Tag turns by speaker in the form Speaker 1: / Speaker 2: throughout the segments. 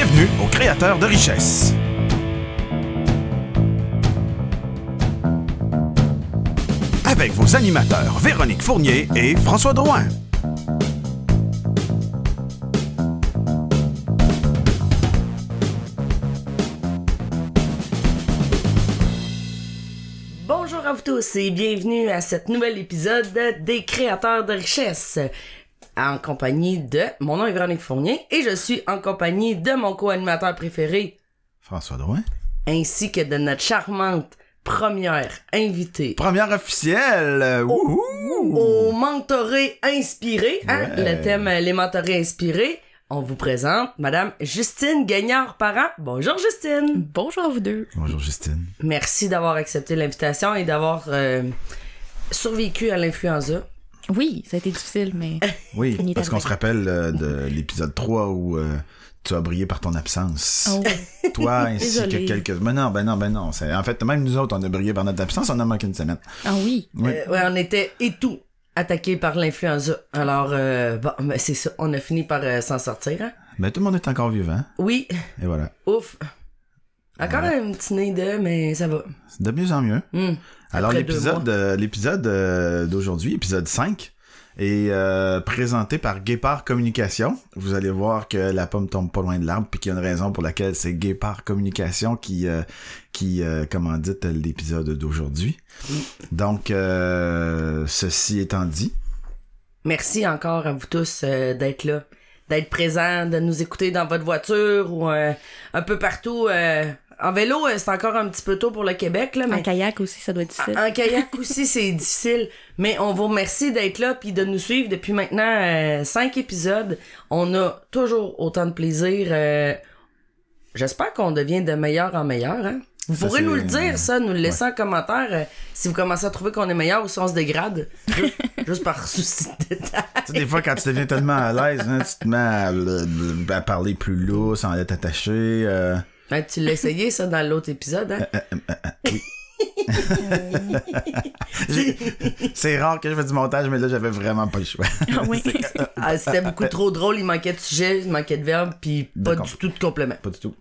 Speaker 1: Bienvenue aux créateurs de richesse. Avec vos animateurs Véronique Fournier et François Drouin.
Speaker 2: Bonjour à vous tous et bienvenue à cet nouvel épisode des créateurs de richesse. En compagnie de mon nom est Véronique Fournier et je suis en compagnie de mon co-animateur préféré
Speaker 1: François Drouin.
Speaker 2: ainsi que de notre charmante première invitée
Speaker 1: Première officielle. euh, wouhou!
Speaker 2: au mentoré inspiré, hein,
Speaker 1: Ouais.
Speaker 2: le thème euh, les mentorés inspirés. On vous présente Madame Justine Gagnard-Parent. Bonjour Justine.
Speaker 3: Bonjour à vous deux.
Speaker 1: Bonjour Justine.
Speaker 2: Merci d'avoir accepté l'invitation et d'avoir euh, survécu à l'influenza.
Speaker 3: Oui, ça a été difficile, mais
Speaker 1: Oui,
Speaker 3: On
Speaker 1: parce qu'on se rappelle euh, de l'épisode 3 où euh, tu as brillé par ton absence.
Speaker 3: Oh.
Speaker 1: Toi ainsi que quelques... Mais non, ben non, ben non. C'est- En fait, même nous autres, on a brillé par notre absence, on a manqué une semaine.
Speaker 3: ah oui.
Speaker 1: Oui.
Speaker 2: Euh, ouais, on était et tout attaqués par l'influenza. Alors, euh, bon, ben, c'est ça. On a fini par euh, s'en sortir. hein.
Speaker 1: Mais tout le monde est encore vivant.
Speaker 2: Oui,
Speaker 1: Et voilà.
Speaker 2: ouf. Encore un petit nez de, mais ça va.
Speaker 1: C'est de mieux en mieux.
Speaker 2: Hmm.
Speaker 1: Alors, l'épisode euh, l'épisode euh, d'aujourd'hui, épisode 5, est euh, présenté par Guépard Communication. Vous allez voir que la pomme tombe pas loin de l'arbre, puis qu'il y a une raison pour laquelle c'est Guépard Communication qui, euh, qui euh, commandite l'épisode d'aujourd'hui. Donc, euh, ceci étant dit,
Speaker 2: Merci encore à vous tous euh, d'être là, d'être présents, de nous écouter dans votre voiture ou euh, un peu partout. euh, en vélo, euh, c'est encore un petit peu tôt pour le Québec, là,
Speaker 3: En kayak aussi, ça doit être difficile.
Speaker 2: en kayak aussi, c'est difficile. Mais on vous remercie d'être là puis de nous suivre depuis maintenant euh, cinq épisodes. On a toujours autant de plaisir. euh, J'espère qu'on devient de meilleur en meilleur. Hein? Vous
Speaker 1: Ça,
Speaker 2: pourrez nous le dire, ça, nous le laisser en commentaire euh, si vous commencez à trouver qu'on est meilleur ou si on se dégrade. Juste, juste par souci de détail.
Speaker 1: tu sais, des fois, quand tu deviens tellement à l'aise, hein, tu te mets à, à parler plus lourd, sans être attaché. euh,
Speaker 2: Ben, tu l'as essayé, ça, dans l'autre épisode, hein?
Speaker 1: j'ai- C'est rare que je fais du montage, mais là, j'avais vraiment pas le choix.
Speaker 3: Ah oui.
Speaker 2: Ah, C'était beaucoup trop drôle, il manquait de sujet, il manquait de verbe, puis pas du tout de complément.
Speaker 1: pas du tout.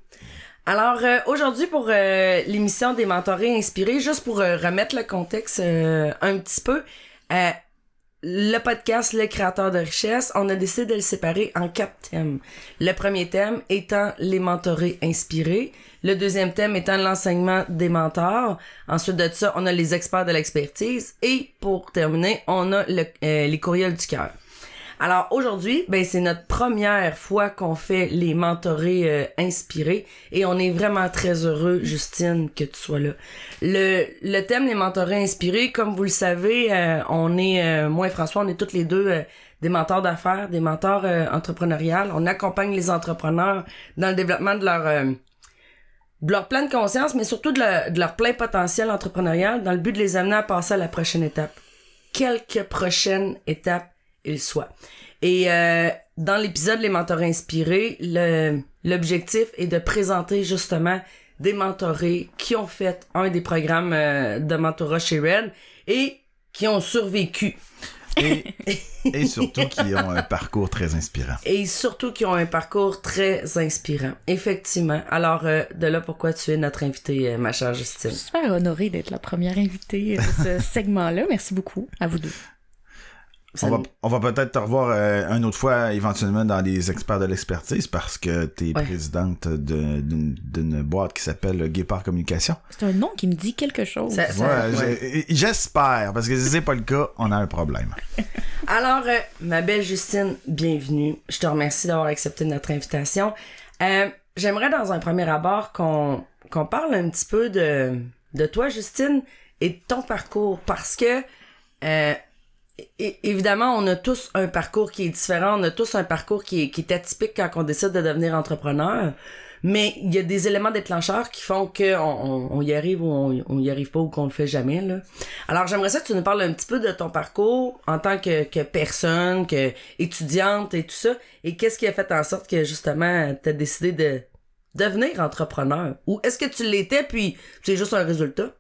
Speaker 2: Alors, euh, aujourd'hui, pour euh, l'émission des mentorés inspirés, juste pour euh, remettre le contexte euh, un petit peu, euh, le podcast Le créateur de richesse, on a décidé de le séparer en quatre thèmes. Le premier thème étant les mentorés inspirés. Le deuxième thème étant l'enseignement des mentors. Ensuite de ça, on a les experts de l'expertise. Et pour terminer, on a euh, les courriels du cœur. Alors aujourd'hui, ben c'est notre première fois qu'on fait les mentorés euh, inspirés et on est vraiment très heureux, Justine, que tu sois là. Le, le thème des mentorés inspirés, comme vous le savez, euh, on est, euh, moi et François, on est toutes les deux des mentors d'affaires, des mentors entrepreneuriales. On accompagne les entrepreneurs dans le développement de leur de leur plein de conscience, mais surtout de leur plein potentiel entrepreneurial dans le but de les amener à passer à la prochaine étape. Quelques prochaines étapes il soit. Et euh, dans l'épisode Les mentorés inspirés, l'objectif est de présenter justement des mentorés qui ont fait un des programmes euh, de mentorat chez Red et qui ont survécu.
Speaker 1: Et, et surtout qui ont un parcours très inspirant.
Speaker 2: Et surtout qui ont un parcours très inspirant. Effectivement. Alors, euh, de là pourquoi tu es notre invitée, euh, ma chère Justine.
Speaker 3: Je suis super honorée d'être la première invitée de ce segment-là. Merci beaucoup à vous deux.
Speaker 1: On va, on va peut-être te revoir euh, une autre fois, éventuellement, dans les experts de l'expertise, parce que tu es
Speaker 2: Ouais.
Speaker 1: présidente de- d'une boîte qui s'appelle Guépard Communication.
Speaker 3: C'est un nom qui me dit quelque chose.
Speaker 2: Ça- ça-
Speaker 1: Ouais,
Speaker 2: ouais.
Speaker 1: j'ai- J'espère, parce que si c'est pas le cas, on a un problème.
Speaker 2: Alors, euh, ma belle Justine, bienvenue. Je te remercie d'avoir accepté notre invitation. Euh, J'aimerais dans un premier abord qu'on qu'on parle un petit peu de, de toi, Justine, et de ton parcours, parce que euh, évidemment, on a tous un parcours qui est différent, on a tous un parcours qui est, atypique quand on décide de devenir entrepreneur. Mais il y a des éléments déclencheurs qui font qu'on on, y arrive ou on, on y arrive pas ou qu'on le fait jamais. Alors j'aimerais ça que tu nous parles un petit peu de ton parcours en tant que, que personne, que étudiante et tout ça. Et qu'est-ce qui a fait en sorte que justement tu as décidé de devenir entrepreneur? Ou est-ce que tu l'étais puis c'est juste un résultat?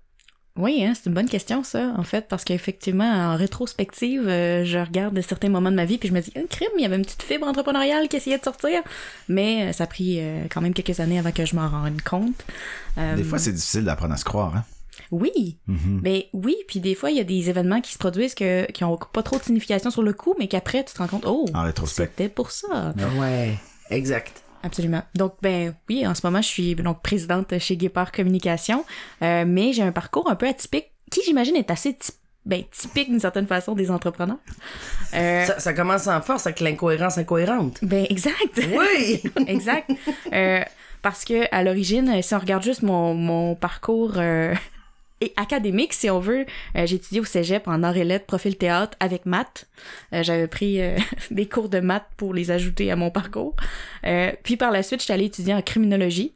Speaker 3: Oui, hein, c'est une bonne question, ça, en fait, parce qu'effectivement, en rétrospective, euh, je regarde certains moments de ma vie, puis je me dis, un crime, il y avait une petite fibre entrepreneuriale qui essayait de sortir, mais euh, ça a pris euh, quand même quelques années avant que je m'en rende compte. Euh,
Speaker 1: Des fois, c'est difficile d'apprendre à se croire, hein.
Speaker 3: Oui,
Speaker 1: Mhm.
Speaker 3: mais oui, puis des fois, il y a des événements qui se produisent que, qui ont pas trop de signification sur le coup, mais qu'après, tu te rends compte, oh, c'était pour ça.
Speaker 2: Ouais, exact.
Speaker 3: Absolument. Donc, ben oui, en ce moment, je suis donc présidente chez Guépard Communication, euh, mais j'ai un parcours un peu atypique, qui j'imagine est assez typ- ben, typique d'une certaine façon des entrepreneurs. Euh,
Speaker 2: Ça, ça commence en force avec l'incohérence incohérente.
Speaker 3: ben exact.
Speaker 2: Oui!
Speaker 3: exact. Euh, parce que à l'origine, si on regarde juste mon, mon parcours euh, et académique, si on veut, euh, j'ai étudié au cégep en arts et lettres, profil théâtre avec maths. Euh, J'avais pris euh, des cours de maths pour les ajouter à mon parcours. Euh, puis par la suite, j'étais allée étudier en criminologie.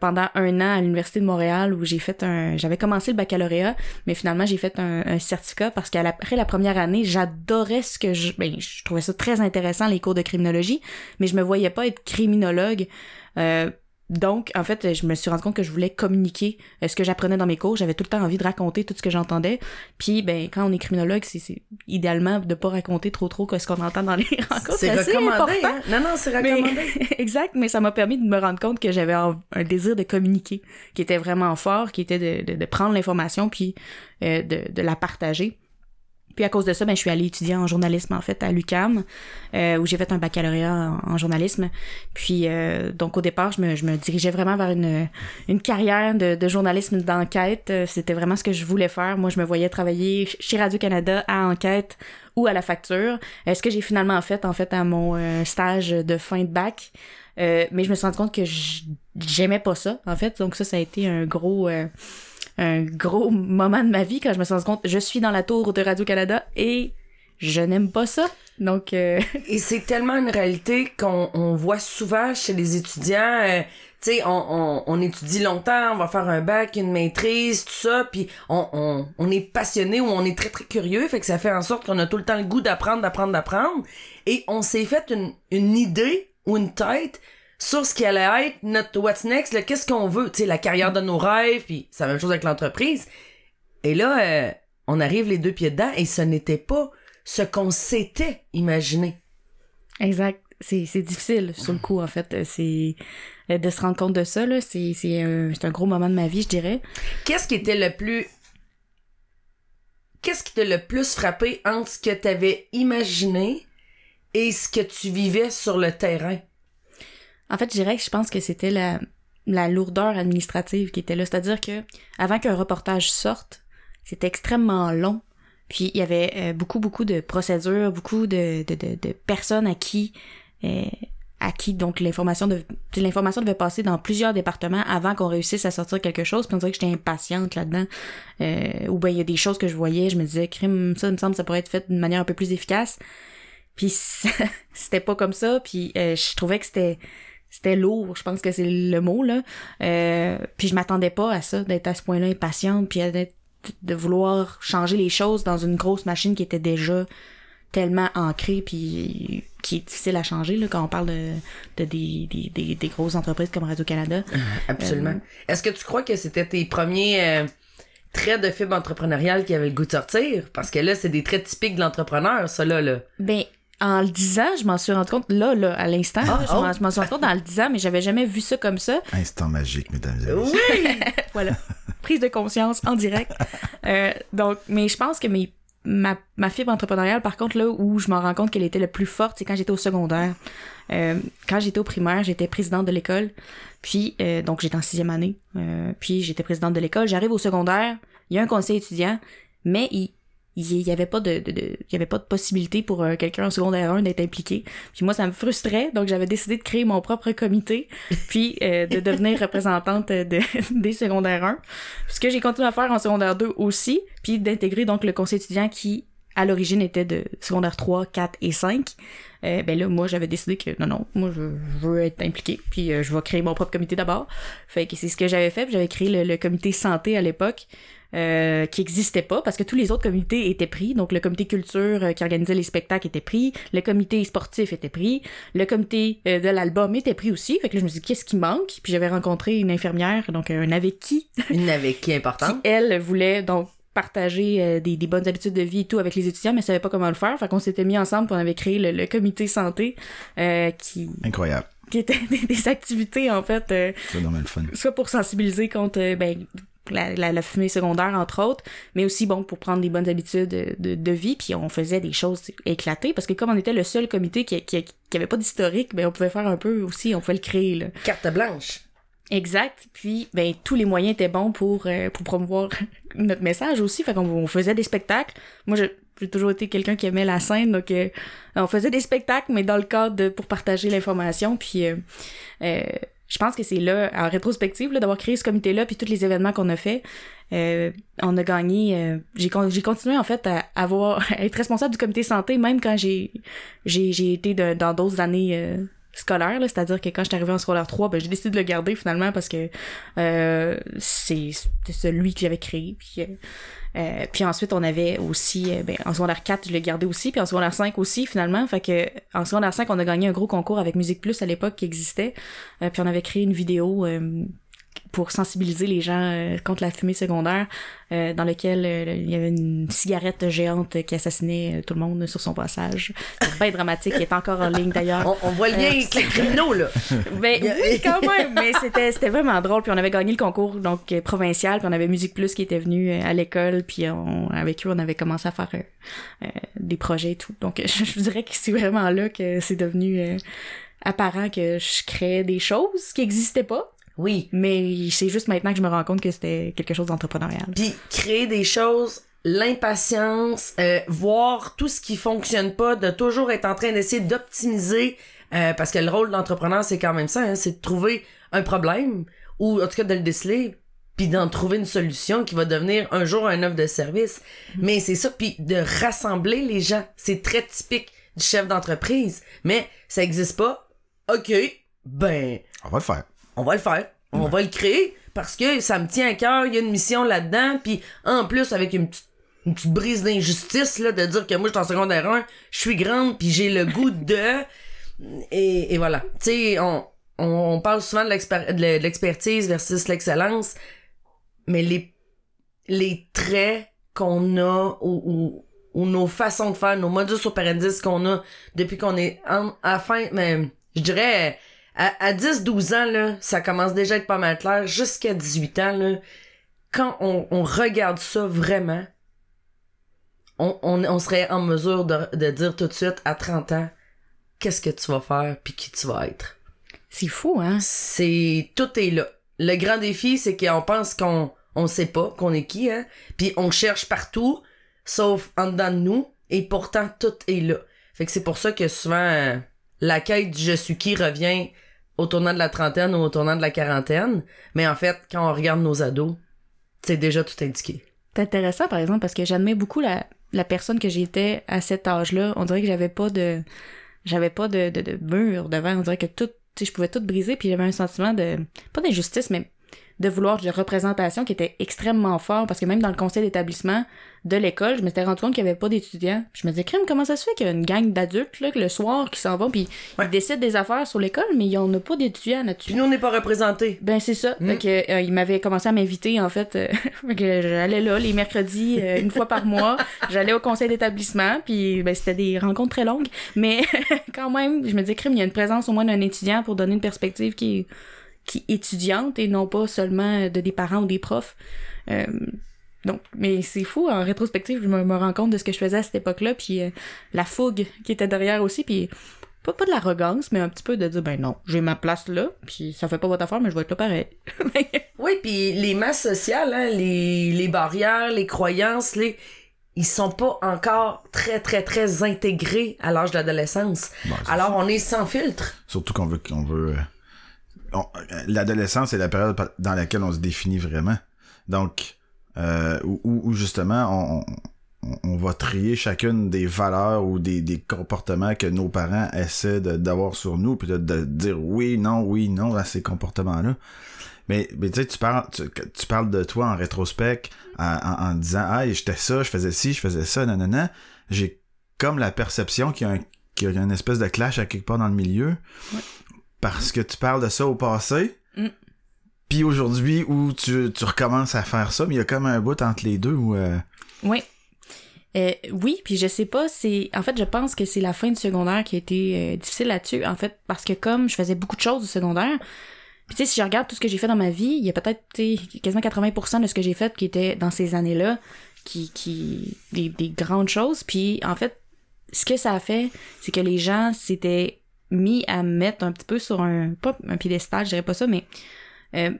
Speaker 3: pendant un an à l'université de Montréal où j'ai fait un j'avais commencé le baccalauréat mais finalement j'ai fait un, un certificat parce qu'après la première année j'adorais ce que je ben je trouvais ça très intéressant les cours de criminologie mais je me voyais pas être criminologue donc, en fait, je me suis rendu compte que je voulais communiquer euh, ce que j'apprenais dans mes cours. J'avais tout le temps envie de raconter tout ce que j'entendais. Puis, ben, quand on est criminologue, c'est idéalement de pas raconter trop trop ce qu'on entend dans les rencontres.
Speaker 2: C'est recommandé,
Speaker 3: important.
Speaker 2: hein? Non, non, c'est
Speaker 3: Mais-
Speaker 2: recommandé.
Speaker 3: exact, mais ça m'a permis de me rendre compte que j'avais un, un désir de communiquer qui était vraiment fort, qui était de, de, de prendre l'information puis euh, de, de la partager. Puis à cause de ça, ben, je suis allée étudier en journalisme en fait à l'UCAM, euh, où j'ai fait un baccalauréat en, journalisme. Puis euh, donc au départ, je me, je me dirigeais vraiment vers une, une carrière de, de journalisme d'enquête. Euh, C'était vraiment ce que je voulais faire. Moi, je me voyais travailler chez Radio-Canada à enquête ou à la facture. Euh, ce que j'ai finalement fait en fait à mon euh, stage de fin de bac. Euh, mais je me suis rendu compte que j'aimais pas ça, en fait. Donc ça, ça a été un gros, un gros moment de ma vie quand je me suis rendu compte je suis dans la tour de Radio-Canada et je n'aime pas ça. Donc, euh,
Speaker 2: Et c'est tellement une réalité qu'on on voit souvent chez les étudiants. euh, tu sais, on, on, on étudie longtemps, on va faire un bac, une maîtrise, tout ça, puis on, on, on est passionné ou on est très très curieux, fait que ça fait en sorte qu'on a tout le temps le goût d'apprendre, d'apprendre, d'apprendre. Et on s'est fait une, une idée ou une tête sur ce qui allait être notre what's next, qu'est-ce qu'on veut, tu sais, la carrière de nos rêves, puis c'est la même chose avec l'entreprise. Et là, euh, on arrive les deux pieds dedans et ce n'était pas ce qu'on s'était imaginé.
Speaker 3: exact. C'est, c'est difficile sur le coup, en fait. Euh, C'est euh, de se rendre compte de ça, là. C'est, c'est, un, c'est un gros moment de ma vie, je dirais.
Speaker 2: Qu'est-ce qui était le plus. Qu'est-ce qui t'a le plus frappé entre ce que t'avais imaginé et ce que tu vivais sur le terrain?
Speaker 3: En fait, je dirais que je pense que c'était la, la lourdeur administrative qui était là. C'est-à-dire que avant qu'un reportage sorte, c'était extrêmement long. Puis il y avait euh, beaucoup, beaucoup de procédures, beaucoup de, de, de, personnes à qui euh, à qui donc l'information de l'information devait passer dans plusieurs départements avant qu'on réussisse à sortir quelque chose. Puis on dirait que j'étais impatiente là-dedans. Euh, ou ben il y a des choses que je voyais, je me disais crime ça me semble ça pourrait être fait d'une manière un peu plus efficace. Puis c'était pas comme ça. Puis euh, je trouvais que c'était c'était lourd, je pense que c'est le mot là. Euh, puis je m'attendais pas à ça, d'être à ce point-là impatiente, puis de vouloir changer les choses dans une grosse machine qui était déjà tellement ancrée puis qui est difficile à changer là quand on parle de, de des, des, des, des grosses entreprises comme Radio Canada.
Speaker 2: Absolument.
Speaker 3: Euh,
Speaker 2: Est-ce que tu crois que c'était tes premiers euh, traits de fibre entrepreneuriale qui avaient le goût de sortir? Parce que là, c'est des traits typiques de l'entrepreneur, ça là. là.
Speaker 3: Ben en le disant, je m'en suis rendu compte là là à l'instant,
Speaker 2: Ah, oh.
Speaker 3: m'en- je m'en suis rendu compte en le disant, mais j'avais jamais vu ça comme ça.
Speaker 1: Instant magique, mesdames et messieurs.
Speaker 2: Oui!
Speaker 3: voilà. Prise de conscience en direct. Euh, donc, mais je pense que mes, ma, ma fibre entrepreneuriale, par contre, là où je m'en rends compte qu'elle était le plus forte, c'est quand j'étais au secondaire. Euh, quand j'étais au primaire, j'étais présidente de l'école. Puis, euh, donc, j'étais en sixième année. Euh, puis, j'étais présidente de l'école. J'arrive au secondaire, il y a un conseil étudiant, mais il il y avait pas de, de, de- il y avait pas de possibilité pour euh, quelqu'un en secondaire 1 d'être impliqué. Puis moi ça me frustrait, donc j'avais décidé de créer mon propre comité, puis euh, de devenir représentante de, des secondaires 1. Ce que j'ai continué à faire en secondaire 2 aussi, puis d'intégrer donc le conseil étudiant qui à l'origine était de secondaire 3, 4 et 5. Euh, ben là, moi, j'avais décidé que non, non, moi, je, je veux être impliquée, puis euh, je vais créer mon propre comité d'abord. Fait que c'est ce que j'avais fait, puis j'avais créé le, le comité santé à l'époque. Euh, qui existait pas parce que tous les autres comités étaient pris. Donc le comité culture euh, qui organisait les spectacles était pris, le comité sportif était pris, le comité euh, de l'album était pris aussi. Fait que là, je me suis dit qu'est-ce qui manque? Puis j'avais rencontré une infirmière, donc un avec qui,
Speaker 2: Une avec qui importante.
Speaker 3: qui elle voulait donc partager euh, des, des bonnes habitudes de vie et tout avec les étudiants, mais savait pas comment le faire. Fait qu'on s'était mis ensemble, puis on avait créé le, le comité santé euh, qui,
Speaker 1: Incroyable.
Speaker 3: qui était des, des activités en fait. euh,
Speaker 1: C'est vraiment le fun.
Speaker 3: soit pour sensibiliser contre euh, ben, la, la, la fumée secondaire, entre autres, mais aussi, bon, pour prendre des bonnes habitudes de, de, de vie, puis on faisait des choses éclatées, parce que comme on était le seul comité qui, qui, qui avait pas d'historique, ben, on pouvait faire un peu aussi, on pouvait le créer, là.
Speaker 2: Carte blanche.
Speaker 3: Exact, puis, ben, tous les moyens étaient bons pour, euh, pour promouvoir notre message aussi, fait qu'on on faisait des spectacles. Moi, j'ai toujours été quelqu'un qui aimait la scène, donc euh, on faisait des spectacles, mais dans le cadre de, pour partager l'information, puis... euh, je pense que c'est là, en rétrospective, d'avoir créé ce comité-là, puis tous les événements qu'on a fait, euh, on a gagné. euh, j'ai con- j'ai continué en fait à avoir à être responsable du comité santé, même quand j'ai j'ai été dans d'autres années euh, scolaires. C'est-à-dire que quand j'étais arrivée en scolaire 3, ben, j'ai décidé de le garder finalement parce que euh, c'est celui que j'avais créé. Puis, euh, puis ensuite, on avait aussi, euh, ben, en secondaire 4, je l'ai gardé aussi, puis en secondaire 5 aussi, finalement. Fait que, en secondaire 5, on a gagné un gros concours avec Musique Plus à l'époque qui existait. Euh, puis on avait créé une vidéo euh, pour sensibiliser les gens euh, contre la fumée secondaire, euh, dans lequel euh, il y avait une cigarette géante qui assassinait euh, tout le monde sur son passage. C'est bien dramatique, il est encore en ligne d'ailleurs.
Speaker 2: On, on voit le lien avec les criminels, là.
Speaker 3: Ben oui, quand même, mais c'était vraiment drôle. Puis on avait gagné le concours donc provincial, puis on avait Musique Plus qui était venu euh, à l'école, puis on, avec eux on avait commencé à faire des projets et tout. Donc je, je dirais que c'est vraiment là que c'est devenu apparent que je créais des choses qui n'existaient pas,
Speaker 2: Oui.
Speaker 3: mais c'est juste maintenant que je me rends compte que c'était quelque chose d'entrepreneurial.
Speaker 2: Puis créer des choses, l'impatience, euh, voir tout ce qui fonctionne pas, de toujours être en train d'essayer d'optimiser, euh, parce que le rôle d'entrepreneur, c'est quand même ça, hein, c'est de trouver un problème, ou en tout cas de le déceler, puis d'en trouver une solution qui va devenir un jour un offre de service. Mais c'est ça, puis de rassembler les gens, c'est très typique du chef d'entreprise, mais ça existe pas. Ok, ben
Speaker 1: On va le faire.
Speaker 2: On va le faire. On va le créer parce que ça me tient à cœur, il y a une mission là-dedans, puis en plus avec une petite une petite brise d'injustice là de dire que moi je suis en secondaire 1, je suis grande puis j'ai le goût de et, et voilà. Tu sais on, on on parle souvent de l'exper- de l'expertise versus l'excellence mais les les traits qu'on a ou, ou, ou nos façons de faire, nos modus operandi qu'on a depuis qu'on est en, à fin, mais je dirais à, à 10-12 ans, là, ça commence déjà à être pas mal clair. Jusqu'à 18 ans, là, quand on, on regarde ça vraiment, on, on, on serait en mesure de, de dire tout de suite à 30 ans qu'est-ce que tu vas faire puis qui tu vas être?
Speaker 3: C'est fou, hein?
Speaker 2: C'est tout est là. Le grand défi, c'est qu'on pense qu'on on sait pas qu'on est qui, hein. Puis on cherche partout, sauf en dedans de nous, et pourtant tout est là. Fait que c'est pour ça que souvent la quête du je suis qui revient au tournant de la trentaine ou au tournant de la quarantaine. Mais en fait, quand on regarde nos ados, c'est déjà tout indiqué.
Speaker 3: C'est intéressant, par exemple, parce que j'admets beaucoup la, la personne que j'étais à cet âge-là. On dirait que j'avais pas de j'avais pas de, de, de mur devant. On dirait que tout, je pouvais tout briser, puis j'avais un sentiment de, pas d'injustice, mais de vouloir de représentation qui était extrêmement fort, parce que même dans le conseil d'établissement de l'école, je m'étais rendu compte qu'il y avait pas d'étudiants. Je me disais, crème, comment ça se fait qu'il y a une gang d'adultes, là, que le soir, qui s'en vont, puis
Speaker 2: Ouais.
Speaker 3: ils décident des affaires sur l'école, mais il y en a pas d'étudiants là-dessus.
Speaker 2: Puis nous, on n'est pas représentés.
Speaker 3: Ben c'est ça.
Speaker 2: Mm.
Speaker 3: Fait que euh, il m'avait commencé à m'inviter en fait. euh, fait que j'allais là les mercredis euh, une fois par mois. J'allais au conseil d'établissement puis ben c'était des rencontres très longues, mais quand même je me disais crime il y a une présence au moins d'un étudiant pour donner une perspective qui est qui est étudiante et non pas seulement de des parents ou des profs. Euh, donc, mais c'est fou, en rétrospective, je me, me rends compte de ce que je faisais à cette époque-là, puis euh, la fougue qui était derrière aussi, puis pas, pas de l'arrogance, mais un petit peu de dire, ben non, j'ai ma place là, puis ça fait pas votre affaire, mais je vais être là pareil.
Speaker 2: Oui, puis les masses sociales, hein, les, les barrières, les croyances, les ils sont pas encore très très très intégrés à l'âge de l'adolescence.
Speaker 1: Bon, c'est
Speaker 2: Alors on est sans filtre.
Speaker 1: Surtout qu'on veut qu'on veut. L'adolescence est la période dans laquelle on se définit vraiment. Donc, euh, où, justement on, on, va trier chacune des valeurs ou des, des comportements que nos parents essaient d'avoir sur nous, puis de, de dire oui, non, oui, non à ces comportements-là. Mais, mais tu sais, tu parles, tu, tu parles de toi en rétrospect, en, disant, ah, j'étais ça, je faisais ci, je faisais ça, nanana. J'ai comme la perception qu'il y a y a une espèce de clash à quelque part dans le milieu. Parce que tu parles de ça au passé.
Speaker 3: Mm.
Speaker 1: Puis aujourd'hui, où tu, tu recommences à faire ça, mais il y a comme un bout entre les deux où, euh,
Speaker 3: Oui. Euh, oui, puis je sais pas, c'est en fait je pense que c'est la fin du secondaire qui a été euh, difficile là-dessus en fait parce que comme je faisais beaucoup de choses du secondaire, puis tu sais si je regarde tout ce que j'ai fait dans ma vie, il y a peut-être quasiment 80% de ce que j'ai fait qui était dans ces années-là qui qui des, des grandes choses, puis en fait ce que ça a fait, c'est que les gens s'étaient mis à me mettre un petit peu sur un pas un piédestal, je dirais pas ça mais euh,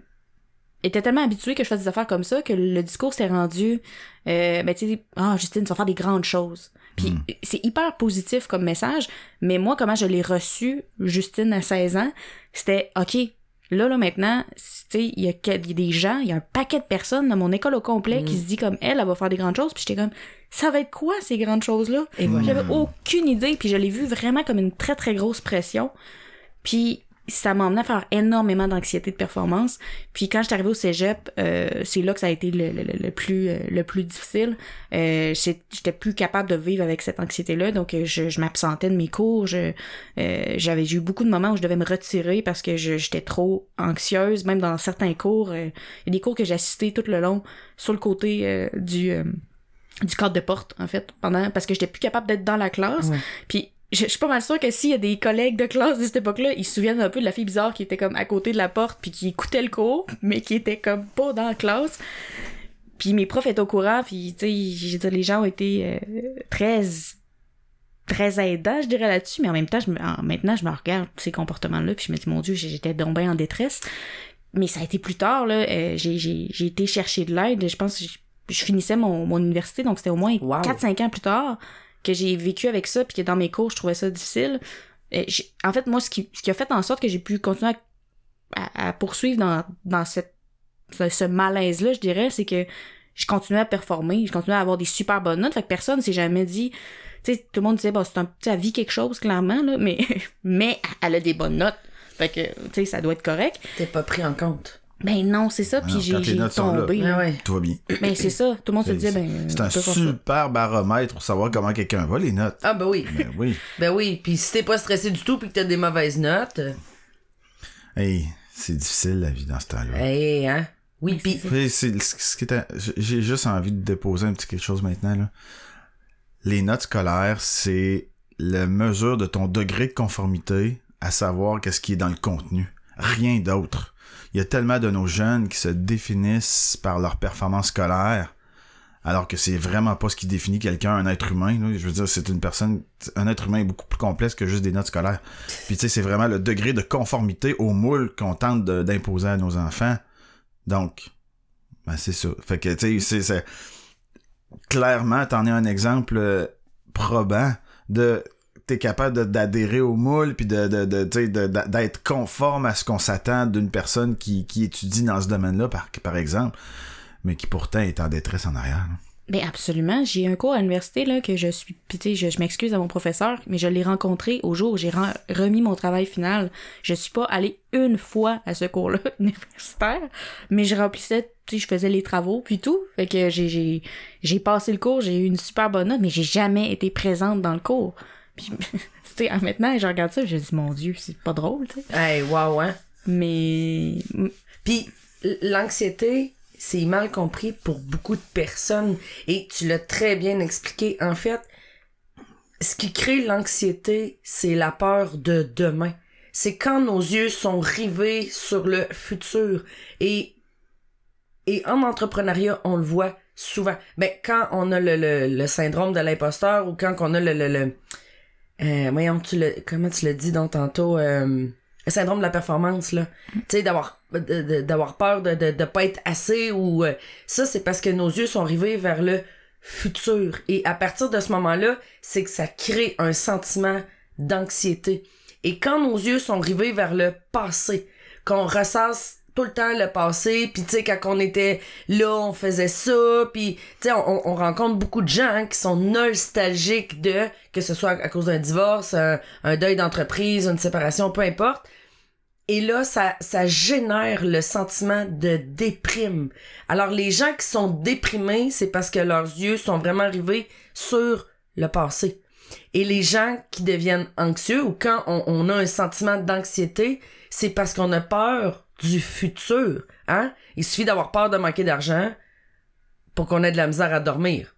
Speaker 3: étaient tellement habitués que je fasse des affaires comme ça que le discours s'est rendu euh, ben tu sais ah Justine tu vas faire des grandes choses puis
Speaker 1: Mm.
Speaker 3: c'est hyper positif comme message mais moi comment je l'ai reçu Justine à 16 ans c'était ok là là maintenant tu sais il y, a y des gens il y a un paquet de personnes dans mon école au complet qui se dit comme elle elle va faire des grandes choses puis j'étais comme ça va être quoi ces grandes choses là
Speaker 2: Et voilà.
Speaker 3: j'avais aucune idée puis je l'ai vu vraiment comme une très très grosse pression puis ça m'a emmené à faire énormément d'anxiété de performance. Puis quand j'étais arrivée au cégep, euh, c'est là que ça a été le, le, le- le plus euh, le plus difficile. Euh, j'étais plus capable de vivre avec cette anxiété-là, donc euh, je, je m'absentais de mes cours. Je euh, j'avais eu beaucoup de moments où je devais me retirer parce que j'étais trop anxieuse, même dans certains cours. Il y a des cours que j'ai assistés tout le long sur le côté du euh, du cadre de porte en fait pendant parce que j'étais plus capable d'être dans la classe
Speaker 2: Ouais.
Speaker 3: puis je, je suis pas mal sûre que s'il y a des collègues de classe de cette époque-là, ils se souviennent un peu de la fille bizarre qui était comme à côté de la porte puis qui écoutait le cours, mais qui était comme pas dans la classe. Puis mes profs étaient au courant, puis tu sais, les gens ont été euh, très très aidants, je dirais là-dessus, mais en même temps, je me, maintenant, je me regarde ces comportements-là, puis je me dis, mon Dieu, j'étais donc bien en détresse. Mais ça a été plus tard, là, euh, j'ai été chercher de l'aide, je pense je, finissais mon, mon université, donc c'était au moins
Speaker 2: Wow.
Speaker 3: 4-5 ans plus tard que j'ai vécu avec ça, puis que dans mes cours, je trouvais ça difficile. En fait, moi, ce qui, ce qui a fait en sorte que j'ai pu continuer à, à- à poursuivre dans, dans cette, ce, ce malaise-là, je dirais, c'est que je continuais à performer, je continuais à avoir des super bonnes notes, fait que personne s'est jamais dit, tu sais, tout le monde disait, bon, c'est un, tu sais, elle vit quelque chose, clairement, là, mais, mais elle a des bonnes notes. Fait que, tu sais, ça doit être correct.
Speaker 2: T'es pas pris en compte.
Speaker 3: Ben non, c'est ça, puis
Speaker 1: Non,
Speaker 3: j'ai tombé.
Speaker 2: Ah
Speaker 3: là.
Speaker 2: ouais.
Speaker 1: tout va bien.
Speaker 3: Ben c'est ça, tout le monde se disait, ben...
Speaker 1: C'est un super baromètre pour savoir comment quelqu'un va, les notes.
Speaker 2: Ah ben oui.
Speaker 1: Ben oui.
Speaker 2: Ben oui. Puis si t'es pas stressé du tout puis que t'as des mauvaises notes,
Speaker 1: Hey, c'est difficile la vie dans ce temps-là.
Speaker 2: hey, hein? Oui, puis
Speaker 1: Puis c'est- ce qui était- J'ai juste envie de déposer un petit quelque chose maintenant. Là. Les notes scolaires, c'est la mesure de ton degré de conformité à savoir qu'est-ce qui est dans le contenu. Rien d'autre. Il y a tellement de nos jeunes qui se définissent par leur performance scolaire, alors que c'est vraiment pas ce qui définit quelqu'un, un être humain. là. Je veux dire, c'est une personne, un être humain est beaucoup plus complexe que juste des notes scolaires. Puis tu sais, c'est vraiment le degré de conformité au moule qu'on tente d'imposer à nos enfants. Donc, ben c'est ça. Fait que, tu sais, c'est- c'est... Clairement, t'en es un exemple euh, probant de... T'es capable d'adhérer au moule, puis de, de, de, d'être conforme à ce qu'on s'attend d'une personne qui, qui étudie dans ce domaine-là, par, par exemple, mais qui pourtant est en détresse en arrière. là.
Speaker 3: Ben absolument. J'ai un cours à l'université là que je suis. Puis je, je m'excuse à mon professeur, mais je l'ai rencontré au jour où j'ai remis mon travail final. Je suis pas allée une fois à ce cours-là universitaire, mais je remplissais, tu je faisais les travaux puis tout. Fait que j'ai j'ai j'ai passé le cours, j'ai eu une super bonne note, mais j'ai jamais été présente dans le cours. Puis tu sais, maintenant je regarde ça, je dis mon Dieu, c'est pas drôle, tu sais.
Speaker 2: hey, wow, hein.
Speaker 3: Mais
Speaker 2: Puis l'anxiété, c'est mal compris pour beaucoup de personnes. Et tu l'as très bien expliqué. En fait, ce qui crée l'anxiété, c'est la peur de demain. C'est quand nos yeux sont rivés sur le futur. Et, et en entrepreneuriat, on le voit souvent. Ben, quand on a le, le, le syndrome de l'imposteur ou quand on a le... le, le euh, voyons, tu le, comment tu l'as dit donc tantôt... euh, le syndrome de la performance, là. Tu sais, d'avoir de- de- d'avoir peur de, de, de pas être assez ou... euh, ça, c'est parce que nos yeux sont rivés vers le futur. Et à partir de ce moment-là, c'est que ça crée un sentiment d'anxiété. Et quand nos yeux sont rivés vers le passé, qu'on ressasse tout le temps le passé, puis tu sais, quand on était là, on faisait ça, puis tu sais, on, on rencontre beaucoup de gens hein, qui sont nostalgiques de, que ce soit à cause d'un divorce, un, deuil d'entreprise, une séparation, peu importe. Et là, ça, ça génère le sentiment de déprime. Alors, les gens qui sont déprimés, c'est parce que leurs yeux sont vraiment rivés sur le passé. Et les gens qui deviennent anxieux ou quand on, on a un sentiment d'anxiété, c'est parce qu'on a peur du futur. Hein? Il suffit d'avoir peur de manquer d'argent pour qu'on ait de la misère à dormir.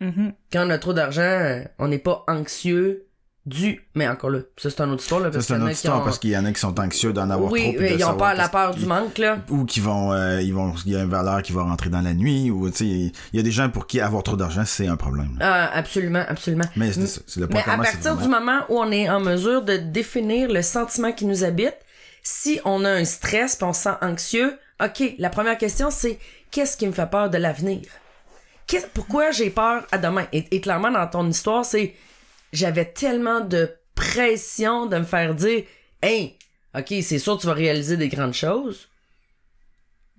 Speaker 3: Mhm.
Speaker 2: Quand on a trop d'argent, euh, on n'est pas anxieux du... Mais encore là, ça c'est une autre histoire. Là,
Speaker 1: Ça,
Speaker 2: parce
Speaker 1: c'est
Speaker 2: qu'il y
Speaker 1: une
Speaker 2: en a
Speaker 1: autre
Speaker 2: qui
Speaker 1: histoire
Speaker 2: ont-
Speaker 1: parce qu'il y en a qui sont anxieux d'en avoir
Speaker 2: Oui,
Speaker 1: trop. de
Speaker 2: ils ont peur la peur du manque, là.
Speaker 1: Ou qui vont, euh, ils vont, il y a une valeur qui va rentrer dans la nuit, ou, tu sais, il y a des gens pour qui avoir trop d'argent, c'est un problème.
Speaker 2: Ah, absolument, absolument.
Speaker 1: Mais c'est ça, c'est le point
Speaker 2: Mais à partir du moment où on est en mesure de définir le sentiment qui nous habite, si on a un stress puis on se sent anxieux, ok, la première question c'est qu'est-ce qui me fait peur de l'avenir? Pourquoi j'ai peur à demain? Et, et clairement, dans ton histoire, c'est j'avais tellement de pression de me faire dire Hey, ok, c'est sûr tu vas réaliser des grandes choses.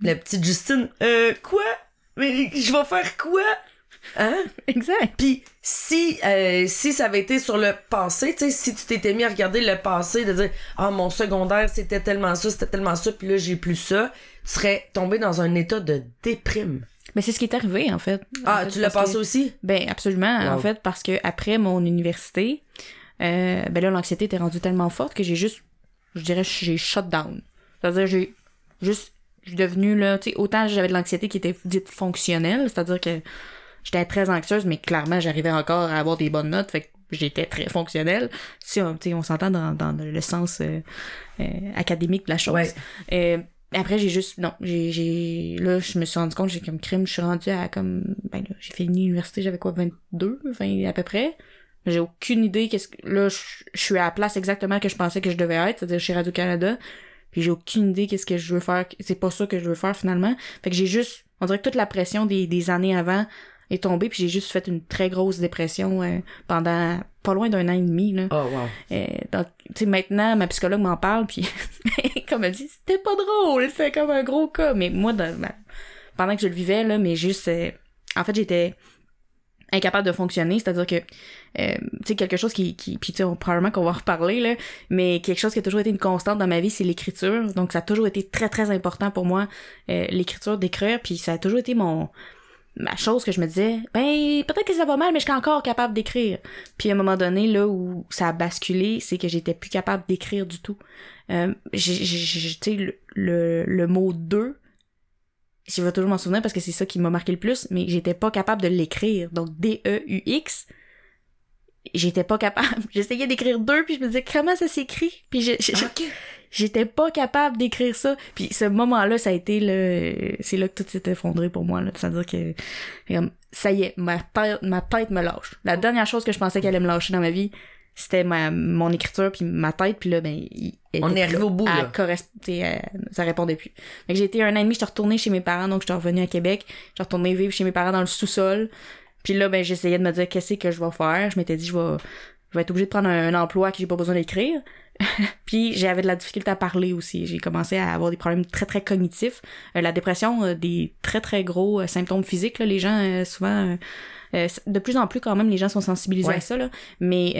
Speaker 2: La petite Justine, euh, quoi? Mais je vais faire quoi? Hein?
Speaker 3: Exact.
Speaker 2: Puis si euh, si ça avait été sur le passé, tu sais, si tu t'étais mis à regarder le passé, de dire ah mon secondaire c'était tellement ça, c'était tellement ça, puis là j'ai plus ça, tu serais tombé dans un état de déprime.
Speaker 3: Mais c'est ce qui est arrivé, en fait.
Speaker 2: Ah,
Speaker 3: En fait,
Speaker 2: tu l'as passé
Speaker 3: que-
Speaker 2: aussi?
Speaker 3: Ben, absolument.
Speaker 2: Wow.
Speaker 3: En fait, parce que après mon université, euh, ben là, l'anxiété était rendue tellement forte que j'ai juste, je dirais, j'ai shut down. C'est-à-dire, j'ai juste, je suis devenue, là, tu sais, autant j'avais de l'anxiété qui était dite fonctionnelle, c'est-à-dire que j'étais très anxieuse, mais clairement, j'arrivais encore à avoir des bonnes notes, fait que j'étais très fonctionnelle. Si on, on s'entend dans, dans le sens euh, euh, académique de la chose.
Speaker 2: Ouais.
Speaker 3: Euh, après, j'ai juste, non, j'ai, j'ai, là, je me suis rendu compte, j'ai comme crime, je suis rendue à comme, ben là, j'ai fini l'université, j'avais quoi, 22, 20 à peu près. J'ai aucune idée qu'est-ce que, là, je, je suis à la place exactement que je pensais que je devais être, c'est-à-dire chez Radio-Canada. Puis j'ai aucune idée qu'est-ce que je veux faire, c'est pas ça que je veux faire finalement. Fait que j'ai juste, on dirait que toute la pression des, des années avant est tombée, puis j'ai juste fait une très grosse dépression euh, pendant pas loin d'un an et demi, là.
Speaker 2: Oh wow.
Speaker 3: Euh, donc, tu sais, maintenant, ma psychologue m'en parle, puis comme elle dit, c'était pas drôle, c'était comme un gros cas. Mais moi, dans- ben, pendant que je le vivais, là, mais juste, euh, en fait, j'étais incapable de fonctionner, c'est-à-dire que, euh, tu sais, quelque chose qui, qui puis tu sais, probablement qu'on va en reparler, là, mais quelque chose qui a toujours été une constante dans ma vie, c'est l'écriture. Donc, ça a toujours été très, très important pour moi, l'écriture, d'écrire, puis ça a toujours été mon ma chose que je me disais, ben, peut-être que ça va mal, mais je suis encore capable d'écrire. Puis à un moment donné, là où ça a basculé, c'est que j'étais plus capable d'écrire du tout. Euh, sais, le, le, le mot deux, je vais toujours m'en souvenir parce que c'est ça qui m'a marqué le plus, mais j'étais pas capable de l'écrire. Donc D-E-U-X, j'étais pas capable. J'essayais d'écrire deux, puis je me disais, comment ça s'écrit? Puis je- je-. J'étais pas capable d'écrire ça. Puis ce moment-là, ça a été le, c'est là que tout s'est effondré pour moi. Là. C'est-à-dire que ça y est, ma tête, ma tête me lâche. La dernière chose que je pensais qu'elle allait me lâcher dans ma vie, c'était ma, mon écriture puis ma tête. Puis là, ben, il-
Speaker 2: On est arrivé au bout, là.
Speaker 3: elle- ça répondait plus. Que j'ai été un an et demi, j'étais retournée chez mes parents, donc j'étais revenue à Québec. J'étais retournée vivre chez mes parents dans le sous-sol. Puis là, ben, j'essayais de me dire qu'est-ce que je vais faire. Je m'étais dit, je vais, je vais être obligée de prendre un, un emploi que j'ai pas besoin d'écrire. Puis j'avais de la difficulté à parler aussi. J'ai commencé à avoir des problèmes très très cognitifs. Euh, la dépression, euh, des très très gros euh, symptômes physiques. Là, les gens euh, souvent, euh, de plus en plus quand même, les gens sont sensibilisés
Speaker 2: Ouais.
Speaker 3: à ça. Là. Mais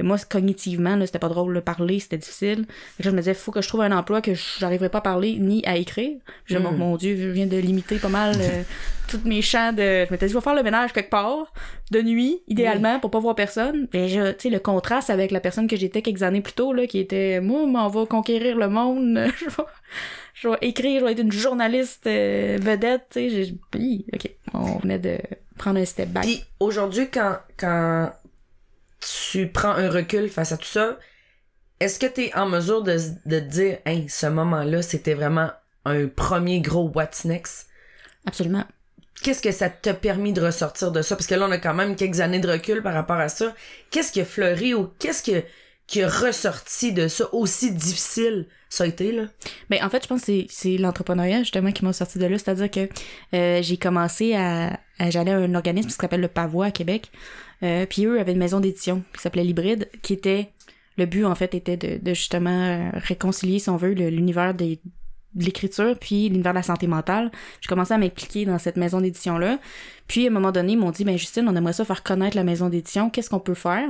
Speaker 3: euh, moi, cognitivement, là, c'était pas drôle de parler, c'était difficile. Là, je me disais, faut que je trouve un emploi que j'arriverais pas à parler ni à écrire. Là,
Speaker 2: Mm.
Speaker 3: mon, mon Dieu, je viens de limiter pas mal euh, tous mes champs de. Je m'étais dit, je vais faire le ménage quelque part, de nuit, idéalement, pour pas voir personne. Et je, tu sais, le contraste avec la personne que j'étais quelques années plus tôt, là, qui était, moi, m'en va conquérir le monde, je vais, écrire, je vais être une journaliste euh, vedette, tu sais, j'ai, ok, on venait de prendre un step back.
Speaker 2: Puis aujourd'hui, quand, quand tu prends un recul face à tout ça, est-ce que tu es en mesure de, de te dire, hey, ce moment-là, c'était vraiment un premier gros what's next?
Speaker 3: Absolument.
Speaker 2: Qu'est-ce que ça t'a permis de ressortir de ça? Parce que là, on a quand même quelques années de recul par rapport à ça. Qu'est-ce qui a fleuri ou qu'est-ce que, qui a ressorti de ça aussi difficile ça a été, là?
Speaker 3: Ben, en fait, je pense que c'est- c'est l'entrepreneuriat, justement, qui m'a sorti de là. C'est-à-dire que euh, j'ai commencé à... à- J'allais à un organisme qui s'appelle le Pavois à Québec. Euh, puis eux avaient une maison d'édition qui s'appelait Libride, qui était... Le but, en fait, était de, de justement euh, réconcilier, si on veut, l'univers de l'écriture puis l'univers de la santé mentale. J'ai commencé à m'impliquer dans cette maison d'édition-là. Puis, à un moment donné, ils m'ont dit, ben Justine, on aimerait ça faire connaître la maison d'édition. Qu'est-ce qu'on peut faire?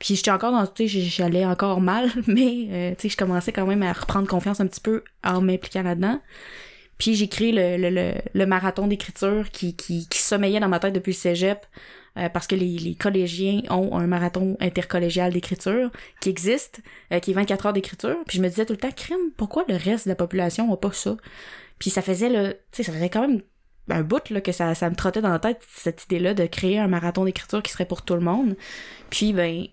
Speaker 3: Puis j'étais encore dans, tu sais, j'allais encore mal, mais euh, tu sais, je commençais quand même à reprendre confiance un petit peu en m'impliquant là-dedans. Puis j'ai créé le, le, le, le marathon d'écriture qui, qui, qui sommeillait dans ma tête depuis le cégep. Euh, parce que les, les, collégiens ont un marathon intercollégial d'écriture qui existe, euh, qui est 24 heures d'écriture. Puis je me disais tout le temps, crime, pourquoi le reste de la population n'a pas ça? Puis ça faisait le, tu sais, ça faisait quand même un bout là, que ça, ça me trottait dans la tête, cette idée-là de créer un marathon d'écriture qui serait pour tout le monde. Puis ben,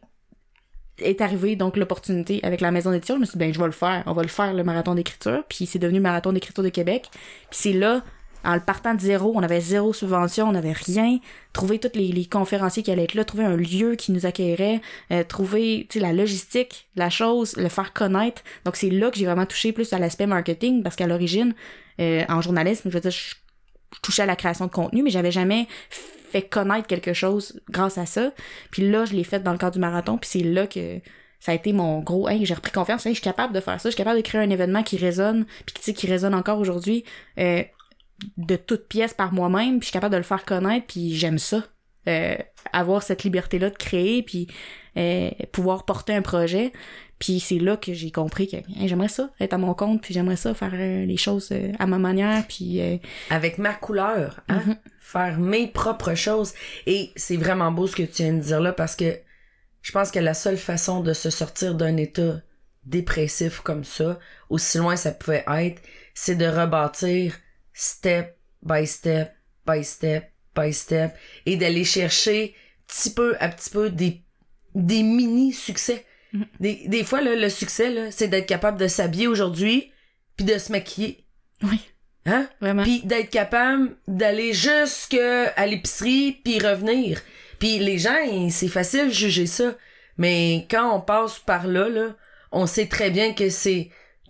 Speaker 3: est arrivée donc l'opportunité avec la maison d'édition. Je me suis dit, ben, je vais le faire. On va le faire, le marathon d'écriture. Puis c'est devenu marathon d'écriture de Québec. Puis c'est là, en le partant de zéro, on avait zéro subvention, on n'avait rien. Trouver tous les, les, conférenciers qui allaient être là, trouver un lieu qui nous accueillerait, euh, trouver la logistique, la chose, le faire connaître. Donc c'est là que j'ai vraiment touché plus à l'aspect marketing parce qu'à l'origine, euh, en journalisme, je veux dire, je, je touchais à la création de contenu, mais j'avais jamais fait connaître quelque chose grâce à ça. Puis là, je l'ai fait dans le cadre du marathon, puis c'est là que ça a été mon gros hey, j'ai repris confiance, hey, je suis capable de faire ça, je suis capable de créer un événement qui résonne, puis sais qui résonne encore aujourd'hui euh, de toutes pièces par moi-même, puis je suis capable de le faire connaître, puis j'aime ça. Euh, avoir cette liberté là de créer puis euh, pouvoir porter un projet puis c'est là que j'ai compris que hey, j'aimerais ça être à mon compte puis j'aimerais ça faire euh, les choses euh, à ma manière puis euh,
Speaker 2: avec ma couleur hein
Speaker 3: Mhm.
Speaker 2: faire mes propres choses et c'est vraiment beau ce que tu viens de dire là parce que je pense que la seule façon de se sortir d'un état dépressif comme ça aussi loin ça pouvait être c'est de rebâtir step by step by step by step et d'aller chercher petit peu à petit peu des des mini succès
Speaker 3: Mhm.
Speaker 2: des, des fois là, le succès c'est d'être capable de s'habiller aujourd'hui puis de se maquiller
Speaker 3: oui
Speaker 2: hein?
Speaker 3: Vraiment
Speaker 2: puis d'être capable d'aller jusque à l'épicerie puis revenir. Puis les gens, c'est facile de juger ça, mais quand on passe par là là, on sait très bien que c'est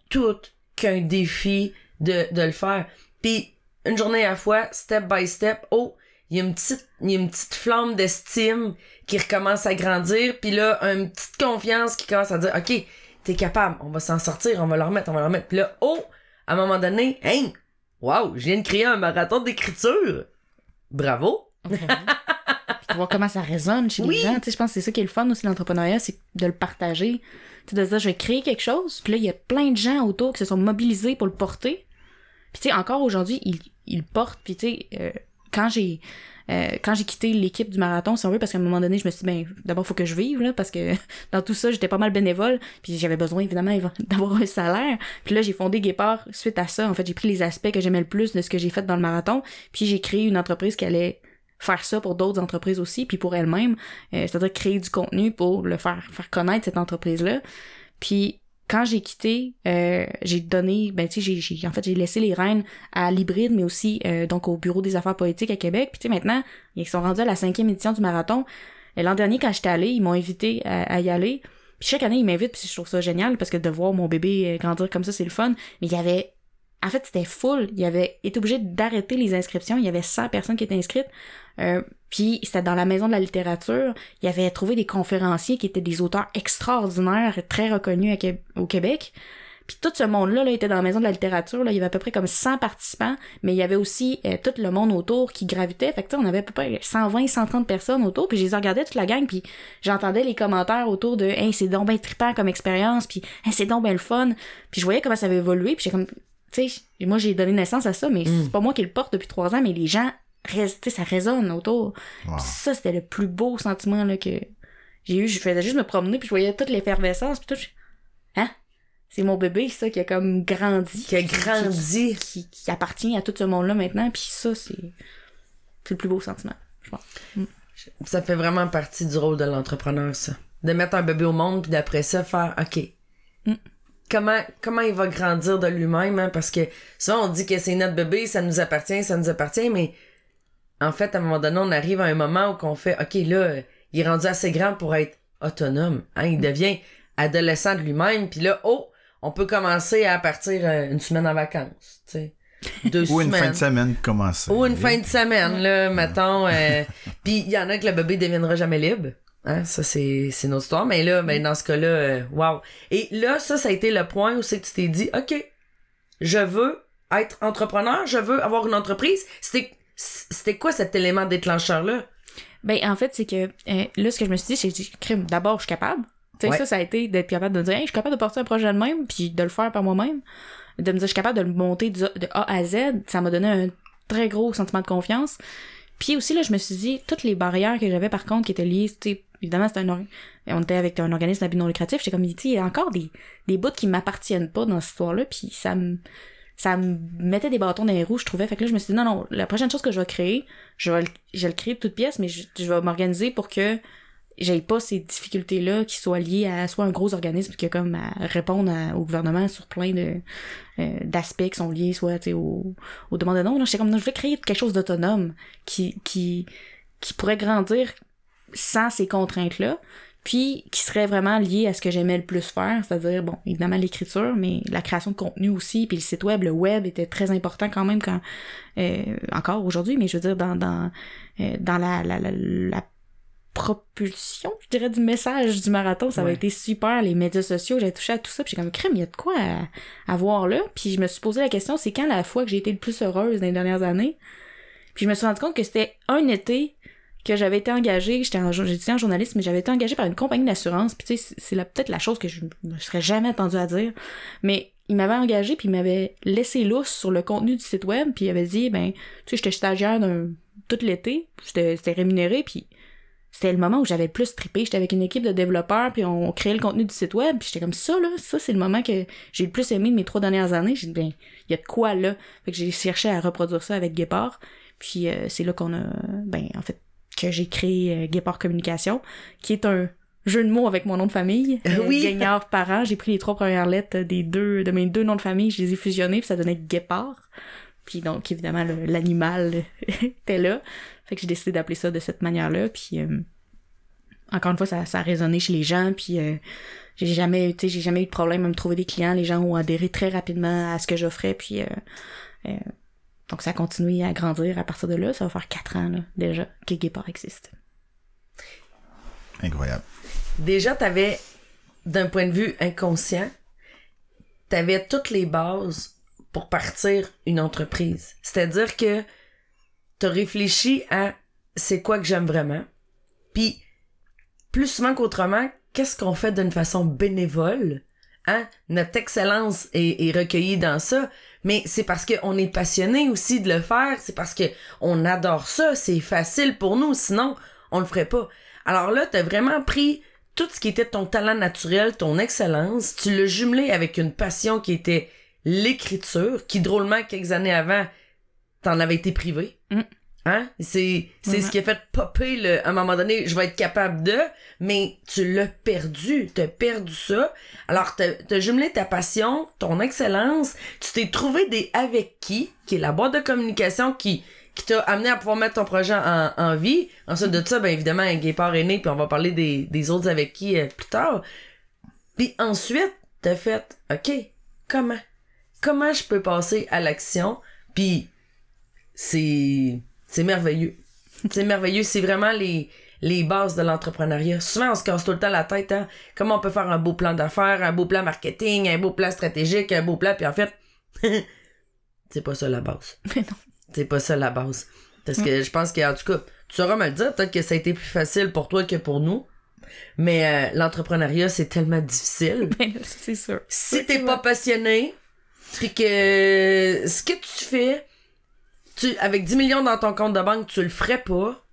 Speaker 2: tout qu'un défi de, de le faire. Puis une journée à la fois, step by step, oh, il y a une petite il y a une petite flamme d'estime qui recommence à grandir, puis là une petite confiance qui commence à dire OK, t'es capable, on va s'en sortir, on va le remettre, on va le remettre. Puis là, oh, à un moment donné, hein, Wow, je viens de créer un marathon d'écriture. Bravo.
Speaker 3: puis de voir comment ça résonne chez
Speaker 2: Oui.
Speaker 3: les gens tu sais je pense que c'est ça qui est le fun aussi de l'entrepreneuriat c'est de le partager tu sais de se dire je vais créer quelque chose puis là il y a plein de gens autour qui se sont mobilisés pour le porter puis tu sais encore aujourd'hui ils ils le portent puis tu sais euh, quand j'ai euh, quand j'ai quitté l'équipe du marathon, si on veut, parce qu'à un moment donné, je me suis dit, ben, d'abord, faut que je vive, là, parce que dans tout ça, j'étais pas mal bénévole, puis j'avais besoin, évidemment, d'avoir un salaire. Puis là, j'ai fondé Guépard suite à ça. En fait, j'ai pris les aspects que j'aimais le plus de ce que j'ai fait dans le marathon, puis j'ai créé une entreprise qui allait faire ça pour d'autres entreprises aussi, puis pour elle-même, euh, c'est-à-dire créer du contenu pour le faire, faire connaître cette entreprise-là. Puis quand j'ai quitté, euh, j'ai donné, ben tu sais, j'ai, en fait, j'ai laissé les rênes à l'hybride, mais aussi euh, donc au bureau des affaires politiques à Québec. Puis tu sais, maintenant, ils sont rendus à la cinquième édition du marathon. Et l'an dernier, quand j'étais allée, ils m'ont invité à, à y aller. Puis chaque année, ils m'invitent, puis je trouve ça génial parce que de voir mon bébé euh, grandir comme ça, c'est le fun. Mais il y avait, en fait, c'était full. Il avait été obligé d'arrêter les inscriptions. Il y avait 100 personnes qui étaient inscrites. Euh, puis c'était dans la maison de la littérature. Il avait trouvé des conférenciers qui étaient des auteurs extraordinaires, très reconnus au Québec. Puis tout ce monde-là là, était dans la maison de la littérature. Là. Il y avait à peu près comme 100 participants, mais il y avait aussi euh, tout le monde autour qui gravitait. Fait que on avait à peu près 120, 130 personnes autour. Puis je les regardais toute la gang, puis j'entendais les commentaires autour de « Hey, c'est donc ben trippant comme expérience », puis hey, c'est donc ben le fun ». Puis je voyais comment ça avait évolué, puis j'ai comme... Tu sais, moi j'ai donné naissance à ça, mais
Speaker 2: Mm.
Speaker 3: c'est pas moi qui le porte depuis trois ans, mais les gens, res- tu sais, ça résonne autour.
Speaker 1: Wow.
Speaker 3: Puis ça, c'était le plus beau sentiment là, que j'ai eu. Je faisais juste me promener, puis je voyais toute l'effervescence, puis tout. je- Hein? C'est mon bébé, ça, qui a comme grandi.
Speaker 2: Qui a grandi.
Speaker 3: Qui, qui- qui appartient à tout ce monde-là maintenant, puis ça, c'est c'est le plus beau sentiment, je pense.
Speaker 2: Ça fait vraiment partie du rôle de l'entrepreneur, ça. De mettre un bébé au monde, puis d'après ça, faire OK.
Speaker 3: Mm.
Speaker 2: Comment, comment il va grandir de lui-même, hein? Parce que souvent, on dit que c'est notre bébé, ça nous appartient, ça nous appartient, mais en fait, à un moment donné, on arrive à un moment où qu'on fait OK, là, il est rendu assez grand pour être autonome. Hein? Il devient adolescent de lui-même, puis là, oh, on peut commencer à partir euh, une semaine en vacances, tu sais. Deux
Speaker 1: Ou une
Speaker 2: semaines.
Speaker 1: fin de semaine commencer.
Speaker 2: Ou une fin de semaine, là, mettons. euh, Puis il y en a que le bébé deviendra jamais libre. Hein, ça, c'est, c'est notre histoire. Mais là, ben, dans ce cas-là, euh, wow. Et là, ça, ça a été le point où c'est que tu t'es dit, OK, je veux être entrepreneur, je veux avoir une entreprise. C'était, c'était quoi cet élément déclencheur-là?
Speaker 3: Ben, en fait, c'est que euh, là, ce que je me suis dit, c'est que crime, d'abord, je suis capable. Tu sais,
Speaker 2: Ouais.
Speaker 3: ça, ça a été d'être capable de me dire, Hey, je suis capable de porter un projet de même, puis de le faire par moi-même. De me dire, je suis capable de le monter de A à Z. Ça m'a donné un très gros sentiment de confiance. Puis aussi, là, je me suis dit, toutes les barrières que j'avais, par contre, qui étaient liées, tu sais, évidemment, c'était un, on était avec un organisme à but non lucratif, j'étais comme, il y a encore des, des bouts qui m'appartiennent pas dans cette histoire-là, puis ça me, ça me mettait des bâtons dans les roues, je trouvais. Fait que là, je me suis dit, non, non, la prochaine chose que je vais créer, je vais le, je vais le créer de toutes pièces, mais je, vais m'organiser pour que j'aie pas ces difficultés-là qui soient liées à soit un gros organisme qui a comme à répondre au gouvernement sur plein de euh, d'aspects qui sont liés soit aux, demandes de. Là, j'étais comme non, je vais créer quelque chose d'autonome qui qui qui pourrait grandir sans ces contraintes-là, puis qui serait vraiment lié à ce que j'aimais le plus faire, c'est-à-dire, bon, évidemment l'écriture, mais la création de contenu aussi, puis le site web, le web était très important quand même quand, euh, encore aujourd'hui, mais je veux dire, dans, dans, euh, dans la, la, la, la propulsion, je dirais, du message du marathon, ça
Speaker 2: Ouais.
Speaker 3: été super, les médias sociaux, j'avais touché à tout ça, puis j'ai comme, crème, il y a de quoi à, à voir là, puis je me suis posé la question, c'est quand la fois que j'ai été le plus heureuse dans les dernières années, puis je me suis rendu compte que c'était un été que j'avais été engagée, j'étais en, journaliste, mais j'avais été engagée par une compagnie d'assurance, puis tu sais, c'est- peut-être la chose que je ne serais jamais attendue à dire, mais il m'avait engagée, puis il m'avait laissé lousse sur le contenu du site web, puis il avait dit, ben, tu sais, j'étais stagiaire tout l'été, j'étais c'était rémunéré, puis c'était le moment où j'avais plus trippé, j'étais avec une équipe de développeurs, puis on créait le contenu du site web, puis j'étais comme ça, là, ça, c'est le moment que j'ai le plus aimé de mes trois dernières années, j'ai dit, ben, il y a de quoi, là, fait que j'ai cherché à reproduire ça avec Guépard, puis euh, c'est là qu'on a, ben, en fait, que j'ai créé euh, Guépard Communication, qui est un jeu de mots avec mon nom de famille. euh,
Speaker 2: Oui.
Speaker 3: Gagnard parent. J'ai pris les trois premières lettres des deux, de mes deux noms de famille, je les ai fusionnés, puis ça donnait Guépard. Puis donc, évidemment, l'animal était là. Fait que j'ai décidé d'appeler ça de cette manière-là. Puis, euh, encore une fois, ça, ça a résonné chez les gens. Puis, euh, j'ai jamais, tu sais, j'ai jamais eu de problème à me trouver des clients. Les gens ont adhéré très rapidement à ce que j'offrais. Puis, euh, euh, donc, ça a continué à grandir à partir de là. Ça va faire quatre ans, là, déjà, que Guépard existe.
Speaker 1: Incroyable.
Speaker 2: Déjà, t'avais, d'un point de vue inconscient, t'avais toutes les bases pour partir une entreprise. C'est-à-dire que t'as réfléchi à c'est quoi que j'aime vraiment. Puis, plus souvent qu'autrement, qu'est-ce qu'on fait d'une façon bénévole? Hein? Notre excellence est, est recueillie dans ça, mais c'est parce qu'on est passionné aussi de le faire, c'est parce que on adore ça, c'est facile pour nous, sinon on le ferait pas. Alors là, t'as vraiment pris tout ce qui était ton talent naturel, ton excellence, tu l'as jumelé avec une passion qui était l'écriture, qui drôlement, quelques années avant, t'en avais été privé.
Speaker 3: Mm.
Speaker 2: Hein? C'est, ce qui a fait popper le, à un moment donné, je vais être capable de, mais tu l'as perdu, t'as perdu ça. Alors, t'as, jumelé ta passion, ton excellence, tu t'es trouvé des avec qui, qui est la boîte de communication qui, qui t'a amené à pouvoir mettre ton projet en, en vie. Ensuite de ça, ben évidemment, un guépard est né, puis on va parler des, des autres avec qui euh, plus tard. Puis ensuite, t'as fait, OK, comment? Comment je peux passer à l'action? Puis c'est c'est merveilleux. C'est merveilleux, c'est vraiment les les bases de l'entrepreneuriat. Souvent, on se casse tout le temps la tête, hein? Comment on peut faire un beau plan d'affaires, un beau plan marketing, un beau plan stratégique, un beau plan, puis en fait, c'est pas ça la base.
Speaker 3: Mais non.
Speaker 2: C'est pas ça la base. Parce que je pense qu'en tout cas, tu sauras me le dire, peut-être que ça a été plus facile pour toi que pour nous. Mais euh, l'entrepreneuriat, c'est tellement difficile.
Speaker 3: Ben, c'est sûr.
Speaker 2: Si t'es pas passionné, puis que ce que tu fais, tu, avec 10 millions dans ton compte de banque, tu le ferais pas,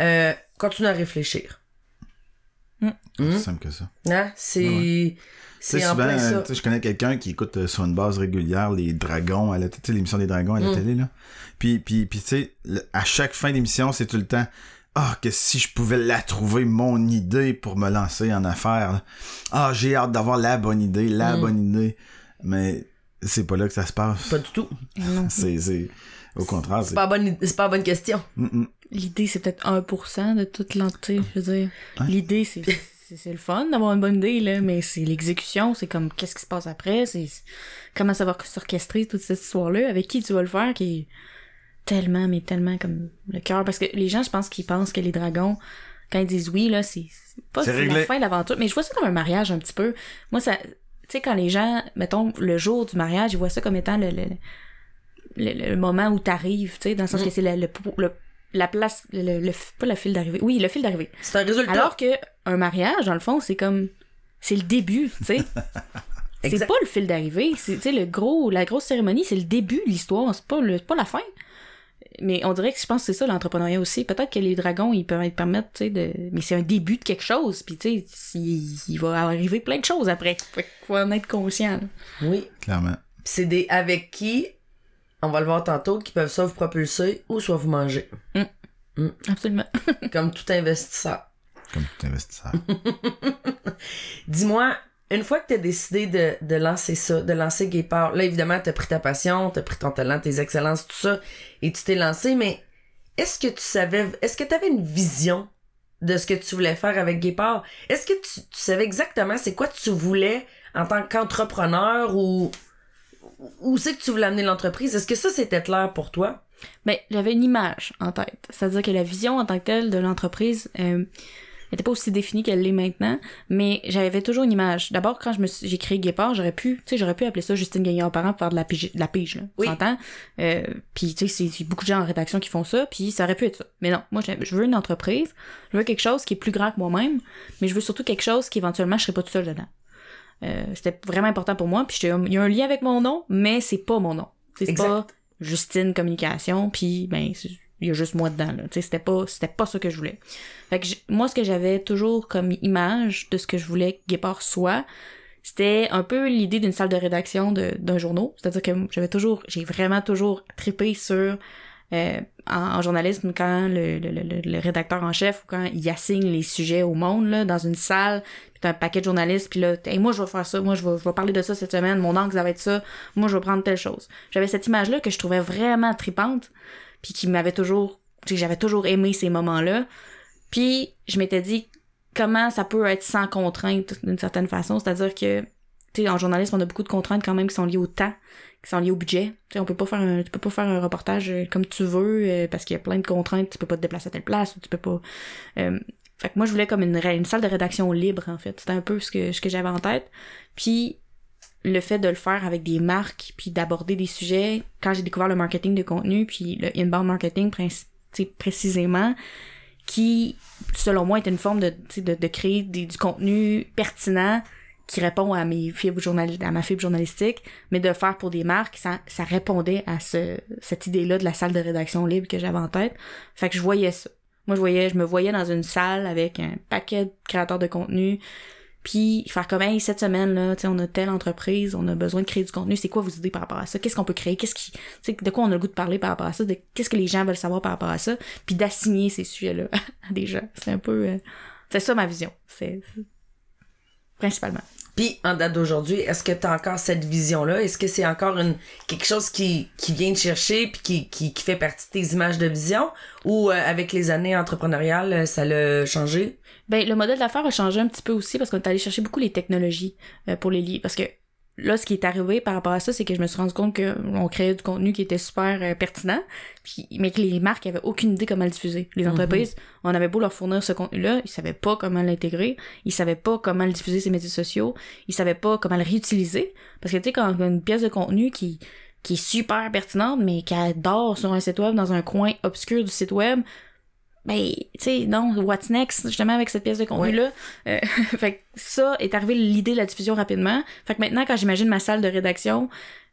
Speaker 2: euh, continue à réfléchir.
Speaker 1: C'est
Speaker 2: Hmm?
Speaker 1: aussi simple que ça.
Speaker 2: Hein? C'est.
Speaker 1: Tu
Speaker 2: C'est
Speaker 1: souvent,
Speaker 2: ça.
Speaker 1: euh, je connais quelqu'un qui écoute euh, sur une base régulière les dragons à la tu sais, l'émission des dragons à la
Speaker 2: Mm.
Speaker 1: télé, là. Puis, puis, puis tu sais, à chaque fin d'émission, c'est tout le temps Ah, que si je pouvais la trouver, mon idée pour me lancer en affaires. Ah, j'ai hâte d'avoir la bonne idée, la
Speaker 2: Mm.
Speaker 1: bonne idée. Mais c'est pas là que ça se passe.
Speaker 2: Pas du tout.
Speaker 1: C'est, au contraire,
Speaker 2: C'est
Speaker 1: c'est.
Speaker 2: pas, la bonne, c'est pas bonne question.
Speaker 1: Mm, mm.
Speaker 3: L'idée, c'est peut-être 1% de toute l'entité, je veux dire. L'idée, c'est, c'est, le fun d'avoir une bonne idée, là, mais c'est l'exécution, c'est comme qu'est-ce qui se passe après, c'est comment ça va s'orchestrer toute cette histoire-là, avec qui tu vas le faire, qui est tellement, mais tellement comme le cœur. Parce que les gens, je pense qu'ils pensent que les dragons, quand ils disent oui, là, c'est, pas la fin de l'aventure. Mais je vois ça comme un mariage un petit peu. Moi, ça, tu sais, quand les gens, mettons, le jour du mariage, ils voient ça comme étant le, le, le, le moment où t'arrives, tu sais, dans le sens
Speaker 2: Mm.
Speaker 3: que c'est le, le, le- la place, le, le- pas le fil d'arrivée, oui, le fil d'arrivée.
Speaker 2: C'est un résultat.
Speaker 3: Alors que un mariage, dans le fond, c'est comme, c'est le début, tu sais. c'est pas le fil d'arrivée, c'est, tu sais, le gros, la grosse cérémonie, c'est le début de l'histoire, c'est pas le, c'est pas la fin. Mais on dirait que je pense que c'est ça l'entrepreneuriat aussi. Peut-être que les dragons, ils peuvent te permettre, tu sais, de. Mais c'est un début de quelque chose, puis tu sais, il, il va arriver plein de choses après. Fait qu'il faut en être conscient. là.
Speaker 2: Oui.
Speaker 1: Clairement.
Speaker 2: C'est des avec qui, on va le voir tantôt, qui peuvent soit vous propulser ou soit vous manger.
Speaker 3: Absolument.
Speaker 2: comme tout investisseur.
Speaker 1: Comme tout investisseur.
Speaker 2: Dis-moi, une fois que t'as décidé de, de lancer ça, de lancer Guépard, là évidemment t'as pris ta passion, t'as pris ton talent, tes excellences, tout ça, et tu t'es lancé, mais est-ce que tu savais, est-ce que t'avais une vision de ce que tu voulais faire avec Guépard? Est-ce que tu, tu savais exactement c'est quoi tu voulais en tant qu'entrepreneur ou où c'est que tu voulais amener l'entreprise? Est-ce que ça c'était clair pour toi?
Speaker 3: Mais j'avais une image en tête. C'est-à-dire que la vision en tant que telle de l'entreprise euh, n'était pas aussi définie qu'elle l'est maintenant, mais j'avais toujours une image. D'abord, quand je me j'ai créé Guépard, j'aurais pu, tu sais, j'aurais pu appeler ça Justine Gagnard parent pour faire de la pige, de la pige là.
Speaker 2: Oui.
Speaker 3: Tu s'entends? Euh, puis tu sais, c'est- beaucoup de gens en rédaction qui font ça, puis ça aurait pu être ça. Mais non, moi, je je veux une entreprise, je veux quelque chose qui est plus grand que moi-même, mais je veux surtout quelque chose qui éventuellement je serais pas tout seul dedans. Euh, C'était vraiment important pour moi, puis j'étais- il y a un lien avec mon nom, mais c'est pas mon nom. C'est pas Justine Communication, puis ben il y a juste moi dedans là. C'était pas c'était pas ça que je voulais. Fait que moi ce que j'avais toujours comme image de ce que je voulais que Guépard soit, c'était un peu l'idée d'une salle de rédaction de- d'un journal. C'est-à-dire que j'avais toujours, j'ai vraiment toujours trippé sur euh, en, journalisme quand le, le, le, rédacteur en chef ou quand il assigne les sujets au monde là, dans une salle, puis t'as un paquet de journalistes, puis là, hey, moi je vais faire ça, moi je vais, je vais parler de ça cette semaine, mon angle ça va être ça, moi je vais prendre telle chose. J'avais cette image-là que je trouvais vraiment tripante, puis qui m'avait toujours, j'avais toujours aimé ces moments-là. Puis je m'étais dit comment ça peut être sans contrainte d'une certaine façon, c'est-à-dire que tu en journalisme on a beaucoup de contraintes quand même qui sont liées au temps, qui sont liées au budget. Tu on peut pas faire un, tu peux pas faire un reportage euh, comme tu veux euh, parce qu'il y a plein de contraintes, tu peux pas te déplacer à telle place, tu peux pas euh, fait que moi je voulais comme une, une salle de rédaction libre en fait, c'était un peu ce que ce que j'avais en tête. Puis le fait de le faire avec des marques puis d'aborder des sujets quand j'ai découvert le marketing de contenu puis le inbound marketing précisément qui selon moi est une forme de de, de créer des- du contenu pertinent qui répond à mes fibres journal à ma fibre journalistique mais de faire pour des marques ça ça répondait à ce cette idée là de la salle de rédaction libre que j'avais en tête. Fait que je voyais ça. Moi je voyais je me voyais dans une salle avec un paquet de créateurs de contenu puis faire comme hey cette semaine là tu sais on a telle entreprise on a besoin de créer du contenu c'est quoi vos idées par rapport à ça? Qu'est-ce qu'on peut créer? Qu'est-ce qui tu de quoi on a le goût de parler par rapport à ça? Qu'est-ce que les gens veulent savoir par rapport à ça? Puis d'assigner ces sujets là à des gens. C'est un peu euh, c'est ça ma vision. C'est- principalement
Speaker 2: Puis, en date d'aujourd'hui, est-ce que tu as encore cette vision-là? Est-ce que c'est encore une quelque chose qui, qui vient te chercher puis qui, qui, qui fait partie de tes images de vision? Ou euh, avec les années entrepreneuriales, euh, ça l'a changé?
Speaker 3: Ben, le modèle d'affaires a changé un petit peu aussi parce qu'on est allé chercher beaucoup les technologies euh, pour les livres. Parce que là, ce qui est arrivé par rapport à ça, c'est que je me suis rendu compte qu'on créait du contenu qui était super euh, pertinent, puis, mais que les marques avaient aucune idée comment le diffuser. Les entreprises, on avait beau leur fournir ce contenu-là, ils savaient pas comment l'intégrer, ils savaient pas comment le diffuser sur les médias sociaux, ils savaient pas comment le réutiliser. Parce que tu sais, quand une pièce de contenu qui qui est super pertinente, mais qui dort sur un site web dans un coin obscur du site web, ben, tu sais, non, what's next, justement, avec cette pièce de contenu-là? Euh, fait que ça est arrivé l'idée de la diffusion rapidement. Fait que maintenant, quand j'imagine ma salle de rédaction,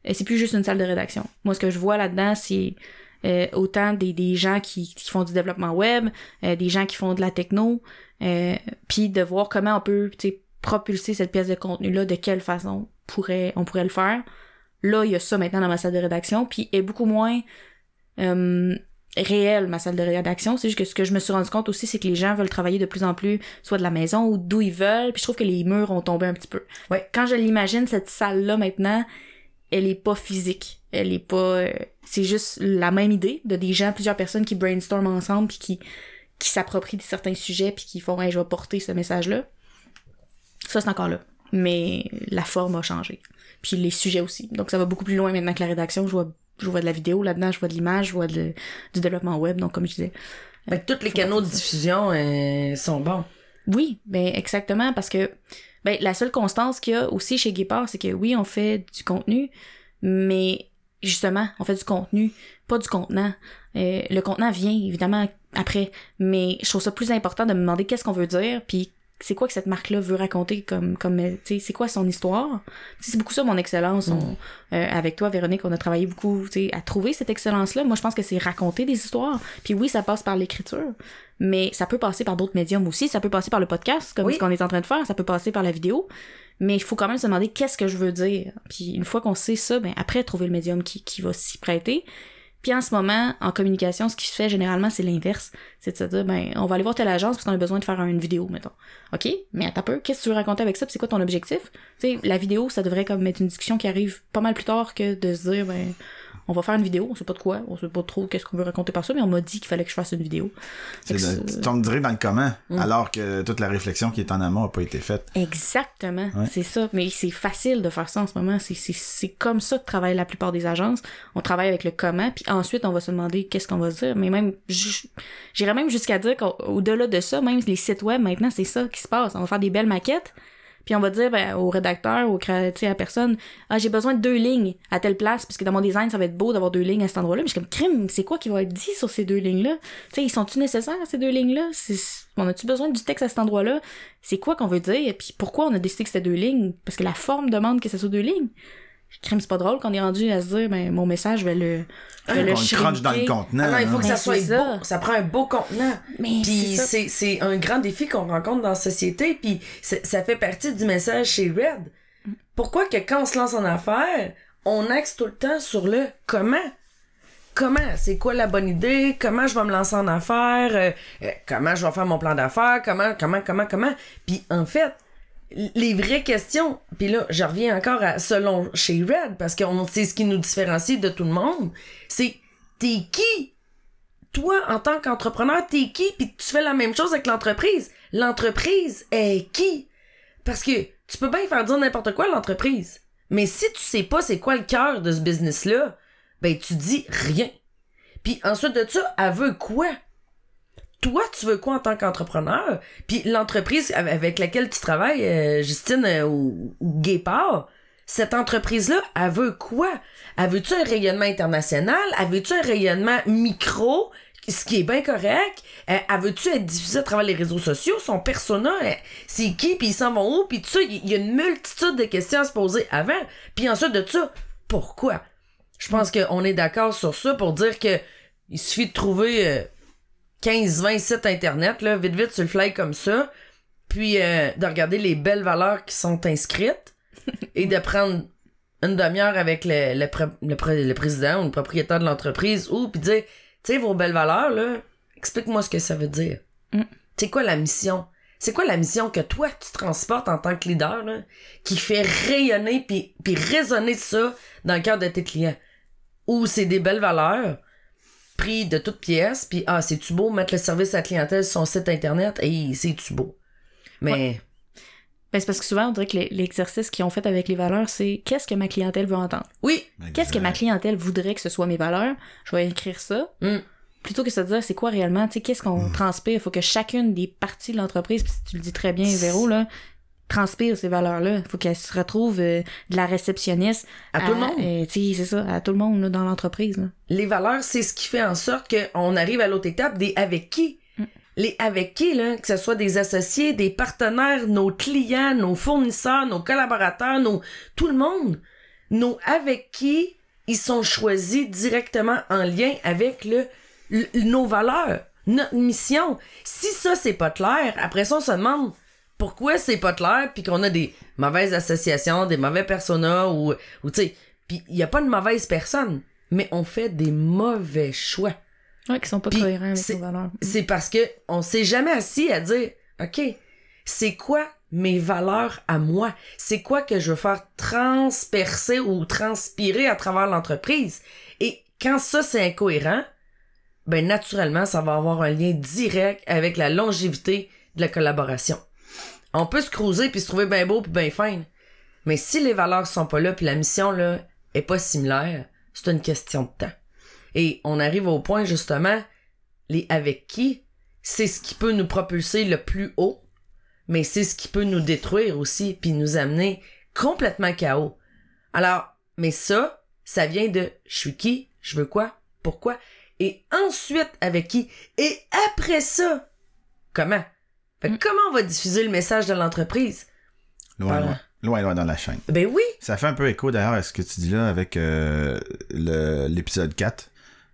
Speaker 3: euh, c'est plus juste une salle de rédaction. Moi, ce que je vois là-dedans, c'est euh, autant des, des gens qui, qui font du développement web, euh, des gens qui font de la techno, euh, puis de voir comment on peut, tu sais, propulser cette pièce de contenu-là, de quelle façon pourrait, on pourrait le faire. Là, il y a ça maintenant dans ma salle de rédaction, puis est beaucoup moins euh, réelle, ma salle de rédaction. C'est juste que ce que je me suis rendu compte aussi, c'est que les gens veulent travailler de plus en plus soit de la maison ou d'où ils veulent. Puis je trouve que les murs ont tombé un petit peu.
Speaker 2: Ouais.
Speaker 3: Quand je l'imagine, cette salle-là maintenant, elle est pas physique. Elle est pas... euh, c'est juste la même idée de des gens, plusieurs personnes qui brainstorment ensemble puis qui, qui s'approprient de certains sujets puis qui font « Hey, je vais porter ce message-là ». Ça, c'est encore là. Mais la forme a changé. Puis les sujets aussi. Donc ça va beaucoup plus loin maintenant que la rédaction. Je vois, je vois de la vidéo là-dedans, je vois de l'image, je vois de- du développement web. Donc comme je disais,
Speaker 2: Fait que tous les canaux de diffusion euh, sont bons.
Speaker 3: Oui, ben exactement, parce que ben, la seule constance qu'il y a aussi chez Guépard, c'est que oui, on fait du contenu, mais justement, on fait du contenu, pas du contenant. Euh, le contenant vient évidemment après, mais je trouve ça plus important de me demander qu'est-ce qu'on veut dire, puis c'est quoi que cette marque-là veut raconter comme comme tu sais c'est quoi son histoire? C'est beaucoup ça mon excellence. On, euh, avec toi Véronique on a travaillé beaucoup tu sais à trouver cette excellence là moi je pense que c'est raconter des histoires. Puis oui ça passe par l'écriture mais ça peut passer par d'autres médiums aussi. Ça peut passer par le podcast comme
Speaker 2: Oui.
Speaker 3: ce qu'on est en train de faire. Ça peut passer par la vidéo. Mais il faut quand même se demander qu'est-ce que je veux dire. Puis une fois qu'on sait ça ben après trouver le médium qui qui va s'y prêter puis en ce moment, en communication, ce qui se fait généralement, c'est l'inverse. C'est de se dire, ben, on va aller voir telle agence parce qu'on a besoin de faire une vidéo, mettons. OK, mais attends un peu, qu'est-ce que tu veux raconter avec ça, c'est quoi ton objectif? Tu sais, la vidéo, ça devrait comme être une discussion qui arrive pas mal plus tard que de se dire, ben, on va faire une vidéo, on sait pas de quoi, on sait pas trop qu'est-ce qu'on veut raconter par ça, mais on m'a dit qu'il fallait que je fasse une vidéo.
Speaker 1: Tu tombes direct dans le comment,
Speaker 2: Mm.
Speaker 1: alors que toute la réflexion qui est en amont a pas été faite.
Speaker 3: Exactement,
Speaker 1: Ouais.
Speaker 3: c'est ça. Mais c'est facile de faire ça en ce moment. C'est, comme ça que travaillent la plupart des agences. On travaille avec le comment, puis ensuite on va se demander qu'est-ce qu'on va se dire. Mais même, j'irais même jusqu'à dire qu'au-delà de ça, même les sites web maintenant, c'est ça qui se passe. On va faire des belles maquettes, puis on va dire ben, au rédacteur, au cré- tu sais, à la personne, ah j'ai besoin de deux lignes à telle place, parce que dans mon design ça va être beau d'avoir deux lignes à cet endroit-là. Mais je suis comme crime, c'est quoi qui va être dit sur ces deux lignes-là Tu sais, ils sont-tu nécessaires ces deux lignes-là? On a-tu besoin du texte à cet endroit-là? C'est quoi qu'on veut dire, puis pourquoi on a décidé que c'était deux lignes, parce que la forme demande que ce soit deux lignes. Crime, c'est pas drôle qu'on est rendu à se dire, ben, mon message, je vais le, je vais le
Speaker 1: crunch dans le contenant.
Speaker 2: Ah non, il faut
Speaker 1: hein.
Speaker 2: que ça
Speaker 3: Ben,
Speaker 2: soit
Speaker 3: ça.
Speaker 2: beau. Ça prend un beau contenant.
Speaker 3: Mais
Speaker 2: Puis
Speaker 3: c'est
Speaker 2: c'est un grand défi qu'on rencontre dans la société, puis ça fait partie du message chez Red. Pourquoi que quand on se lance en affaires, on axe tout le temps sur le comment? Comment? C'est quoi la bonne idée? Comment je vais me lancer en affaires? Euh, euh, comment je vais faire mon plan d'affaires? Comment, comment, comment, comment? Puis en fait, les vraies questions, puis là, je reviens encore à selon chez Red, parce que c'est ce qui nous différencie de tout le monde, c'est t'es qui? Toi, en tant qu'entrepreneur, t'es qui? Puis tu fais la même chose avec l'entreprise. L'entreprise est qui? Parce que tu peux bien faire dire n'importe quoi à l'entreprise. Mais si tu sais pas c'est quoi le cœur de ce business-là, ben tu dis rien. Puis ensuite de ça, elle quoi? Toi, tu veux quoi en tant qu'entrepreneur? Puis l'entreprise avec laquelle tu travailles, euh, Justine euh, ou, ou Guépard, cette entreprise-là, elle veut quoi? Elle veut-tu un rayonnement international? Elle veut-tu un rayonnement micro? Ce qui est bien correct? Euh, elle veut-tu être diffusée à travers les réseaux sociaux? Son persona, c'est qui? Puis ils s'en vont où? Puis tout ça, il y a une multitude de questions à se poser avant. Puis ensuite de ça, pourquoi? Je pense qu'on est d'accord sur ça pour dire que il suffit de trouver 15-20 sites internet, là, vite vite sur le fly comme ça, puis euh, de regarder les belles valeurs qui sont inscrites et de prendre une demi-heure avec le, le, pré- le pré- le président ou le propriétaire de l'entreprise ou puis dire, tu sais, vos belles valeurs, là, explique-moi ce que ça veut dire.
Speaker 3: Mm.
Speaker 2: C'est quoi la mission? C'est quoi la mission que toi, tu transportes en tant que leader, là, qui fait rayonner puis, puis résonner ça dans le cœur de tes clients? Ou c'est des belles valeurs, pris de toutes pièces, puis ah, c'est-tu beau mettre le service à la clientèle sur son site internet? Et c'est-tu beau? Mais,
Speaker 3: Ben, c'est parce que souvent, on dirait que les- l'exercice qu'ils ont fait avec les valeurs, c'est qu'est-ce que ma clientèle veut entendre?
Speaker 2: oui,
Speaker 3: Qu'est-ce que ma clientèle voudrait que ce soit mes valeurs? Je vais écrire ça.
Speaker 2: Mm.
Speaker 3: Plutôt que de se dire c'est quoi réellement, tu sais, qu'est-ce qu'on
Speaker 1: Mm.
Speaker 3: transpire? Il faut que chacune des parties de l'entreprise, puis tu le dis très bien, Véro, là, transpire ces valeurs-là. Il faut qu'elle se retrouve euh, de la réceptionniste
Speaker 2: à tout le monde.
Speaker 3: euh, c'est ça, à tout le monde là, dans l'entreprise. là.
Speaker 2: les valeurs, c'est ce qui fait en sorte qu'on arrive à l'autre étape des avec qui.
Speaker 3: Mm.
Speaker 2: Les avec qui, là, que ce soit des associés, des partenaires, nos clients, nos fournisseurs, nos collaborateurs, nos, tout le monde. Nos avec qui, ils sont choisis directement en lien avec le, le- nos valeurs, notre mission. Si ça, c'est pas clair, après ça, on se demande pourquoi c'est pas clair, puis qu'on a des mauvaises associations, des mauvais personas, ou, ou tu sais, puis il y a pas de mauvaise personne, mais on fait des mauvais choix.
Speaker 3: Ouais, qui sont pas cohérents avec nos valeurs.
Speaker 2: C'est parce que on s'est jamais assis à dire, OK, c'est quoi mes valeurs à moi? C'est quoi que je veux faire transpercer ou transpirer à travers l'entreprise? Et quand ça, c'est incohérent, ben, naturellement, ça va avoir un lien direct avec la longévité de la collaboration. On peut se cruiser puis se trouver bien beau puis bien fine. Mais si les valeurs sont pas là puis la mission, là, est pas similaire, c'est une question de temps. Et on arrive au point, justement, les avec qui, c'est ce qui peut nous propulser le plus haut, mais c'est ce qui peut nous détruire aussi, puis nous amener complètement chaos. Alors, mais ça, ça vient de je suis qui, je veux quoi, pourquoi, et ensuite avec qui, et après ça, comment? Fait que
Speaker 3: Mm.
Speaker 2: comment on va diffuser le message de l'entreprise?
Speaker 1: Loin,
Speaker 2: Voilà.
Speaker 1: loin, loin, loin dans la chaîne.
Speaker 2: Ben oui,
Speaker 1: Ça fait un peu écho d'ailleurs à ce que tu dis là avec euh, le- l'épisode 4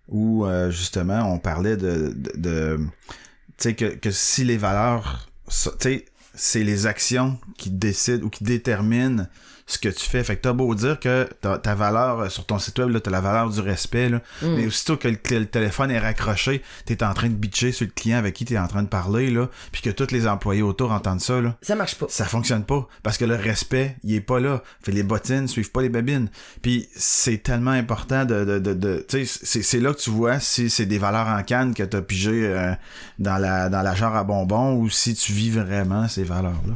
Speaker 1: où euh, justement on parlait de, de, de- tu sais que, que si les valeurs tu sais c'est les actions qui décident ou qui déterminent ce que tu fais. Fait que t'as beau dire que ta, valeur euh, sur ton site web, là, t'as la valeur du respect, là.
Speaker 2: Mm.
Speaker 1: Mais aussitôt que le, le téléphone est raccroché, t'es en train de bitcher sur le client avec qui t'es en train de parler, là, puis que tous les employés autour entendent ça, là
Speaker 2: ça marche pas.
Speaker 1: ça fonctionne pas parce que le respect il est pas là fait les bottines suivent pas les babines puis c'est tellement important de de de, de tu sais c'est c'est là que tu vois si c'est des valeurs en canne que t'as pigé euh, dans la dans la jarre à bonbons ou si tu vis vraiment ces valeurs là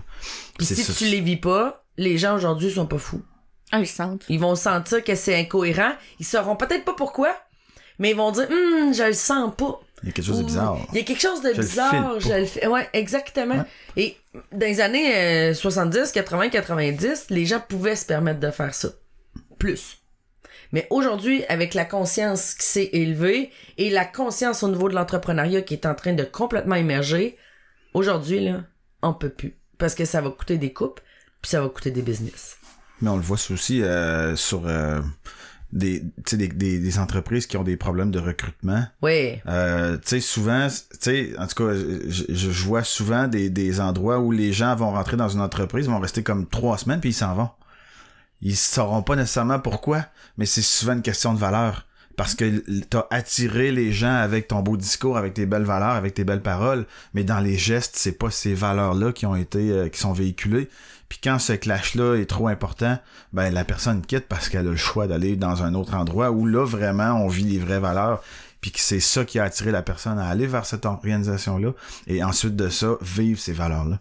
Speaker 2: Puis si tu les vis pas, les gens aujourd'hui sont pas fous.
Speaker 3: Ah, ils sentent.
Speaker 2: Ils vont sentir que c'est incohérent. Ils sauront peut-être pas pourquoi, mais ils vont dire hum, je le sens pas.
Speaker 1: il y a quelque chose de bizarre
Speaker 2: Il y a quelque chose de
Speaker 1: Je
Speaker 2: bizarre. Je le fais. Ouais, exactement.
Speaker 1: Ouais.
Speaker 2: Et dans les années euh, 70, 80, 90, les gens pouvaient se permettre de faire ça. Plus. Mais aujourd'hui, avec la conscience qui s'est élevée et la conscience au niveau de l'entrepreneuriat qui est en train de complètement émerger, aujourd'hui, là, on peut plus. Parce que ça va coûter des coupes, puis ça va coûter des business.
Speaker 1: mais on le voit aussi euh, sur euh, des, tu sais, des, des, des entreprises qui ont des problèmes de recrutement
Speaker 2: Oui.
Speaker 1: Euh, tu sais, souvent, tu sais, en tout cas, je, vois souvent des, des endroits où les gens vont rentrer dans une entreprise, vont rester comme trois semaines, puis ils s'en vont. Ils sauront pas nécessairement pourquoi, mais c'est souvent une question de valeur. Parce que t'as attiré les gens avec ton beau discours, avec tes belles valeurs, avec tes belles paroles, mais dans les gestes, c'est pas ces valeurs-là qui ont été, euh, qui sont véhiculées. Puis quand ce clash-là est trop important, ben la personne quitte parce qu'elle a le choix d'aller dans un autre endroit où là vraiment on vit les vraies valeurs puis que c'est ça qui a attiré la personne à aller vers cette organisation-là, et ensuite de ça, vivre ces valeurs-là.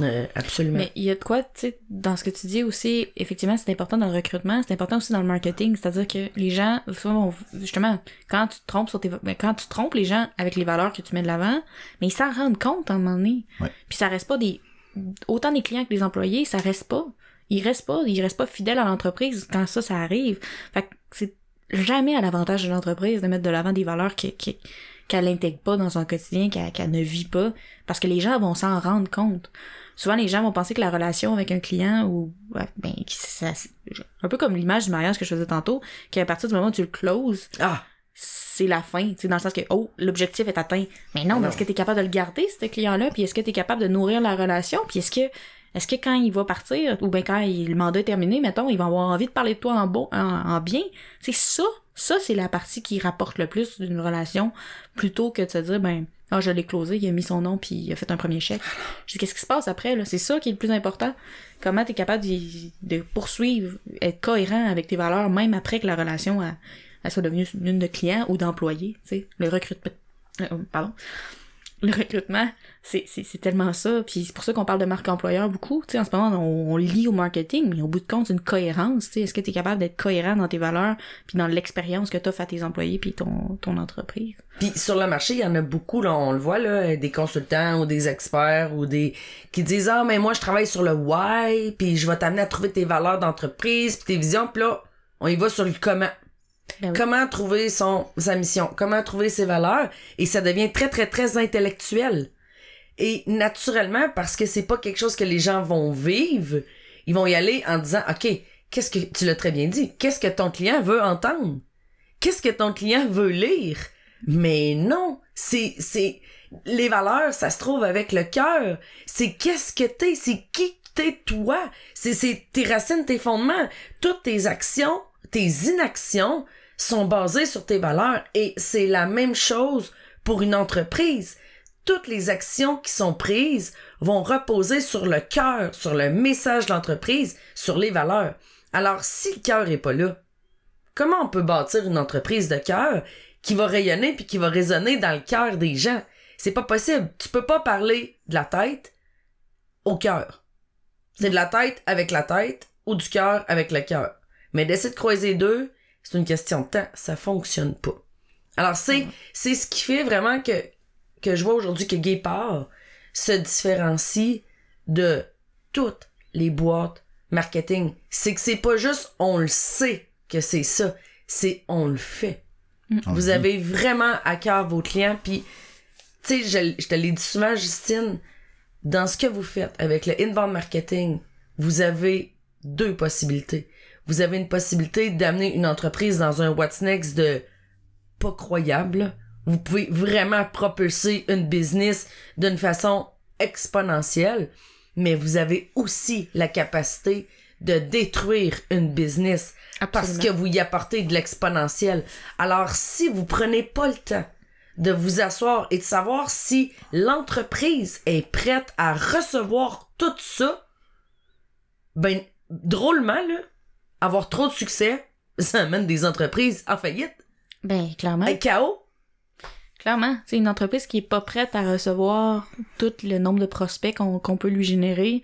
Speaker 2: Euh, absolument.
Speaker 3: Mais il y a de quoi, tu sais, dans ce que tu dis aussi, effectivement, c'est important dans le recrutement, c'est important aussi dans le marketing, c'est-à-dire que les gens, justement, quand tu te trompes sur tes, ben, quand tu trompes les gens avec les valeurs que tu mets de l'avant, mais ils s'en rendent compte à un moment donné.
Speaker 1: Ouais.
Speaker 3: Puis ça reste pas des, autant des clients que des employés, ça reste pas. Ils restent pas, ils restent pas fidèles à l'entreprise quand ça, ça arrive. Fait que c'est jamais à l'avantage de l'entreprise de mettre de l'avant des valeurs qui, qui, qu'elle n'intègre pas dans son quotidien, qu'elle, qu'elle ne vit pas, parce que les gens vont s'en rendre compte. Souvent, les gens vont penser que la relation avec un client ou ben ça, un peu comme l'image du mariage que je faisais tantôt, qu'à partir du moment où tu le closes,
Speaker 2: Ah,
Speaker 3: c'est la fin, tu sais, dans le sens que oh, l'objectif est atteint. Mais non,
Speaker 2: Non.
Speaker 3: est-ce que tu es capable de le garder ce client-là, puis est-ce que tu es capable de nourrir la relation, puis est-ce que est-ce que quand il va partir ou bien quand il- le mandat est terminé, mettons, il va avoir envie de parler de toi en beau en, en bien, c'est ça, ça c'est la partie qui rapporte le plus d'une relation plutôt que de se dire ben ah je l'ai closé, il a mis son nom puis il a fait un premier chèque. Je dis qu'est-ce qui se passe après là, c'est ça qui est le plus important. Comment tu es capable de, de poursuivre, être cohérent avec tes valeurs même après que la relation a- elle soit devenue une de client ou d'employé, tu sais, le recrutement euh, pardon. Le recrutement, c'est tellement ça. Puis c'est pour ça qu'on parle de marque employeur beaucoup. Tu sais, en ce moment, on, on lit au marketing, mais au bout de compte, c'est une cohérence. Tu sais, est-ce que tu es capable d'être cohérent dans tes valeurs, puis dans l'expérience que tu offres à tes employés, puis ton, ton entreprise?
Speaker 2: Puis sur le marché, il y en a beaucoup, là, on le voit, là, des consultants ou des experts ou des qui disent Ah, mais moi, je travaille sur le why, puis je vais t'amener à trouver tes valeurs d'entreprise, puis tes visions, puis là, on y va sur le comment.
Speaker 3: Ben.
Speaker 2: Comment trouver son, sa mission, comment trouver ses valeurs, et ça devient très, très, très intellectuel. Et naturellement, parce que c'est pas quelque chose que les gens vont vivre, ils vont y aller en disant OK, qu'est-ce que tu l'as très bien dit, qu'est-ce que ton client veut entendre? Qu'est-ce que ton client veut lire? Mais non, c'est c'est les valeurs, ça se trouve avec le cœur. C'est qu'est-ce que t'es, c'est qui t'es toi? C'est c'est tes racines, tes fondements, toutes tes actions, tes inactions sont basées sur tes valeurs et c'est la même chose pour une entreprise. Toutes les actions qui sont prises vont reposer sur le cœur, sur le message de l'entreprise, sur les valeurs. Alors si le cœur est pas là, comment on peut bâtir une entreprise de cœur qui va rayonner puis qui va résonner dans le cœur des gens? C'est pas possible. Tu peux pas parler de la tête au cœur. C'est de la tête avec la tête ou du cœur avec le cœur. Mais d'essayer de croiser deux, c'est une question de temps. Ça fonctionne pas. Alors c'est, c'est ce qui fait vraiment que, que je vois aujourd'hui que Guépard se différencie de toutes les boîtes marketing. C'est que c'est pas juste on le sait que c'est ça. c'est on le fait.
Speaker 3: Mm.
Speaker 2: Vous avez vraiment à cœur vos clients, puis tu sais, je, je te l'ai dit souvent, Justine, dans ce que vous faites avec le inbound marketing, vous avez deux possibilités. Vous avez une possibilité d'amener une entreprise dans un what's next de pas croyable. Vous pouvez vraiment propulser une business d'une façon exponentielle, mais vous avez aussi la capacité de détruire une business parce que vous y apportez de l'exponentiel. Alors, si vous prenez pas le temps de vous asseoir et de savoir si l'entreprise est prête à recevoir tout ça, ben, drôlement, là, avoir trop de succès, ça amène des entreprises en faillite,
Speaker 3: Ben, clairement.
Speaker 2: à chaos.
Speaker 3: Clairement, c'est une entreprise qui est pas prête à recevoir tout le nombre de prospects qu'on peut lui générer.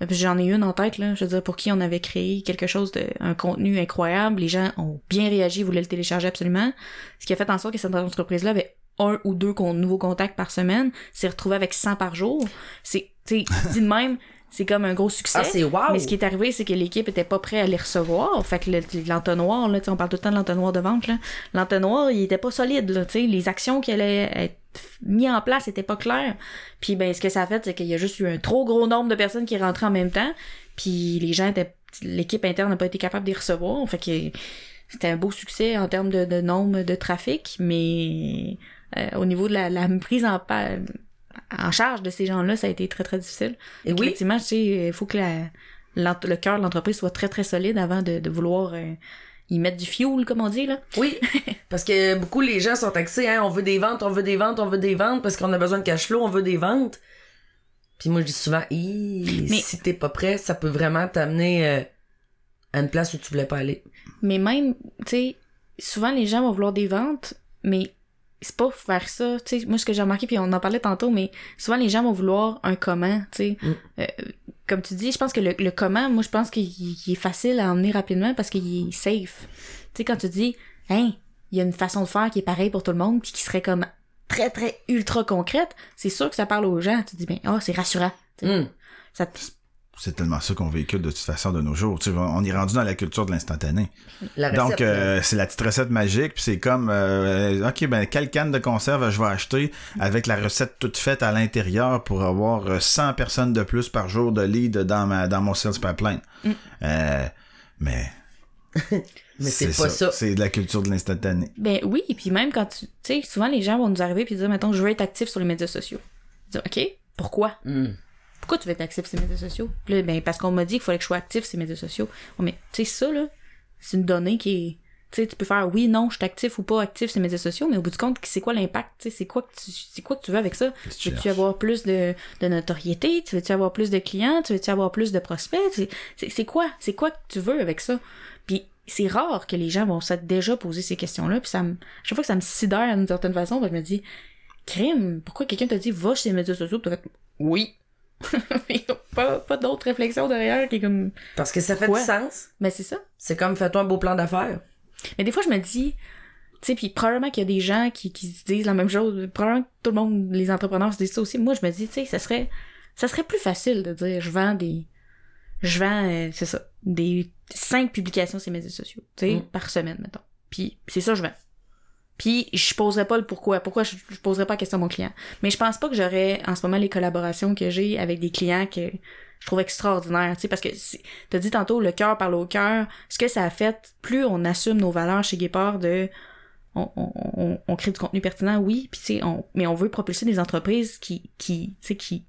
Speaker 3: Euh, J'en ai une en tête, là. Je veux dire, pour qui on avait créé quelque chose de, un contenu incroyable. Les gens ont bien réagi, voulaient le télécharger absolument. Ce qui a fait en sorte que cette entreprise-là avait un ou deux con- nouveaux contacts par semaine, s'est retrouvée avec 100 par jour. C'est, tu dit de même, c'est comme un gros succès.
Speaker 2: Ah, c'est wow!
Speaker 3: Mais ce qui est arrivé, c'est que l'équipe était pas prêt à les recevoir. Fait que le- l'entonnoir, sais, on parle tout le temps de l'entonnoir de vente, là. L'entonnoir, il était pas solide, là, tu sais. Les actions qui allaient être mises en place étaient pas claires. Puis, ben, ce que ça a fait, c'est qu'il y a juste eu un trop gros nombre de personnes qui rentraient en même temps. Puis, les gens étaient, l'équipe interne n'a pas été capable de les recevoir. Fait que c'était un beau succès en termes de, de nombre de trafic, mais euh, au niveau de la, la prise en, en charge de ces gens-là, ça a été très, très difficile.
Speaker 2: Et oui,
Speaker 3: Effectivement, tu sais, il faut que la- le cœur de l'entreprise soit très très solide avant de, de vouloir euh, y mettre du fuel, comme on dit, là.
Speaker 2: oui. Parce que beaucoup les gens sont taxés, hein, on veut des ventes, on veut des ventes, on veut des ventes, parce qu'on a besoin de cash flow, on veut des ventes. Puis moi, je dis souvent,
Speaker 3: Mais-
Speaker 2: si t'es pas prêt, ça peut vraiment t'amener euh, à une place où tu voulais pas aller.
Speaker 3: Mais même, tu sais, souvent les gens vont vouloir des ventes, mais c'est pas faire ça. Tu sais, moi, ce que j'ai remarqué, puis on en parlait tantôt, mais souvent les gens vont vouloir un comment, tu sais.
Speaker 2: Mm.
Speaker 3: Euh, comme tu dis, je pense que le, le comment, moi, je pense qu'il il est facile à emmener rapidement parce qu'il est safe. Tu sais, quand tu dis, hein, il y a une façon de faire qui est pareille pour tout le monde, puis qui serait comme très, très ultra concrète, c'est sûr que ça parle aux gens. Tu te dis, ben, oh, c'est rassurant.
Speaker 2: Hum.
Speaker 3: Ça te-
Speaker 1: C'est tellement ça qu'on véhicule de toute façon de nos jours. Tu sais, on est rendu dans la culture de l'instantané. Donc, euh, c'est la petite recette magique, puis c'est comme, euh, ok, ben, quelle canne de conserve je vais acheter avec la recette toute faite à l'intérieur pour avoir euh, 100 personnes de plus par jour de lead dans, ma, dans mon sales pipeline.
Speaker 3: Mm.
Speaker 1: Euh, mais
Speaker 2: mais c'est pas ça.
Speaker 1: C'est de la culture de l'instantané.
Speaker 3: Ben oui, et puis même quand tu... Tu sais, souvent les gens vont nous arriver puis dire, mettons, je veux être actif sur les médias sociaux. Dire, OK, pourquoi?
Speaker 2: Hum.
Speaker 3: Pourquoi tu veux être actif sur les médias sociaux? Là, ben, parce qu'on m'a dit qu'il fallait que je sois actif sur les médias sociaux. Mais, tu sais, ça, là, c'est une donnée qui est... Tu sais, tu peux faire oui, non, je suis actif ou pas actif sur les médias sociaux, mais au bout du compte, c'est quoi l'impact? Tu sais, c'est quoi que tu, c'est quoi que tu veux avec ça?
Speaker 1: Tu
Speaker 3: Veux-tu avoir plus de, de notoriété? Tu veux-tu avoir plus de clients? Tu veux-tu avoir plus de prospects? C'est- quoi? C'est quoi que tu veux avec ça? Puis c'est rare que les gens vont s'être déjà posé ces questions-là. Puis ça me, chaque fois que ça me sidère d'une certaine façon, ben, je me dis, crime, pourquoi quelqu'un t'a dit va sur les médias sociaux? Puis oui. Pas, pas d'autre réflexion derrière qui est comme,
Speaker 2: Parce que ça fait du sens.
Speaker 3: mais c'est ça.
Speaker 2: C'est comme fais-toi un beau plan d'affaires.
Speaker 3: Mais des fois, je me dis, tu sais, puis probablement qu'il y a des gens qui, qui se disent la même chose. Probablement que tout le monde, les entrepreneurs se disent ça aussi. Moi, je me dis, tu sais, ça serait, ça serait plus facile de dire, je vends des, je vends, euh, c'est ça, des cinq publications sur les médias sociaux, tu sais,
Speaker 2: Mm.
Speaker 3: par semaine, mettons. Puis c'est ça, je vends. Puis je poserais pas le pourquoi. Pourquoi je, poserais pas la question à mon client. Mais je pense pas que j'aurais en ce moment les collaborations que j'ai avec des clients que je trouve extraordinaires. Tu sais, parce que t'as dit tantôt le cœur parle au cœur. Ce que ça a fait, plus on assume nos valeurs chez Guépard de on, on, on, crée du contenu pertinent, oui, puis tu sais, on, mais on veut propulser des entreprises qui, qui, tu sais, qui,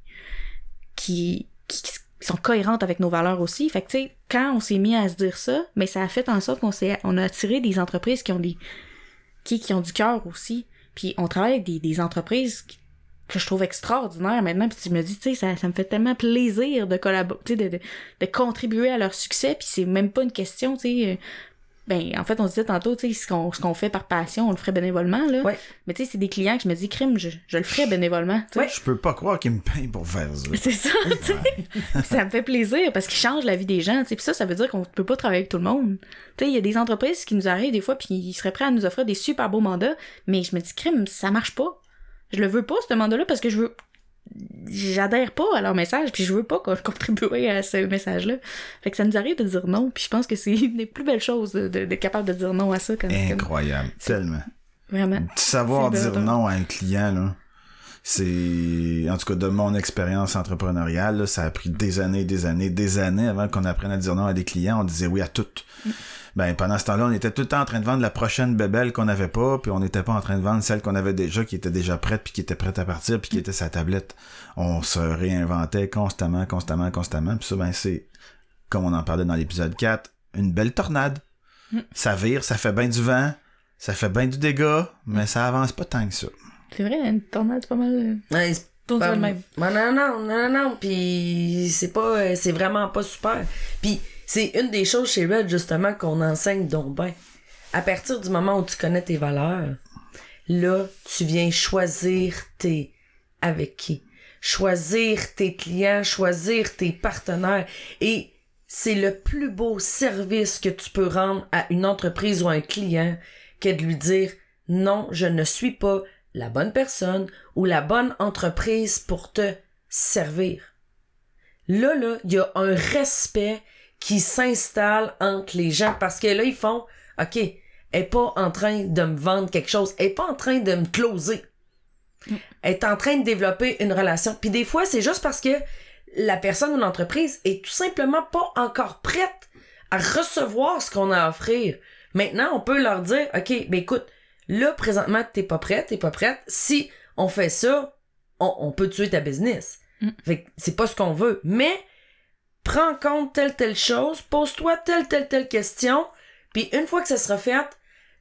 Speaker 3: qui, qui, qui sont cohérentes avec nos valeurs aussi. Fait que, tu sais, quand on s'est mis à se dire ça, mais ça a fait en sorte qu'on s'est, on a attiré des entreprises qui ont des, qui, ont du cœur aussi. Puis on travaille avec des, entreprises que je trouve extraordinaires maintenant. Puis je me dis, tu sais, ça, ça me fait tellement plaisir de collaborer, tu de, de, de contribuer à leur succès. Puis c'est même pas une question, tu sais. Ben, en fait, on se disait tantôt, tu sais, ce qu'on, ce qu'on fait par passion, on le ferait bénévolement, là.
Speaker 2: Ouais.
Speaker 3: Mais tu sais, c'est des clients que je me dis, crime, je, je le ferais bénévolement.
Speaker 2: Ouais.
Speaker 1: Je peux pas croire qu'ils me payent pour faire ça.
Speaker 3: C'est ça, tu sais. Puis ça me fait plaisir parce qu'ils changent la vie des gens, tu sais. Puis ça, ça veut dire qu'on peut pas travailler avec tout le monde. Tu sais, il y a des entreprises qui nous arrivent des fois puis ils seraient prêts à nous offrir des super beaux mandats, mais je me dis crime, ça marche pas. Je le veux pas ce mandat-là parce que je veux j'adhère pas à leur message, puis je veux pas contribuer à ce message-là. Fait que ça nous arrive de dire non, puis je pense que c'est une des plus belles choses de, de, capable de dire non à ça. Quand,
Speaker 1: Incroyable, tellement.
Speaker 3: Vraiment.
Speaker 1: Savoir dire non à un client, là c'est en tout cas de mon expérience entrepreneuriale ça a pris des années des années des années avant qu'on apprenne à dire non à des clients. On disait oui à toutes ben pendant ce temps-là on était tout le temps en train de vendre la prochaine bébelle qu'on n'avait pas puis on n'était pas en train de vendre celle qu'on avait déjà qui était déjà prête puis qui était prête à partir puis qui était sa tablette. On se réinventait constamment constamment constamment. Puis ça ben c'est comme on en parlait dans l'épisode 4 une belle tornade. Ça vire ça fait bien du vent ça fait bien du dégât mais ça avance pas tant que ça
Speaker 3: c'est vrai, une tornade, c'est pas mal. Euh,
Speaker 2: ouais, c'est pas même. Non, non, non, non, non, puis c'est pas, euh, c'est vraiment pas super. Puis c'est une des choses chez Red, justement, qu'on enseigne donc ben. À partir du moment où tu connais tes valeurs, là, tu viens choisir tes avec qui. Choisir tes clients, choisir tes partenaires. Et c'est le plus beau service que tu peux rendre à une entreprise ou à un client que de lui dire non, je ne suis pas la bonne personne ou la bonne entreprise pour te servir. Là, là, il y a un respect qui s'installe entre les gens parce que là, ils font, OK, elle est pas en train de me vendre quelque chose, elle est pas en train de me closer. Elle est en train de développer une relation. Puis des fois, c'est juste parce que la personne ou l'entreprise est tout simplement pas encore prête à recevoir ce qu'on a à offrir. Maintenant, on peut leur dire, OK, ben écoute, Là, présentement, t'es pas prête, t'es pas prête. Si on fait ça, on, peut tuer ta business. Mm. Fait c'est pas ce qu'on veut. Mais, prends en compte telle, telle chose, pose-toi telle, telle, telle question, puis une fois que ça sera fait,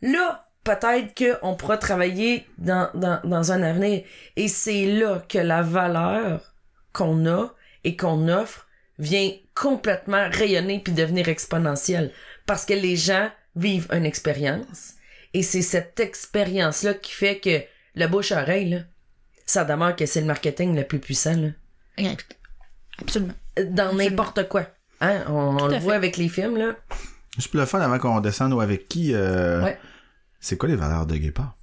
Speaker 2: là, peut-être qu'on pourra travailler dans, dans, dans un avenir. Et c'est là que la valeur qu'on a et qu'on offre vient complètement rayonner puis devenir exponentielle. Parce que les gens vivent une expérience et c'est cette expérience-là qui fait que le bouche-oreille, ça demeure que c'est le marketing le plus puissant. Là.
Speaker 3: Absolument.
Speaker 2: Dans n'importe quoi. Hein? On, le voit avec les films. là.
Speaker 1: Juste le fun, avant qu'on descende ou avec qui, euh, c'est quoi les valeurs de Guépard?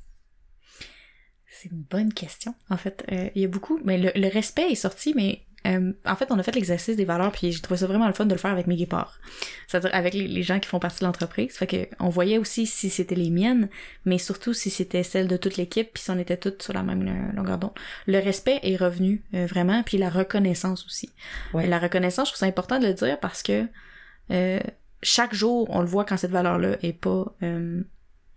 Speaker 3: C'est une bonne question. En fait, euh, il y a beaucoup, mais le, respect est sorti, mais euh, en fait, on a fait l'exercice des valeurs, puis j'ai trouvé ça vraiment le fun de le faire avec mes guépards. C'est-à-dire avec les, gens qui font partie de l'entreprise. Fait que on voyait aussi si c'était les miennes, mais surtout si c'était celles de toute l'équipe, puis si on était toutes sur la même euh, longueur d'onde. Le respect est revenu euh, vraiment, puis la reconnaissance aussi. Ouais. La reconnaissance, je trouve ça important de le dire parce que chaque jour, on le voit quand cette valeur-là est pas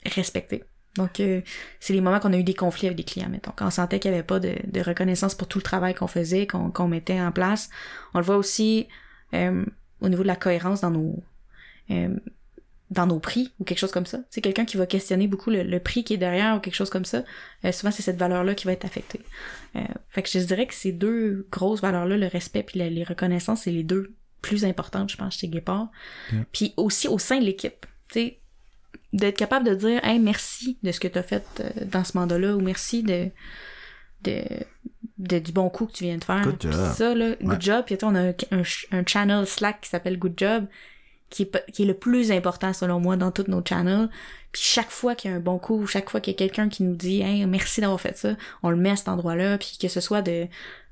Speaker 3: respectée. Donc, euh, c'est les moments qu'on a eu des conflits avec des clients, mettons. Quand on sentait qu'il n'y avait pas de, reconnaissance pour tout le travail qu'on faisait, qu'on mettait en place. On le voit aussi euh, au niveau de la cohérence dans nos euh, dans nos prix ou quelque chose comme ça. C'est quelqu'un qui va questionner beaucoup le, prix qui est derrière ou quelque chose comme ça. souvent, c'est cette valeur-là qui va être affectée. fait que je dirais que ces deux grosses valeurs-là, le respect puis les reconnaissances, c'est les deux plus importantes, je pense, chez Guépard. Puis aussi au sein de l'équipe. Tu sais, d'être capable de dire hey, merci de ce que tu as fait euh, dans ce mandat-là ou merci de, de, du bon coup que tu viens de faire.
Speaker 1: Good job.
Speaker 3: Ça, là, good job. Puis on a un, channel Slack qui s'appelle Good Job qui est, qui est le plus important selon moi dans tous nos channels. Puis chaque fois qu'il y a un bon coup, chaque fois qu'il y a quelqu'un qui nous dit hey, merci d'avoir fait ça, on le met à cet endroit-là, puis que ce soit de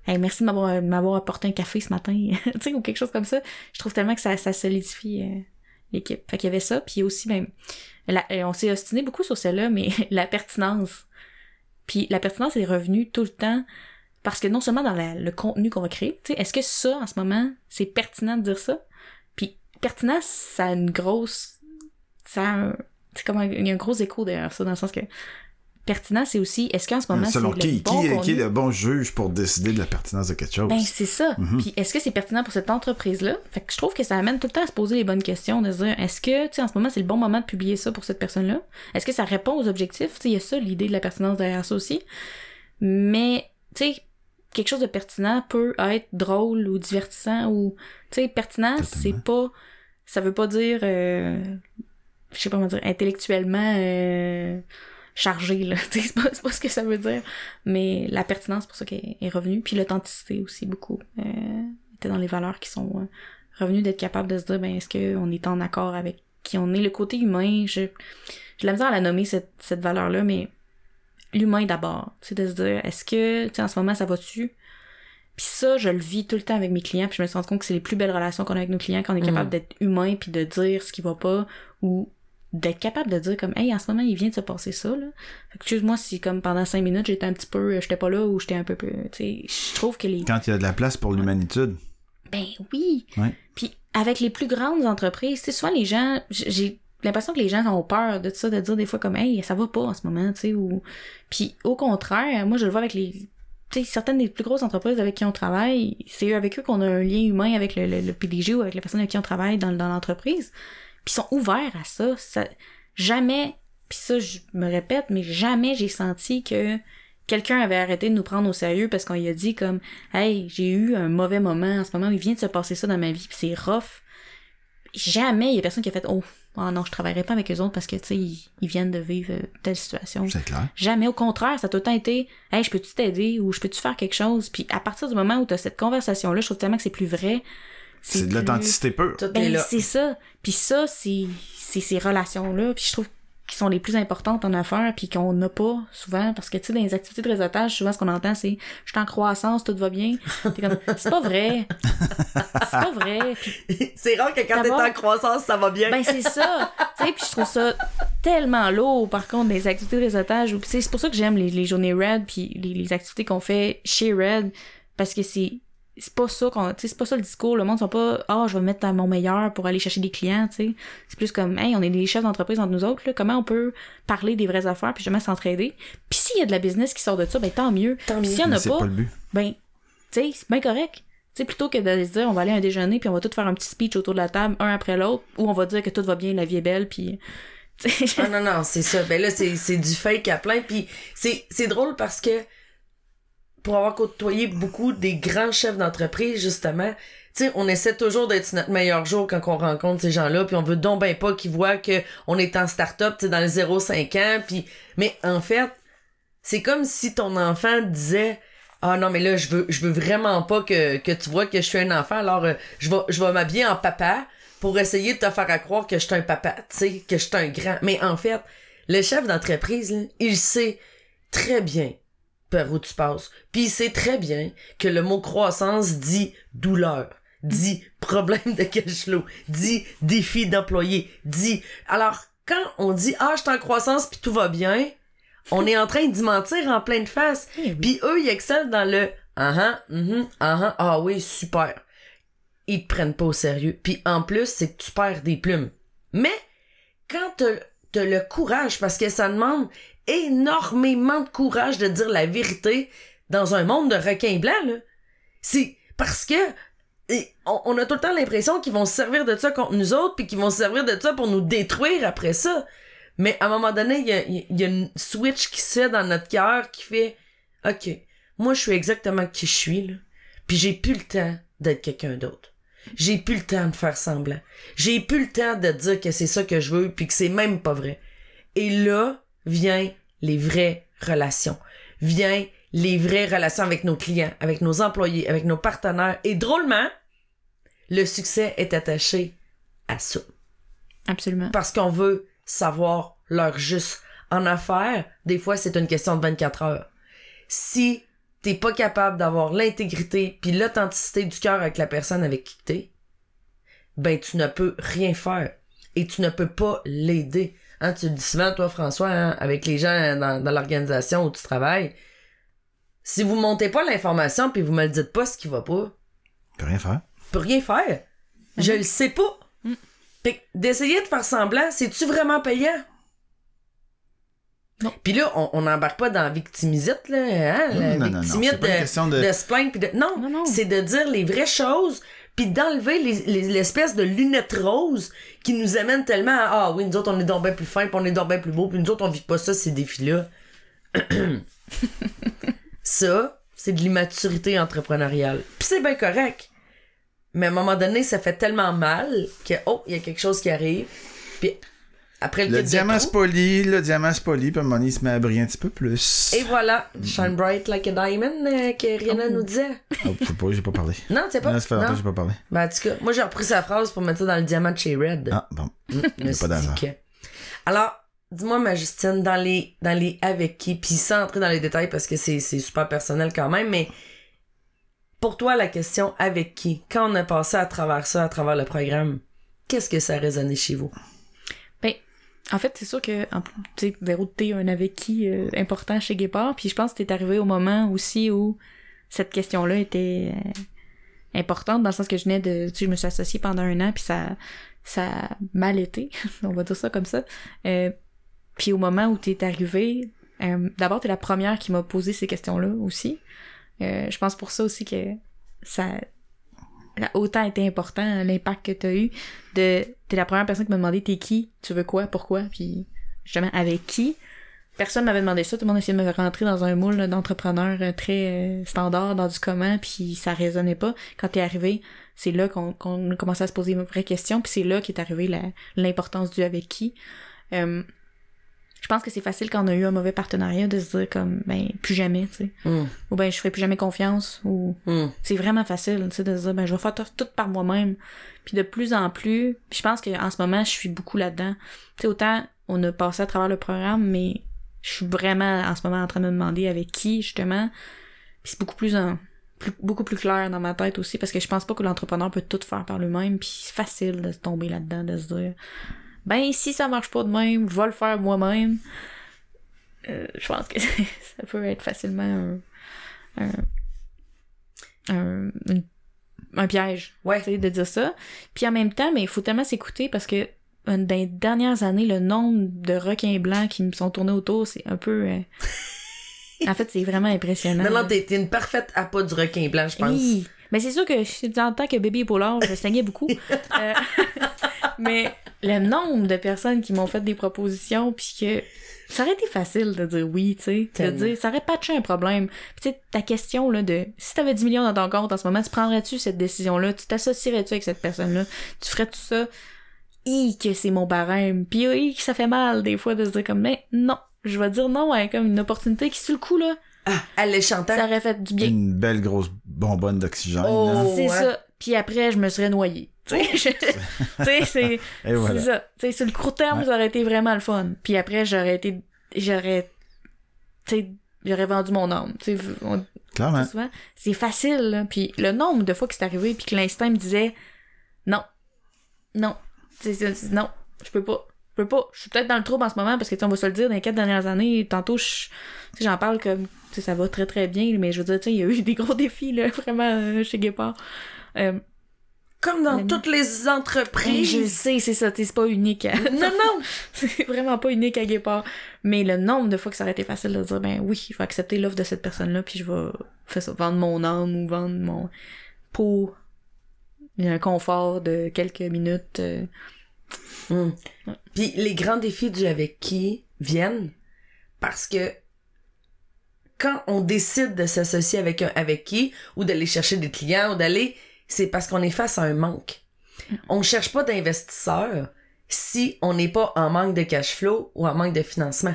Speaker 3: hey, merci de m'avoir, m'avoir apporté un café ce matin, tu sais, ou quelque chose comme ça. Je trouve tellement que ça, ça solidifie euh, l'équipe. Fait qu'il y avait ça, puis aussi, ben, euh, on s'est ostiné beaucoup sur celle-là, mais la pertinence. Puis la pertinence est revenue tout le temps parce que non seulement dans le contenu qu'on va créer, tu sais, est-ce que ça, en ce moment, c'est pertinent de dire ça? Puis pertinence, ça a une grosse... Ça un... C'est comme il y a un gros écho derrière ça, dans le sens que pertinent, c'est aussi, est-ce qu'en ce moment,
Speaker 1: c'est le qui, bon qui, qui, est le bon juge pour décider de la pertinence de quelque chose?
Speaker 3: Ben, c'est ça. Mhm. Puis est-ce que c'est pertinent pour cette entreprise-là? Fait que je trouve que ça amène tout le temps à se poser les bonnes questions, de se dire, est-ce que, tu sais, en ce moment, c'est le bon moment de publier ça pour cette personne-là? Est-ce que ça répond aux objectifs? Tu il y a ça, l'idée de la pertinence derrière ça aussi. Mais, tu sais, quelque chose de pertinent peut être drôle ou divertissant ou, tu sais, pertinent, c'est pas, ça veut pas dire, euh, je sais pas comment dire, intellectuellement, euh, chargé, là. c'est pas, pas ce que ça veut dire. Mais la pertinence, pour ça qu'elle est revenue. Puis l'authenticité aussi, beaucoup. Euh, était dans les valeurs qui sont euh, revenues d'être capable de se dire, ben, est-ce qu'on est en accord avec qui on est? Le côté humain, je, j'ai la misère à la nommer, cette, cette valeur-là, mais l'humain d'abord. C'est de se dire, est-ce que, tu sais, en ce moment, ça va-tu? Puis ça, je le vis tout le temps avec mes clients, puis je me suis rendu compte que c'est les plus belles relations qu'on a avec nos clients, quand on est capable d'être humain, puis de dire ce qui va pas, ou d'être capable de dire comme hey en ce moment il vient de se passer ça là excuse-moi si comme pendant cinq minutes j'étais un petit peu j'étais pas là ou j'étais un peu peu tu sais je trouve que les
Speaker 1: Quand il y a de la place pour l'humanitude.
Speaker 3: ben oui
Speaker 1: Ouais.
Speaker 3: puis avec les plus grandes entreprises tu sais souvent les gens j'ai l'impression que les gens ont peur de ça de dire des fois comme hey ça va pas en ce moment tu sais ou puis au contraire moi je le vois avec les tu sais certaines des plus grosses entreprises avec qui on travaille c'est eux- avec eux qu'on a un lien humain avec le, le, le PDG ou avec la personne avec qui on travaille dans, dans l'entreprise puis ils sont ouverts à ça, ça jamais puis ça je me répète mais jamais j'ai senti que quelqu'un avait arrêté de nous prendre au sérieux parce qu'on lui a dit comme hey j'ai eu un mauvais moment en ce moment il vient de se passer ça dans ma vie puis c'est rough jamais il y a personne qui a fait oh oh non je travaillerai pas avec eux autres parce que tu sais ils, ils viennent de vivre euh, telle situation
Speaker 1: C'est clair.
Speaker 3: Jamais, au contraire, ça a tout le temps été Hey, je peux-tu t'aider ou je peux-tu faire quelque chose? Puis à partir du moment où tu as cette conversation-là, je trouve tellement que c'est plus vrai.
Speaker 1: C'est de l'authenticité pure.
Speaker 3: Ben, c'est ça. Puis ça, c'est c'est ces relations-là. Puis je trouve qui sont les plus importantes en affaires puis qu'on n'a pas souvent parce que tu sais dans les activités de réseautage souvent ce qu'on entend c'est je suis en croissance tout va bien T'es comme c'est pas vrai c'est pas vrai
Speaker 2: c'est rare que quand t'es en croissance, ça va bien.
Speaker 3: ben c'est ça. Tu sais, puis je trouve ça tellement lourd par contre des activités de réseautage. C'est pour ça que j'aime les, les journées Red puis les, les activités qu'on fait chez Red parce que c'est c'est pas ça qu'on tu sais c'est pas ça le discours le monde sont pas ah je vais mettre à mon meilleur pour aller chercher des clients tu sais c'est plus comme hey on est des chefs d'entreprise entre nous autres là comment on peut parler des vraies affaires puis jamais s'entraider puis s'il y a de la business qui sort de ça ben tant mieux
Speaker 2: Tant mieux.
Speaker 3: s'il y en a pas,
Speaker 1: pas le but.
Speaker 3: ben, tu sais, c'est bien correct. Tu sais, plutôt que de se dire, on va aller à un déjeuner, puis on va tout faire un petit speech autour de la table, un après l'autre, ou on va dire que tout va bien, la vie est belle, puis...
Speaker 2: Ah non, non, c'est ça. Ben là, c'est, c'est du fake à plein. Puis c'est, c'est drôle parce que pour avoir côtoyé beaucoup des grands chefs d'entreprise, justement, tu sais, on essaie toujours d'être notre meilleur jour quand on rencontre ces gens-là, puis on veut donc ben pas qu'ils voient que on est en start-up, tu sais, dans le 0-5 ans, puis... Mais en fait, c'est comme si ton enfant disait... Ah non, mais là, je veux, je veux vraiment pas que, que tu vois que je suis un enfant, alors euh, je vais, je vais m'habiller en papa pour essayer de te faire à croire que je suis un papa, tu sais, que je suis un grand. Mais en fait, le chef d'entreprise, il sait très bien par où tu passes. Puis sait très bien que le mot croissance dit douleur, dit problème de cash flow, dit défi d'employé, dit... Alors, quand on dit « Ah, je suis en croissance puis tout va bien », on est en train d'y mentir en pleine face.
Speaker 3: Eh oui.
Speaker 2: Puis eux, ils excellent dans le « Ah ah, mhm, ah ah, ah oui, super ». Ils te prennent pas au sérieux. Puis en plus, c'est que tu perds des plumes. Mais quand t'as le courage, parce que ça demande énormément de courage de dire la vérité dans un monde de requins blancs, là. C'est parce que on, a tout le temps l'impression qu'ils vont se servir de ça contre nous autres, puis qu'ils vont se servir de ça pour nous détruire après ça. Mais à un moment donné, il y a, une switch qui se dans notre cœur qui fait OK, moi je suis exactement qui je suis, là. Puis j'ai plus le temps d'être quelqu'un d'autre. J'ai plus le temps de faire semblant. J'ai plus le temps de dire que c'est ça que je veux, puis que c'est même pas vrai. Et là vient les vraies relations. Vient les vraies relations avec nos clients, avec nos employés, avec nos partenaires. Et drôlement, le succès est attaché à ça.
Speaker 3: Absolument.
Speaker 2: Parce qu'on veut savoir l'heure juste. En affaires, des fois, c'est une question de 24 heures. Si t'es pas capable d'avoir l'intégrité puis l'authenticité du cœur avec la personne avec qui t'es, ben tu ne peux rien faire. Et tu ne peux pas l'aider. Hein, tu le dis souvent, toi, François, hein, avec les gens dans, dans l'organisation où tu travailles. Si vous montez pas l'information puis vous me le dites pas ce qui va pas,
Speaker 1: peut rien faire.
Speaker 2: je peux rien faire. Je le sais pas. Fait que d'essayer de faire semblant, c'est-tu vraiment payant?
Speaker 3: Non.
Speaker 2: Puis là, on on n'embarque pas dans la victimisite, là, hein? la
Speaker 1: Non, non, non, non.
Speaker 2: victimite
Speaker 1: C'est pas une
Speaker 2: de,
Speaker 1: question de-
Speaker 2: de se plaindre. puis de... Non,
Speaker 3: Non, non.
Speaker 2: c'est de dire les vraies choses, puis d'enlever les- les- l'espèce de lunettes roses qui nous amène tellement à Ah oui, nous autres, on est donc bien plus fins, puis on est donc bien plus beau, puis nous autres, on vit pas ça, ces défis-là. ça, c'est de l'immaturité entrepreneuriale. Puis c'est bien correct. Mais à un moment donné, ça fait tellement mal que, oh, il y a quelque chose qui arrive. Puis après le,
Speaker 1: diamant se polie, le diamant se polie, puis à un moment donné, il se met à briller un petit peu plus.
Speaker 2: Et voilà, shine bright like a diamond, euh, que Rihanna
Speaker 3: Oh.
Speaker 2: nous disait.
Speaker 1: Oh, je sais pas, j'ai pas parlé.
Speaker 2: Non, tu sais pas?
Speaker 1: Là, ça fait longtemps
Speaker 2: Non.
Speaker 1: que j'ai pas parlé.
Speaker 2: Ben, en tout cas, moi, j'ai repris sa phrase pour mettre ça dans le diamant de chez Red.
Speaker 1: Ah, bon.
Speaker 2: Mm, suis
Speaker 1: pas
Speaker 2: que- Alors, dis-moi, ma Justine, dans les, dans les avec qui, puis sans entrer dans les détails parce que c'est, c'est super personnel quand même, mais Pour toi, la question avec qui? Quand on a passé à travers ça, à travers le programme, qu'est-ce que ça a résonné chez vous?
Speaker 3: En fait, c'est sûr que, tu sais, Véro, t'es un avec qui euh, important chez Guépard, puis je pense que t'es arrivé au moment aussi où cette question-là était euh, importante, dans le sens que je venais de, tu sais, je me suis associée pendant un an, puis ça, ça a mal été, on va dire ça comme ça. Euh, puis au moment où t'es arrivé, euh, d'abord, t'es la première qui m'a posé ces questions-là aussi. Je pense pour ça aussi que ça a autant été important l'impact que t'as eu de t'es la première personne qui m'a demandé t'es qui? Tu veux quoi? Pourquoi? Puis justement avec qui? Personne m'avait demandé ça. Tout le monde essayait de me rentrer dans un moule d'entrepreneur euh, très euh, standard dans du comment puis ça résonnait pas. Quand t'es arrivé c'est là qu'on a commencé à se poser une vraie question puis c'est là qu'est arrivé la- l'importance du avec qui. Euh, je pense que c'est facile quand on a eu un mauvais partenariat de se dire comme ben plus jamais tu sais
Speaker 2: Hum,
Speaker 3: ou ben je ferai plus jamais confiance ou
Speaker 2: hum.
Speaker 3: c'est vraiment facile, tu sais, de se dire, ben, je vais faire tout, tout par moi-même. Puis de plus en plus, puis je pense qu'en ce moment, je suis beaucoup là-dedans. Tu sais, autant on a passé à travers le programme, mais je suis vraiment en ce moment en train de me demander avec qui, justement. Puis c'est beaucoup plus, en, plus beaucoup plus clair dans ma tête aussi, parce que je pense pas que l'entrepreneur peut tout faire par lui-même, puis c'est facile de se tomber là-dedans, de se dire, ben, si ça marche pas de même, je vais le faire moi-même. Euh, je pense que ça peut être facilement un, un, un, une- un piège,
Speaker 2: Ouais.
Speaker 3: de dire ça. Puis en même temps, mais il faut tellement s'écouter parce que euh, dans les dernières années, le nombre de requins blancs qui me sont tournés autour, c'est un peu... euh, en fait, c'est vraiment impressionnant.
Speaker 2: Non, non, t'es une parfaite appât du requin blanc, je pense.
Speaker 3: Oui. Mais c'est sûr que je- en tant que bébé épaulard, je saignais beaucoup. Euh, mais le nombre de personnes qui m'ont fait des propositions, puis que ça aurait été facile de dire oui, tu sais. De dire, ça aurait patché un problème. Puis tu ta question, là, de si t'avais 10 millions dans ton compte en ce moment, tu prendrais-tu cette décision-là? Tu t'associerais-tu avec cette personne-là? Tu ferais tout ça? Hi, que c'est mon barème. Puis hi, que ça fait mal, des fois, de se dire comme, mais non. Je vais dire non à comme une opportunité qui, sur le coup, là,
Speaker 2: Ah, elle est chantant.
Speaker 3: ça aurait fait du bien.
Speaker 1: Une belle grosse bonbonne d'oxygène.
Speaker 2: Oh.
Speaker 1: hein.
Speaker 3: C'est
Speaker 2: ouais.
Speaker 3: ça. Puis après, je me serais noyée. Tu sais, c'est
Speaker 1: voilà.
Speaker 3: c'est ça. Tu sais, sur le court terme,
Speaker 1: Ouais.
Speaker 3: ça aurait été vraiment le fun. Puis après, j'aurais été... J'aurais... Tu sais, j'aurais vendu mon âme. Tu sais, on-
Speaker 1: Clairement.
Speaker 3: c'est facile, là. Puis le nombre de fois que c'est arrivé, puis que l'instinct me disait « Non. Non. Non. Je peux pas. Je peux pas. Je suis peut-être dans le trouble en ce moment, parce que, on va se le dire, dans les quatre dernières années, tantôt, je... j'en parle comme... Ça va très, très bien, mais je veux dire, tu sais, il y a eu des gros défis, là, vraiment, euh, chez Guépard. Euh,
Speaker 2: Comme dans toutes les
Speaker 3: ben, je
Speaker 2: entreprises.
Speaker 3: sais, c'est ça, c'est pas unique à...
Speaker 2: Non, non.
Speaker 3: c'est vraiment pas unique à Guépard. Mais le nombre de fois que ça aurait été facile de dire, ben oui, je vais accepter l'offre de cette personne-là, puis je vais faire ça, vendre mon âme ou vendre mon... pour un confort de quelques minutes. euh,
Speaker 2: Hum. Puis les grands défis du avec qui viennent parce que quand on décide de s'associer avec un avec qui ou d'aller chercher des clients ou d'aller, c'est parce qu'on est face à un manque. On ne cherche pas d'investisseurs si on n'est pas en manque de cash flow ou en manque de financement.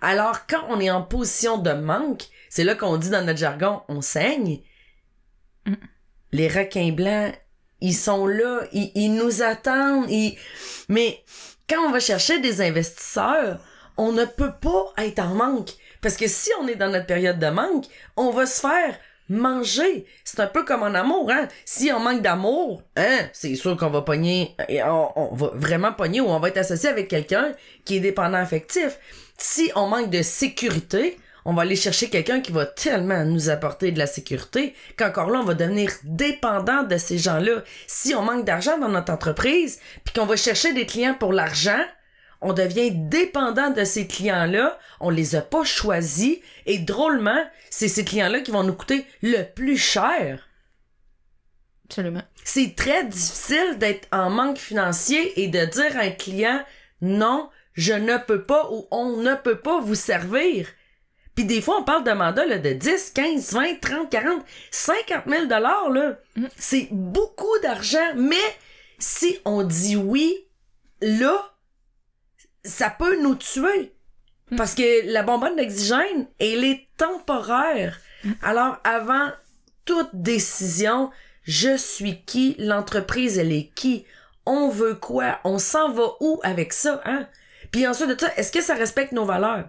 Speaker 2: Alors quand on est en position de manque, c'est là qu'on dit dans notre jargon, on saigne.
Speaker 3: Mm.
Speaker 2: Les requins blancs, ils sont là, ils, ils nous attendent, ils... mais quand on va chercher des investisseurs, on ne peut pas être en manque. Parce que si on est dans notre période de manque, on va se faire manger. C'est un peu comme en amour, hein. Si on manque d'amour, hein, c'est sûr qu'on va pogner, on, on va vraiment pogner ou on va être associé avec quelqu'un qui est dépendant affectif. Si on manque de sécurité, on va aller chercher quelqu'un qui va tellement nous apporter de la sécurité qu'encore là, on va devenir dépendant de ces gens-là. Si on manque d'argent dans notre entreprise, puis qu'on va chercher des clients pour l'argent, on devient dépendant de ces clients-là, on les a pas choisis, et drôlement, c'est ces clients-là qui vont nous coûter le plus cher.
Speaker 3: Absolument.
Speaker 2: C'est très difficile d'être en manque financier et de dire à un client non, je ne peux pas ou on ne peut pas vous servir. Puis des fois, on parle de mandats là, de 10, 15, 20, 30, 40, 50 000 dollars.
Speaker 3: Mm.
Speaker 2: C'est beaucoup d'argent, mais si on dit oui, là, ça peut nous tuer.
Speaker 3: Mm.
Speaker 2: Parce que la bonbonne d'oxygène, elle est temporaire. Alors, avant toute décision, je suis qui, l'entreprise, elle est qui, on veut quoi, on s'en va où avec ça, hein? Puis ensuite de ça, est-ce que ça respecte nos valeurs?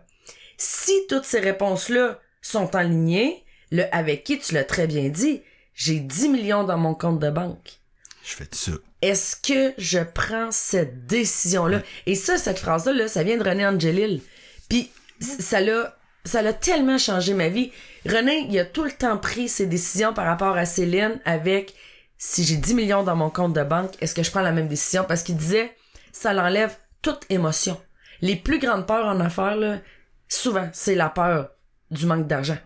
Speaker 2: Si toutes ces réponses-là sont alignées, le avec qui, tu l'as très bien dit, j'ai 10 millions dans mon compte de banque.
Speaker 1: Je fais ça.
Speaker 2: Est-ce que je prends cette décision-là? Et ça, cette phrase-là, là, ça vient de René Angelil. Puis ça l'a ça l'a tellement changé ma vie. René, il a tout le temps pris ses décisions par rapport à Céline avec si j'ai 10 millions dans mon compte de banque, est-ce que je prends la même décision? Parce qu'il disait, ça l'enlève toute émotion. Les plus grandes peurs en affaires, là, souvent, c'est la peur du manque d'argent,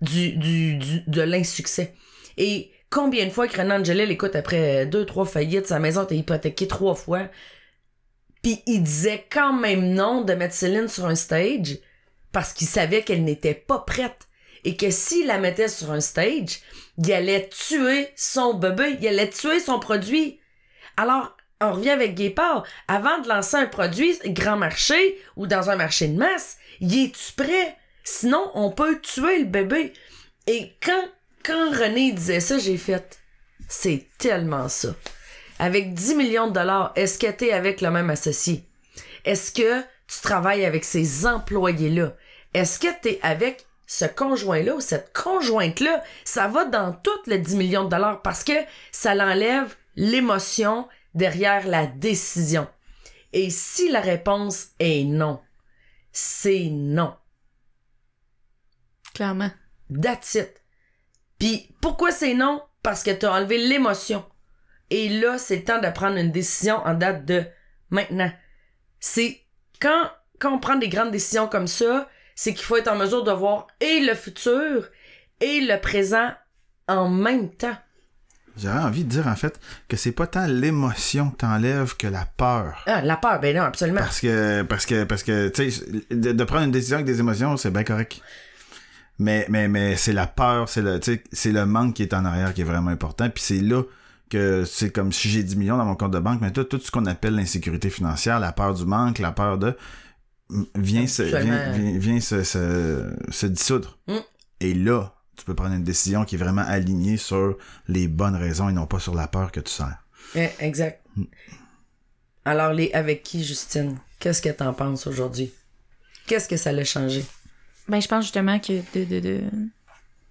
Speaker 2: du, du, du, de l'insuccès. Et combien de fois que René Angelil, écoute, après deux, trois faillites, sa maison était hypothéquée trois fois, puis il disait quand même non de mettre Céline sur un stage parce qu'il savait qu'elle n'était pas prête et que s'il la mettait sur un stage, il allait tuer son bébé, il allait tuer son produit. Alors, on revient avec Guépard. Avant de lancer un produit grand marché ou dans un marché de masse, y es-tu prêt? Sinon, on peut tuer le bébé. Et quand, quand René disait ça, j'ai fait, c'est tellement ça. Avec 10 millions de dollars, est-ce que t'es avec le même associé? Est-ce que tu travailles avec ces employés-là? Est-ce que t'es avec ce conjoint-là ou cette conjointe-là? Ça va dans tout le 10 millions de dollars parce que ça l'enlève l'émotion derrière la décision. Et si la réponse est non, c'est non.
Speaker 3: Clairement.
Speaker 2: That's it. Puis pourquoi c'est non? Parce que tu as enlevé l'émotion. Et là, c'est le temps de prendre une décision en date de maintenant. C'est quand, quand on prend des grandes décisions comme ça, c'est qu'il faut être en mesure de voir et le futur et le présent en même temps.
Speaker 1: J'aurais envie de dire en fait que c'est pas tant l'émotion que t'enlèves que la peur.
Speaker 2: Ah, la peur, ben non, absolument.
Speaker 1: Parce que parce que parce que tu sais de, de prendre une décision avec des émotions, c'est bien correct. Mais mais mais c'est la peur, c'est le c'est le manque qui est en arrière qui est vraiment important puis c'est là que c'est comme si j'ai 10 millions dans mon compte de banque, mais tout, tout ce qu'on appelle l'insécurité financière, la peur du manque, la peur de vient se, vient, vient, vient se, se, se dissoudre.
Speaker 2: Mm.
Speaker 1: Et là, tu peux prendre une décision qui est vraiment alignée sur les bonnes raisons et non pas sur la peur que tu sens.
Speaker 2: Eh, exact. Alors, les avec qui, Justine? Qu'est-ce que t'en penses aujourd'hui? Qu'est-ce que ça l'a changé?
Speaker 3: Ben, je pense justement que de, de, de,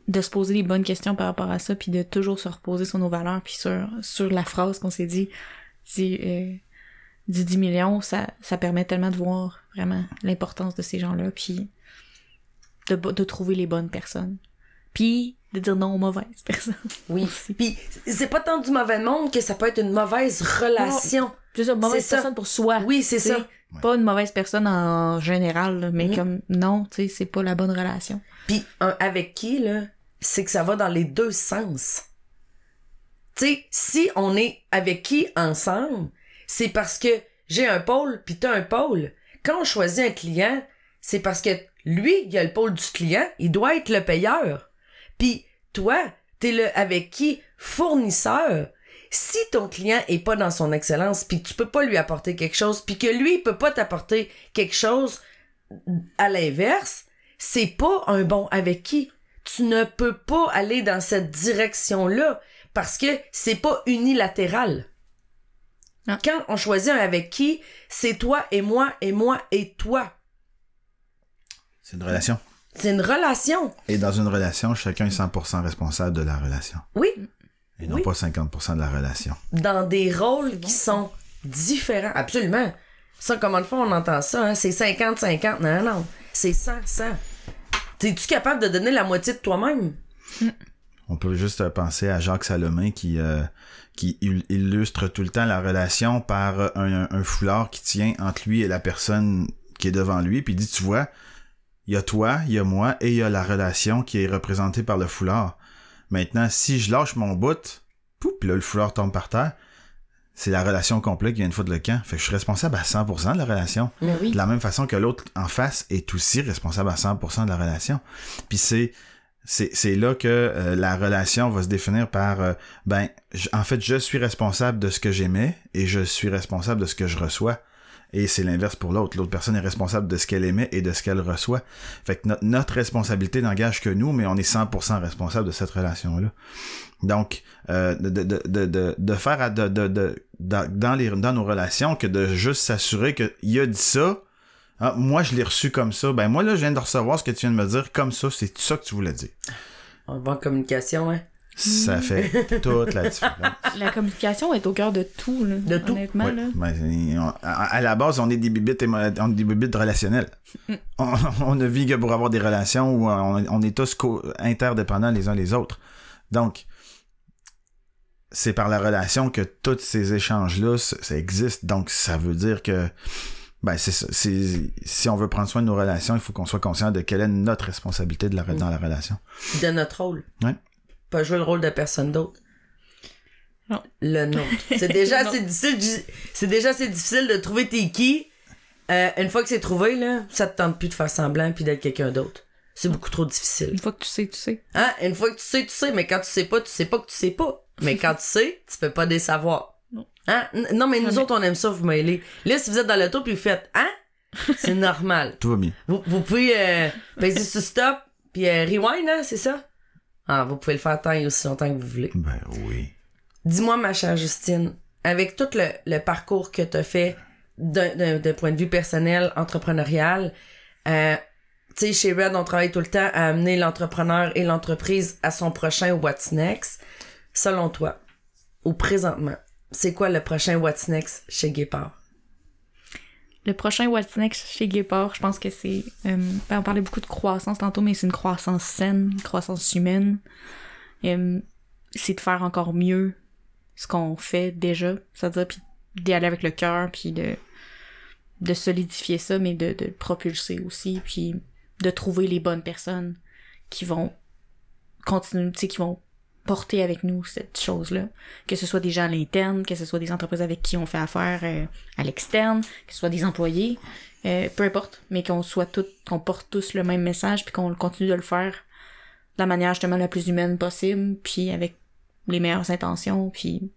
Speaker 3: de se poser les bonnes questions par rapport à ça, puis de toujours se reposer sur nos valeurs, puis sur, sur la phrase qu'on s'est dit, du, euh, du 10 millions, ça, ça permet tellement de voir vraiment l'importance de ces gens-là, puis de, de trouver les bonnes personnes. Puis de dire non aux mauvaises personnes.
Speaker 2: Oui. Puis, c'est pas tant du mauvais monde que ça peut être une mauvaise relation.
Speaker 3: C'est ça, mauvaise
Speaker 2: ça.
Speaker 3: personne pour soi.
Speaker 2: Oui, c'est ça.
Speaker 3: Pas une mauvaise personne en général, là, mais
Speaker 2: Mhm.
Speaker 3: comme non, tu sais, c'est pas la bonne relation.
Speaker 2: Puis un avec qui, là, c'est que ça va dans les deux sens. Tu sais, si on est avec qui ensemble, c'est parce que j'ai un pôle, puis t'as un pôle. Quand on choisit un client, c'est parce que lui, il a le pôle du client, il doit être le payeur. Puis toi, t'es le avec qui? Fournisseur. Si ton client est pas dans son excellence, puis que tu peux pas lui apporter quelque chose, puis que lui il peut pas t'apporter quelque chose à l'inverse, c'est pas un bon avec qui. Tu ne peux pas aller dans cette direction-là parce que c'est pas unilatéral.
Speaker 3: Ah.
Speaker 2: Quand on choisit un avec qui, c'est toi et moi et moi et toi.
Speaker 1: C'est une relation.
Speaker 2: C'est une relation.
Speaker 1: Et dans une relation, chacun est 100% responsable de la relation.
Speaker 2: Oui,
Speaker 1: Et non
Speaker 2: Oui.
Speaker 1: pas 50% de la relation.
Speaker 2: dans des rôles qui sont différents. Absolument. Ça, comment de fois on entend ça, hein? C'est 50-50. Non, non, non. C'est 100-100. T'es-tu capable de donner la moitié de toi-même?
Speaker 1: On peut juste penser à Jacques Salomon qui, euh, qui il- illustre tout le temps la relation par un, un foulard qui tient entre lui et la personne qui est devant lui. Puis il dit, tu vois, il y a toi, il y a moi et il y a la relation qui est représentée par le foulard. Maintenant, si je lâche mon bout, pouf, là, le foulard tombe par terre, c'est la relation complète qui vient de foutre le camp. Fait que je suis responsable à 100% de la relation.
Speaker 2: Mais oui.
Speaker 1: De la même façon que l'autre en face est aussi responsable à 100% de la relation. Puis c'est c'est c'est là que euh, la relation va se définir par euh, ben en fait je suis responsable de ce que j'aimais et je suis responsable de ce que je reçois et c'est l'inverse pour l'autre l'autre personne est responsable de ce qu'elle aimait et de ce qu'elle reçoit fait que no- notre responsabilité n'engage que nous mais on est 100% responsable de cette relation là donc euh, de, de, de, de, faire à- de, dans, les dans nos relations que de juste s'assurer que il a dit ça ah, moi, je l'ai reçu comme ça. Ben, moi, là, je viens de recevoir ce que tu viens de me dire comme ça. C'est ça que tu voulais dire.
Speaker 2: En communication, hein?
Speaker 1: Ça fait toute la différence.
Speaker 3: La communication est au cœur de tout, là,
Speaker 2: De tout.
Speaker 3: honnêtement. Là.
Speaker 1: Ben, on- à, à la base, on est des bibites, émo- on est des bibites relationnelles. On, on ne vit que pour avoir des relations où on, on est tous co- interdépendants les uns les autres. Donc, c'est par la relation que tous ces échanges-là, ça, ça existe. Donc, ça veut dire que, ben, c'est ça. C'est- Si on veut prendre soin de nos relations, il faut qu'on soit conscient de quelle est notre responsabilité de la, dans la relation.
Speaker 2: De notre rôle.
Speaker 1: Ouais.
Speaker 2: Pas jouer le rôle de personne d'autre.
Speaker 3: Non.
Speaker 2: Le nôtre. C'est déjà
Speaker 3: Non.
Speaker 2: assez difficile. C'est déjà assez difficile de trouver t'es qui. Euh, une fois que c'est trouvé, là, ça te tente plus de faire semblant puis d'être quelqu'un d'autre. C'est beaucoup trop difficile.
Speaker 3: Une fois que tu sais, tu sais.
Speaker 2: Hein? Une fois que tu sais, tu sais, mais quand tu sais pas, tu sais pas que tu sais pas. Mais quand tu sais, tu peux pas désavoir.
Speaker 3: Non.
Speaker 2: Hein? Non, mais nous autres, on aime ça, vous mêler. Là, si vous êtes dans l'auto puis vous faites, hein? C'est normal.
Speaker 1: Tout va bien.
Speaker 2: Vous, vous pouvez euh, peser sur stop puis euh, rewind, hein, c'est ça? Ah, vous pouvez le faire tant et aussi longtemps que vous voulez.
Speaker 1: Ben oui.
Speaker 2: Dis-moi, ma chère Justine, avec tout le, le parcours que tu as fait d'un- point de vue personnel, entrepreneurial, euh, tu sais, chez Red, on travaille tout le temps à amener l'entrepreneur et l'entreprise à son prochain What's Next. Selon toi, ou présentement, c'est quoi le prochain What's Next chez Guépard?
Speaker 3: Le prochain What's Next chez Guépard, je pense que c'est. euh, ben, on parlait beaucoup de croissance tantôt, mais c'est une croissance saine, une croissance humaine. Euh, c'est de faire encore mieux ce qu'on fait déjà. C'est-à-dire, puis d'y aller avec le cœur, puis de, de solidifier ça, mais de, de le propulser aussi, puis de trouver les bonnes personnes qui vont continuer, tu sais, qui vont porter avec nous cette chose-là. Que ce soit des gens à l'interne, que ce soit des entreprises avec qui on fait affaire euh, à l'externe, que ce soit des employés, euh, peu importe, mais qu'on soit tous, qu'on porte tous le même message, puis qu'on continue de le faire de la manière justement la plus humaine possible, puis avec les meilleures intentions, puis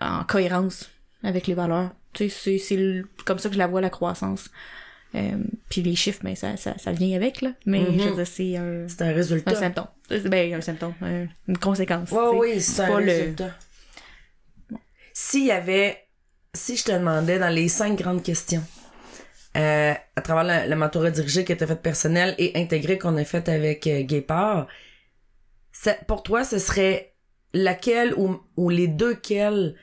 Speaker 3: en cohérence avec les valeurs. Tu sais, c'est, comme ça que je la vois, la croissance. Euh, puis les chiffres, ben, ça, ça, ça vient avec, là. Mais
Speaker 2: Mhm.
Speaker 3: je veux dire, c'est un,
Speaker 2: C'est un
Speaker 3: un
Speaker 2: résultat.
Speaker 3: symptôme. C'est- Ben, un symptôme, un- une conséquence.
Speaker 2: Ouais, oui, c'est un
Speaker 3: pas le-
Speaker 2: résultat. S'il y avait, si je te demandais dans les cinq grandes questions, euh, à travers le, le mentorat dirigé qui était fait personnel et intégré qu'on a fait avec euh, Guépard, ça- pour toi, ce serait laquelle ou, ou les deux quelles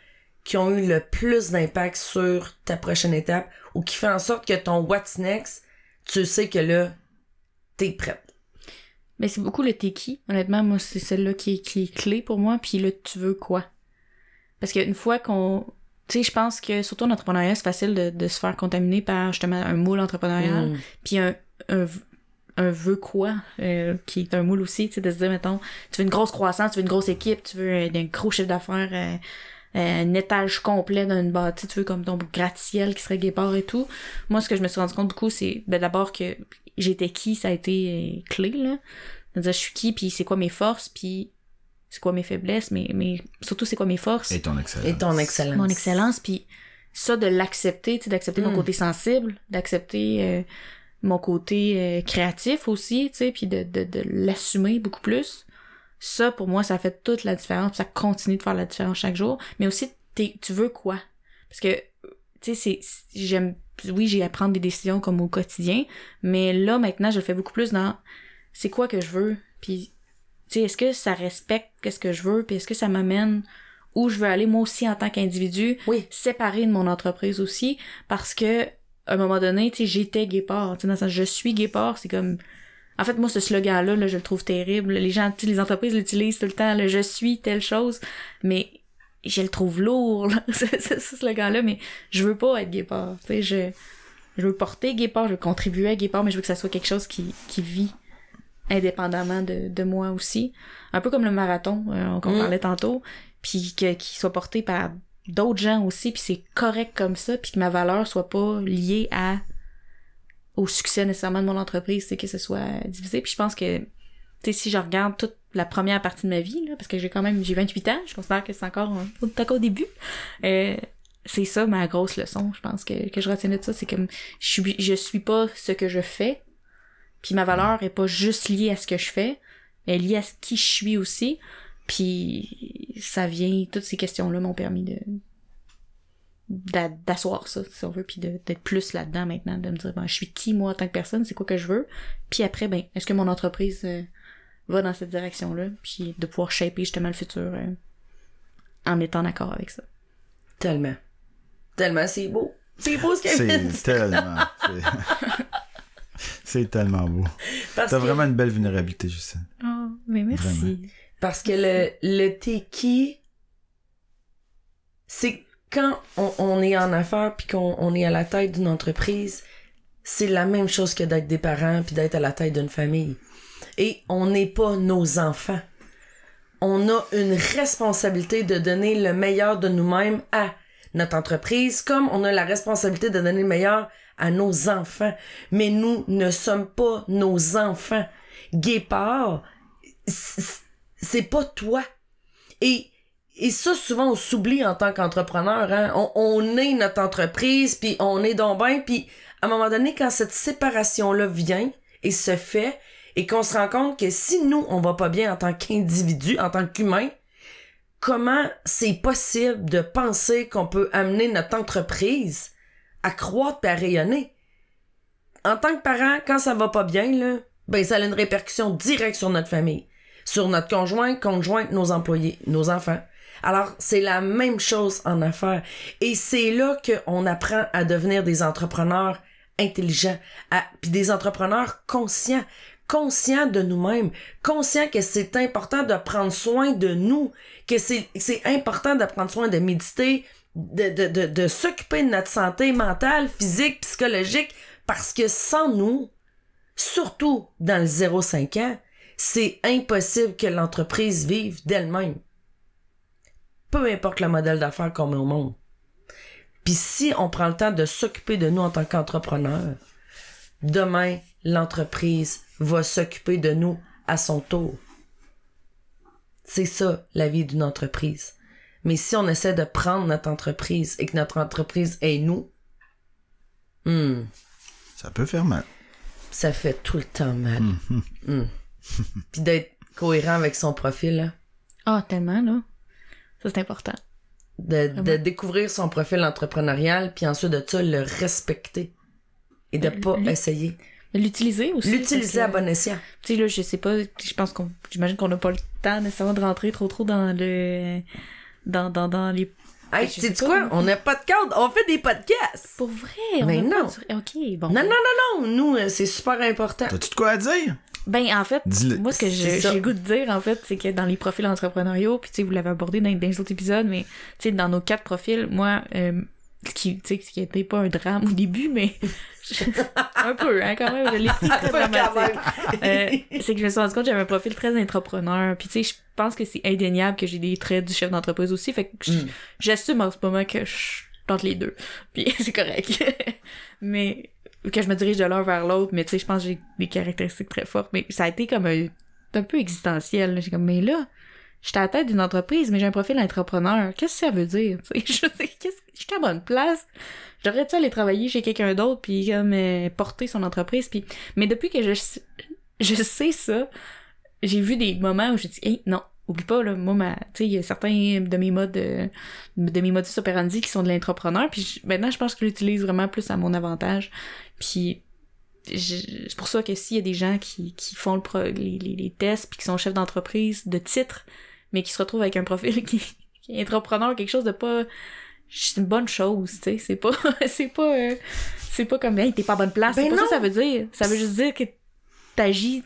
Speaker 2: qui ont eu le plus d'impact sur ta prochaine étape ou qui fait en sorte que ton what's next, tu sais que là, t'es prête.
Speaker 3: Mais c'est beaucoup le t'es qui. Honnêtement, moi, c'est celle-là qui est, qui est clé pour moi. Puis là, tu veux quoi? Parce qu'une fois qu'on... Tu sais, je pense que surtout en entrepreneuriat, c'est facile de, de se faire contaminer par justement un moule entrepreneurial.
Speaker 2: Mm.
Speaker 3: Puis un, un, un veut quoi, euh, qui est un moule aussi, tu sais, de se dire, mettons, tu veux une grosse croissance, tu veux une grosse équipe, tu veux un, un gros chiffre d'affaires, euh, euh, un étage complet d'une bâtisse, tu veux comme ton gratte-ciel qui serait guépard et tout. Moi, ce que je me suis rendu compte beaucoup, c'est ben, d'abord que j'étais qui, ça a été euh, clé, là. C'est-à-dire, je suis qui, puis c'est quoi mes forces, puis c'est quoi mes faiblesses, mais, mais surtout, c'est quoi mes forces
Speaker 1: Et ton excellence.
Speaker 2: Et ton excellence.
Speaker 3: mon excellence, puis ça de l'accepter, tu sais, d'accepter mon
Speaker 2: Mm.
Speaker 3: côté sensible, d'accepter euh, mon côté euh, créatif aussi, tu sais, puis de, de, de l'assumer beaucoup plus. Ça, pour moi, ça fait toute la différence, puis ça continue de faire la différence chaque jour. Mais aussi, t'es- tu veux quoi? Parce que, tu sais, c'est, c'est- j'aime, oui, j'ai à prendre des décisions comme au quotidien, mais là, maintenant, je le fais beaucoup plus dans c'est quoi que je veux, puis, tu sais, est-ce que ça respecte qu'est-ce que je veux, puis est-ce que ça m'amène où je veux aller moi aussi en tant qu'individu,
Speaker 2: Oui.
Speaker 3: séparé de mon entreprise aussi, parce que à un moment donné, tu sais, j'étais guépard, tu sais, dans le sens, je suis guépard, c'est comme, en fait, moi, ce slogan-là, là, je le trouve terrible. Les gens, les entreprises l'utilisent tout le temps, le je suis telle chose, mais je le trouve lourd, là, ce, ce- ce slogan-là, mais je veux pas être guépard, tu sais, je, je veux porter guépard, je veux contribuer à guépard, mais je veux que ça soit quelque chose qui, qui vit indépendamment de, de moi aussi. Un peu comme le marathon euh, qu'on
Speaker 2: Mm.
Speaker 3: parlait tantôt, puis que, qu'il soit porté par d'autres gens aussi, puis c'est correct comme ça, puis que ma valeur soit pas liée à au succès nécessairement de mon entreprise, c'est que ce soit divisé. Puis je pense que, tu sais, si je regarde toute la première partie de ma vie, là, parce que j'ai quand même, j'ai 28 ans, je considère que c'est encore, un- au début, euh, c'est ça ma grosse leçon, je pense que, que je retiens de ça, c'est que je suis, je suis pas ce que je fais, puis ma valeur est pas juste liée à ce que je fais, elle est liée à qui je suis aussi, puis ça vient, toutes ces questions-là m'ont permis de d'asseoir ça, si on veut, puis d'être plus là-dedans maintenant, de me dire, ben, je suis qui, moi, en tant que personne, c'est quoi que je veux, puis après, ben, est-ce que mon entreprise euh, va dans cette direction-là, puis de pouvoir shaper justement le futur euh, en étant d'accord avec ça.
Speaker 2: Tellement. Tellement, c'est beau. C'est beau ce qu'elle
Speaker 1: C'est
Speaker 2: dire.
Speaker 1: tellement. c'est- tellement beau. T'as
Speaker 2: que-
Speaker 1: vraiment une belle vulnérabilité, Justine.
Speaker 3: Oh, mais merci.
Speaker 1: Vraiment.
Speaker 2: Parce que le, le t'es qui, c'est quand on, est en affaires puis qu'on on est à la tête d'une entreprise, c'est la même chose que d'être des parents puis d'être à la tête d'une famille. Et on n'est pas nos enfants. On a une responsabilité de donner le meilleur de nous-mêmes à notre entreprise, comme on a la responsabilité de donner le meilleur à nos enfants. Mais nous ne sommes pas nos enfants. Guépard, c'est pas toi. Et, et ça, souvent, on s'oublie en tant qu'entrepreneur. Hein? On, on est notre entreprise, puis on est donc bien, puis à un moment donné, quand cette séparation-là vient et se fait, et qu'on se rend compte que si nous, on va pas bien en tant qu'individu, en tant qu'humain, comment c'est possible de penser qu'on peut amener notre entreprise à croître et à rayonner? En tant que parent, quand ça va pas bien, là, ben ça a une répercussion directe sur notre famille, sur notre conjoint, conjointe, nos employés, nos enfants. Alors, c'est la même chose en affaires. Et c'est là qu'on apprend à devenir des entrepreneurs intelligents, à, puis des entrepreneurs conscients, conscients de nous-mêmes, conscients que c'est important de prendre soin de nous, que c'est, important de prendre soin de méditer, de, de, de, de s'occuper de notre santé mentale, physique, psychologique, parce que sans nous, surtout dans le 0-5 ans, c'est impossible que l'entreprise vive d'elle-même. Peu importe le modèle d'affaires qu'on met au monde. Puis si on prend le temps de s'occuper de nous en tant qu'entrepreneur, demain, l'entreprise va s'occuper de nous à son tour. C'est ça, la vie d'une entreprise. Mais si on essaie de prendre notre entreprise et que notre entreprise est nous, hmm,
Speaker 1: Ça peut faire mal.
Speaker 2: ça fait tout le temps mal. Hmm. Puis d'être cohérent avec son profil, là.
Speaker 3: Ah, tellement, là. Ça, c'est important.
Speaker 2: de, de découvrir son profil entrepreneurial, puis ensuite de ça, le respecter. Et de
Speaker 3: Ben,
Speaker 2: pas essayer.
Speaker 3: L'utiliser aussi.
Speaker 2: L'utiliser à bon escient.
Speaker 3: Tu sais, là, je sais pas, je pense qu'on, j'imagine qu'on n'a pas le temps nécessairement de rentrer trop trop dans le, dans, dans, dans les,
Speaker 2: Hey, sais
Speaker 3: sais
Speaker 2: tu
Speaker 3: pas,
Speaker 2: quoi? On n'a pas de cadre, on fait des podcasts!
Speaker 3: pour vrai, on
Speaker 2: Mais
Speaker 3: pas
Speaker 2: non.
Speaker 3: Ok, bon.
Speaker 2: Non, non, non, non, nous, euh, c'est super important.
Speaker 1: T'as-tu de quoi à dire?
Speaker 3: Ben, en fait,
Speaker 1: Dis-le.
Speaker 3: moi, ce que je- j'ai le goût de dire, en fait, c'est que dans les profils entrepreneuriaux, puis tu sais, vous l'avez abordé dans, dans les autres épisodes, mais tu sais, dans nos quatre profils, moi, euh, ce qui, tu sais, ce qui était pas un drame au début, mais un peu, hein, quand même, je l'ai pris très dramatique. Euh, c'est que je me suis rendu compte que j'avais un profil très entrepreneur. Puis tu sais, je pense que c'est indéniable que j'ai des traits du chef d'entreprise aussi. Fait que
Speaker 2: Mm.
Speaker 3: j'assume en ce moment que je entre les deux. Puis c'est correct. mais que je me dirige de l'un vers l'autre. Mais tu sais, je pense que j'ai des caractéristiques très fortes. Mais ça a été comme un, un peu existentiel. J'ai comme, mais là, j'étais à la tête d'une entreprise, mais j'ai un profil entrepreneur. Qu'est-ce que ça veut dire? Je sais, qu'est-ce j'étais à bonne place? J'aurais-tu aller travailler chez quelqu'un d'autre puis comme euh, porter son entreprise? Mais depuis que je je sais ça, j'ai vu des moments où j'ai dit hey non, oublie pas là, moi ma tu il y a certains de mes modes euh, de mes modus operandi qui sont de l'entrepreneur puis je- maintenant je pense que je l'utilise vraiment plus à mon avantage. Puis je- c'est pour ça que s'il y a des gens qui, qui font le pro- les, les, les tests puis qui sont chefs d'entreprise de titre mais qui se retrouvent avec un profil qui, qui est entrepreneur quelque chose de pas c'est une bonne chose, tu sais, c'est pas c'est pas euh, c'est pas comme hey, t'es pas à bonne place,
Speaker 2: Ben
Speaker 3: c'est pas ça ça veut dire. Ça veut juste dire que t'agis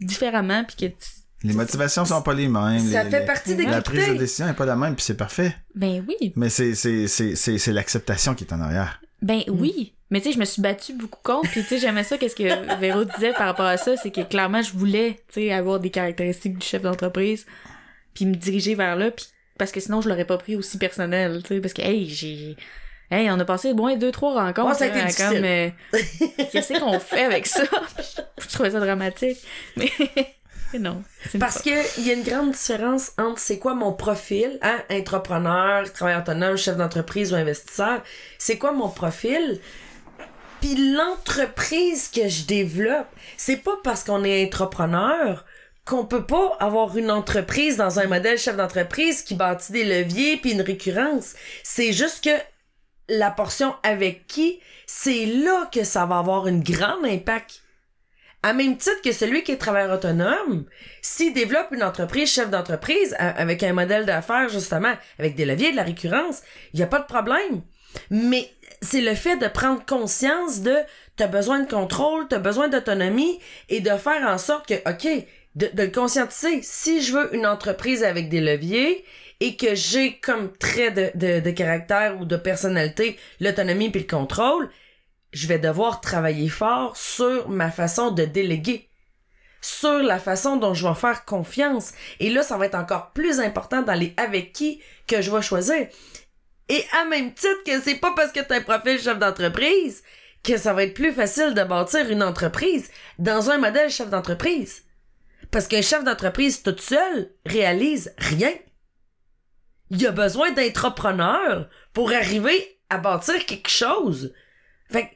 Speaker 3: différemment puis que tu...
Speaker 1: Les motivations sont pas les mêmes.
Speaker 2: Ça
Speaker 1: les-
Speaker 2: fait
Speaker 1: les-
Speaker 2: partie
Speaker 1: La
Speaker 2: d'écouter.
Speaker 1: prise de décision est pas la même, puis c'est parfait.
Speaker 3: ben oui,
Speaker 1: Mais c'est, c'est, c'est, c'est, c'est l'acceptation qui est en arrière.
Speaker 3: ben
Speaker 2: Mm.
Speaker 3: oui. Mais tu sais, je me suis battue beaucoup contre, puis tu sais, j'aimais ça qu'est-ce que Véro disait par rapport à ça, c'est que clairement je voulais, tu sais, avoir des caractéristiques du chef d'entreprise puis me diriger vers là puis parce que sinon je l'aurais pas pris aussi personnel, tu sais parce que hey, j'ai Hey, on a passé au moins deux, trois rencontres.
Speaker 2: Ouais, ça a été
Speaker 3: là,
Speaker 2: difficile.
Speaker 3: euh, qu'est-ce qu'on fait avec ça? je trouvais ça dramatique. Mais, mais non.
Speaker 2: Parce
Speaker 3: force.
Speaker 2: que il y a une grande différence entre c'est quoi mon profil, hein, entrepreneur, travailleur autonome, chef d'entreprise ou investisseur. C'est quoi mon profil? Puis l'entreprise que je développe, c'est pas parce qu'on est entrepreneur qu'on peut pas avoir une entreprise dans un modèle chef d'entreprise qui bâtit des leviers puis une récurrence. C'est juste que la portion avec qui, c'est là que ça va avoir une grande impact. À même titre que celui qui est travailleur autonome, s'il développe une entreprise, chef d'entreprise, avec un modèle d'affaires, justement, avec des leviers, de la récurrence, il n'y a pas de problème. Mais c'est le fait de prendre conscience de t'as besoin de contrôle, t'as besoin d'autonomie et de faire en sorte que, OK, de, de le conscientiser. Si je veux une entreprise avec des leviers et que j'ai comme trait de, de, de caractère ou de personnalité l'autonomie puis le contrôle, je vais devoir travailler fort sur ma façon de déléguer sur la façon dont je vais faire confiance. Et là, ça va être encore plus important dans les avec qui que je vais choisir. Et à même titre que c'est pas parce que tu as un profil chef d'entreprise que ça va être plus facile de bâtir une entreprise dans un modèle chef d'entreprise. Parce qu'un chef d'entreprise tout seul réalise rien. Il a besoin d'entrepreneurs pour arriver à bâtir quelque chose. Fait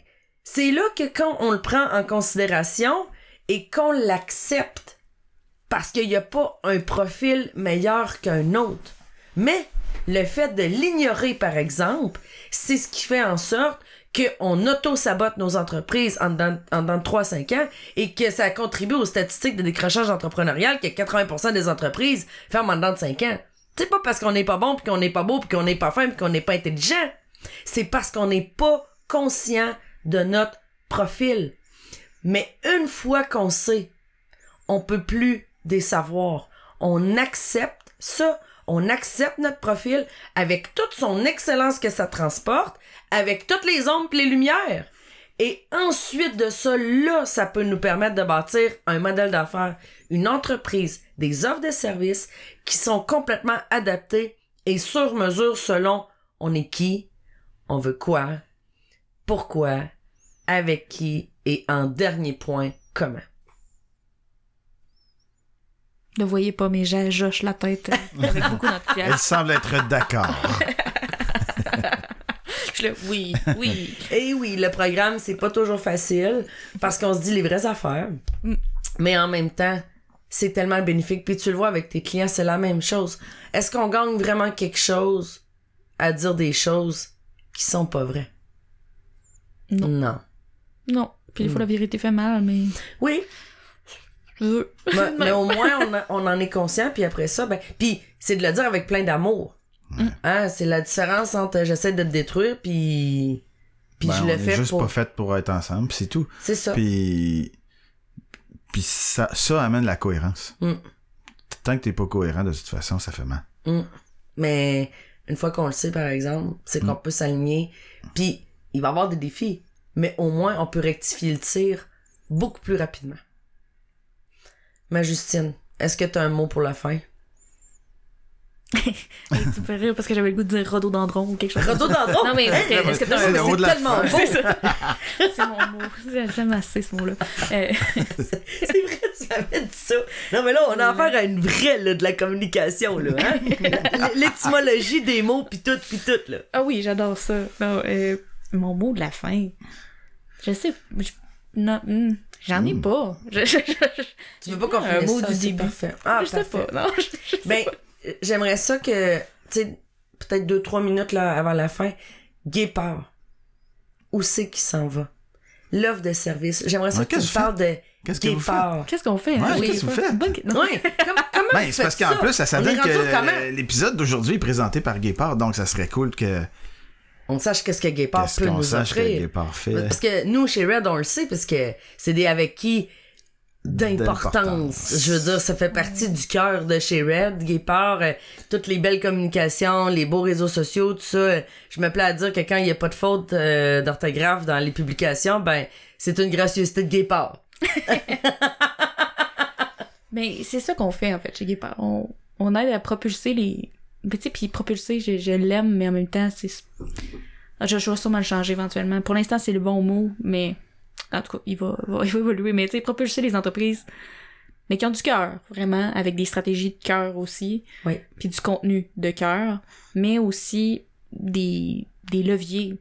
Speaker 2: c'est là que quand on le prend en considération et qu'on l'accepte, parce qu'il n'y a pas un profil meilleur qu'un autre. Mais le fait de l'ignorer, par exemple, c'est ce qui fait en sorte qu'on auto-sabote nos entreprises en dedans, en dedans de 3-5 ans et que ça contribue aux statistiques de décrochage entrepreneurial que 80% des entreprises ferment en dedans de 5 ans. C'est pas parce qu'on n'est pas bon, puis qu'on n'est pas beau, puis qu'on n'est pas fin, puis qu'on n'est pas intelligent. C'est parce qu'on n'est pas conscient de notre profil. Mais une fois qu'on sait, on peut plus des savoirs. On accepte ça. On accepte notre profil avec toute son excellence que ça transporte, avec toutes les ombres et les lumières. Et ensuite de ça, là, ça peut nous permettre de bâtir un modèle d'affaires, une entreprise, des offres de services qui sont complètement adaptées et sur mesure selon on est qui, on veut quoi, pourquoi, avec qui et en dernier point, comment.
Speaker 3: Ne voyez pas, mais j'ai- j'hoche la tête avec beaucoup
Speaker 1: Elle semble être d'accord.
Speaker 3: Je le- Oui, oui.
Speaker 2: Et oui, le programme, c'est pas toujours facile parce qu'on se dit les vraies affaires.
Speaker 3: Mm.
Speaker 2: Mais en même temps, c'est tellement bénéfique. Puis tu le vois avec tes clients, c'est la même chose. Est-ce qu'on gagne vraiment quelque chose à dire des choses qui sont pas vraies?
Speaker 3: Non.
Speaker 2: Non.
Speaker 3: Non. Puis des fois,
Speaker 2: Mm.
Speaker 3: la vérité fait mal, mais...
Speaker 2: Oui, mais, mais au moins, on, a- on en est conscient. Puis après ça, ben... Puis c'est de le dire avec plein d'amour.
Speaker 3: Mm.
Speaker 2: Hein, c'est la différence entre j'essaie de te détruire, puis... Puis
Speaker 1: Ben,
Speaker 2: je
Speaker 1: on
Speaker 2: le
Speaker 1: est
Speaker 2: fais
Speaker 1: juste
Speaker 2: pour...
Speaker 1: pas fait pour être ensemble, c'est tout.
Speaker 2: C'est ça.
Speaker 1: Puis, puis ça, ça amène la cohérence.
Speaker 2: Mm.
Speaker 1: Tant que t'es pas cohérent, de toute façon, ça fait mal.
Speaker 2: Mm. Mais une fois qu'on le sait, par exemple, c'est qu'on peut s'aligner. Puis il va y avoir des défis, mais au moins on peut rectifier le tir beaucoup plus rapidement. Ma Justine, est-ce que tu as un mot pour la fin?
Speaker 3: tu me fais rire parce que j'avais le goût de dire rhododendron ou quelque chose.
Speaker 2: Rhododendron?
Speaker 3: Non, mais est-ce que- est-ce que t'as
Speaker 1: C'est
Speaker 3: un mot?
Speaker 1: la
Speaker 2: tellement beau.
Speaker 3: C'est. C'est mon mot. J'aime assez ce mot-là. Euh,
Speaker 2: C'est vrai, tu m'avais dit ça. Non, mais là, on a affaire à une vraie, là, de la communication, là, hein? L'étymologie des mots, pis tout, pis tout, là.
Speaker 3: Ah oui, j'adore ça. Non, euh, mon mot de la fin. Je sais. je- non, hmm, j'en ai
Speaker 1: Hmm.
Speaker 3: pas. Je, je, je-
Speaker 2: Tu veux pas qu'on
Speaker 3: Un
Speaker 2: finisse
Speaker 3: mot
Speaker 2: ça,
Speaker 3: du
Speaker 2: c'est
Speaker 3: début.
Speaker 2: parfait. Ah,
Speaker 3: je sais
Speaker 2: parfait.
Speaker 3: pas. Non, je, je sais
Speaker 2: Ben, j'aimerais ça que, tu sais, peut-être deux, trois minutes là, avant la fin, Guépard, où c'est qu'il s'en va? L'offre de service. J'aimerais ça
Speaker 1: Ouais,
Speaker 2: que tu
Speaker 1: qu'est-ce
Speaker 2: me
Speaker 1: que vous
Speaker 2: parle de
Speaker 1: Qu'est-ce que vous faites?
Speaker 2: Guépard.
Speaker 3: Qu'est-ce qu'on fait?
Speaker 1: Ouais,
Speaker 3: hein?
Speaker 1: qu'est-ce que vous faites?
Speaker 3: bonne-.
Speaker 2: Ouais, comme, comment
Speaker 1: Ben, c'est parce qu'en plus, ça,
Speaker 2: comment?
Speaker 1: que l'épisode d'aujourd'hui est présenté par Guépard, donc ça serait cool que
Speaker 2: On sache qu'est-ce que Guépard
Speaker 1: qu'est-ce
Speaker 2: peut
Speaker 1: qu'on
Speaker 2: nous
Speaker 1: sache que
Speaker 2: offrir.
Speaker 1: Guépard fait?
Speaker 2: Parce que nous, chez Red, on le sait, parce que c'est des avec qui d'importance.
Speaker 1: D'importance.
Speaker 2: Je veux dire, ça fait partie du cœur de chez Red, Guépard, euh, toutes les belles communications, les beaux réseaux sociaux, tout ça. euh, je me plais à dire que quand il n'y a pas de faute euh, d'orthographe dans les publications, ben, c'est une gracieuseté de Guépard.
Speaker 3: Mais c'est ça qu'on fait, en fait, chez Guépard. On, on aide à propulser les... Mais tu sais, puis propulser, je, je l'aime, mais en même temps, c'est... Ah, Je, je vais sûrement le changer éventuellement. Pour l'instant, c'est le bon mot, mais... En tout cas, il va, va- il va évoluer. Mais tu sais, propulser les entreprises, mais qui ont du cœur, vraiment, avec des stratégies de cœur aussi.
Speaker 2: Oui.
Speaker 3: Puis du contenu de cœur, mais aussi des, des leviers.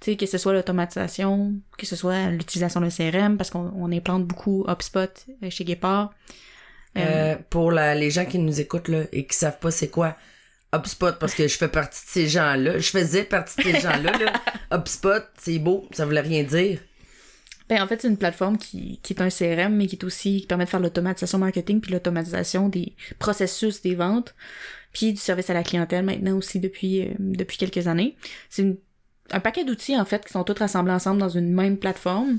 Speaker 3: Tu sais, que ce soit l'automatisation, que ce soit l'utilisation d'un CRM, parce qu'on on implante beaucoup HubSpot euh, chez Guépard. Euh,
Speaker 2: Euh, pour la- les gens qui nous écoutent là, et qui savent pas c'est quoi HubSpot, parce que je fais partie de ces gens-là. Je faisais partie de ces gens-là. Là. HubSpot, c'est beau, ça voulait rien dire.
Speaker 3: Ben, en fait, c'est une plateforme qui, qui est un CRM, mais qui est aussi, qui permet de faire l'automatisation marketing puis l'automatisation des processus des ventes, puis du service à la clientèle maintenant aussi depuis, euh, depuis quelques années. C'est un paquet d'outils, en fait, qui sont tous rassemblés ensemble dans une même plateforme.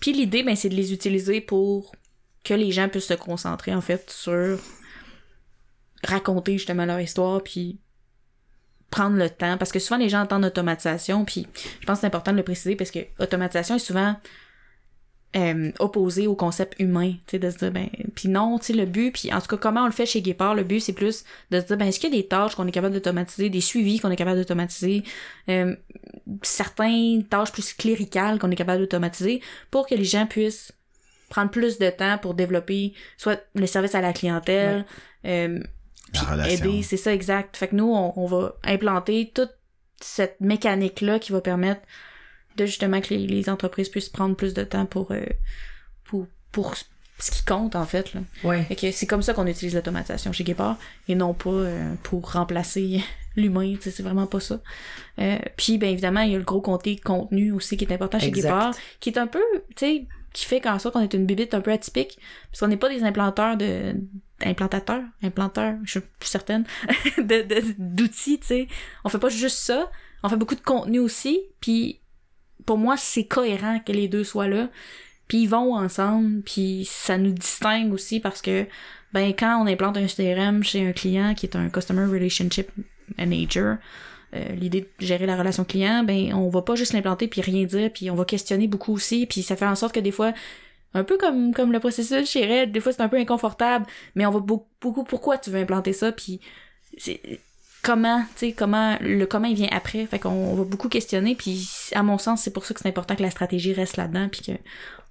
Speaker 3: Puis l'idée, ben, c'est de les utiliser pour que les gens puissent se concentrer, en fait, sur raconter justement leur histoire, puis prendre le temps. Parce que souvent, les gens entendent automatisation, puis je pense que c'est important de le préciser parce que automatisation est souvent euh, opposé au concept humain, tu sais, de se dire, ben, puis non, tu sais, le but, puis en tout cas, comment on le fait chez Guépard, le but, c'est plus de se dire, ben, est-ce qu'il y a des tâches qu'on est capable d'automatiser, des suivis qu'on est capable d'automatiser, euh, certaines tâches plus cléricales qu'on est capable d'automatiser pour que les gens puissent prendre plus de temps pour développer soit le service à la clientèle, euh. Aider, c'est ça exact. Fait que nous, on, on va implanter toute cette mécanique-là qui va permettre de justement que les, les entreprises puissent prendre plus de temps pour, euh, pour, pour ce qui compte, en fait. Là.
Speaker 2: Ouais.
Speaker 3: Fait que c'est comme ça qu'on utilise l'automatisation chez Guépard et non pas euh, pour remplacer l'humain, tu sais, c'est vraiment pas ça. Euh, puis, ben évidemment, il y a le gros côté contenu aussi qui est important chez
Speaker 2: Exact.
Speaker 3: Guépard, qui est un peu, tu sais, qui fait qu'en sorte qu'on est une bibite un peu atypique, parce qu'on n'est pas des implanteurs de implantateurs, implanteurs, je suis plus certaine, de, de- d'outils, tu sais. On fait pas juste ça, on fait beaucoup de contenu aussi, puis pour moi, c'est cohérent que les deux soient là, puis ils vont ensemble, puis ça nous distingue aussi parce que ben quand on implante un CRM chez un client qui est un Customer Relationship Manager, euh, l'idée de gérer la relation client, ben on va pas juste l'implanter puis rien dire, puis on va questionner beaucoup aussi, puis ça fait en sorte que des fois un peu comme comme le processus chez Red, des fois c'est un peu inconfortable, mais on va beaucoup, beaucoup pourquoi tu veux implanter ça, puis c'est comment, tu sais, comment le comment il vient après, fait qu'on on va beaucoup questionner, puis à mon sens c'est pour ça que c'est important que la stratégie reste là-dedans, puis que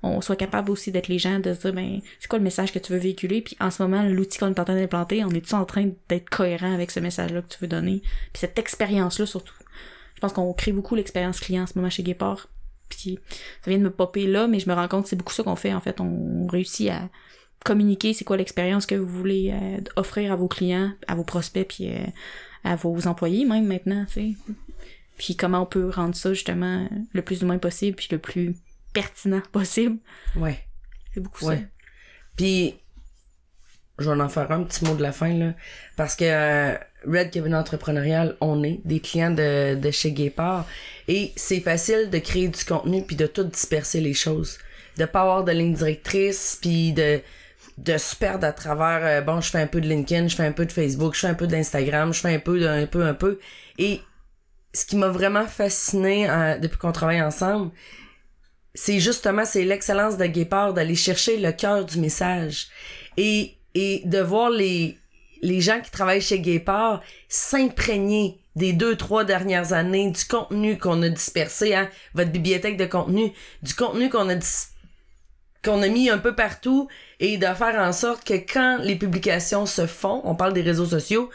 Speaker 3: on soit capable aussi d'être les gens, de se dire, ben, c'est quoi le message que tu veux véhiculer, puis en ce moment, l'outil qu'on est en train d'implanter, on est-tu en train d'être cohérent avec ce message-là que tu veux donner, puis cette expérience-là surtout. Je pense qu'on crée beaucoup l'expérience client en ce moment chez Guépard, puis ça vient de me popper là, mais je me rends compte c'est beaucoup ça qu'on fait, en fait, on réussit à communiquer c'est quoi l'expérience que vous voulez euh, offrir à vos clients, à vos prospects, puis euh, à vos employés même maintenant, tu sais. Puis comment on peut rendre ça justement le plus humain possible, puis le plus pertinent possible.
Speaker 2: Ouais.
Speaker 3: C'est beaucoup
Speaker 2: Ouais. Puis, je vais en faire un petit mot de la fin, là. Parce que euh, Red Cabin Entrepreneurial, on est des clients de, de chez Guépard. Et c'est facile de créer du contenu puis de tout disperser les choses. De pas avoir de ligne directrice puis de de se perdre à travers euh, bon je fais un peu de LinkedIn je fais un peu de Facebook je fais un peu d'Instagram je fais un peu d'un peu un peu et ce qui m'a vraiment fasciné euh, depuis qu'on travaille ensemble c'est justement c'est l'excellence de Guépard d'aller chercher le cœur du message et et de voir les les gens qui travaillent chez Guépard s'imprégner des deux trois dernières années du contenu qu'on a dispersé hein votre bibliothèque de contenu du contenu qu'on a dis- qu'on a mis un peu partout et de faire en sorte que quand les publications se font, on parle des réseaux sociaux,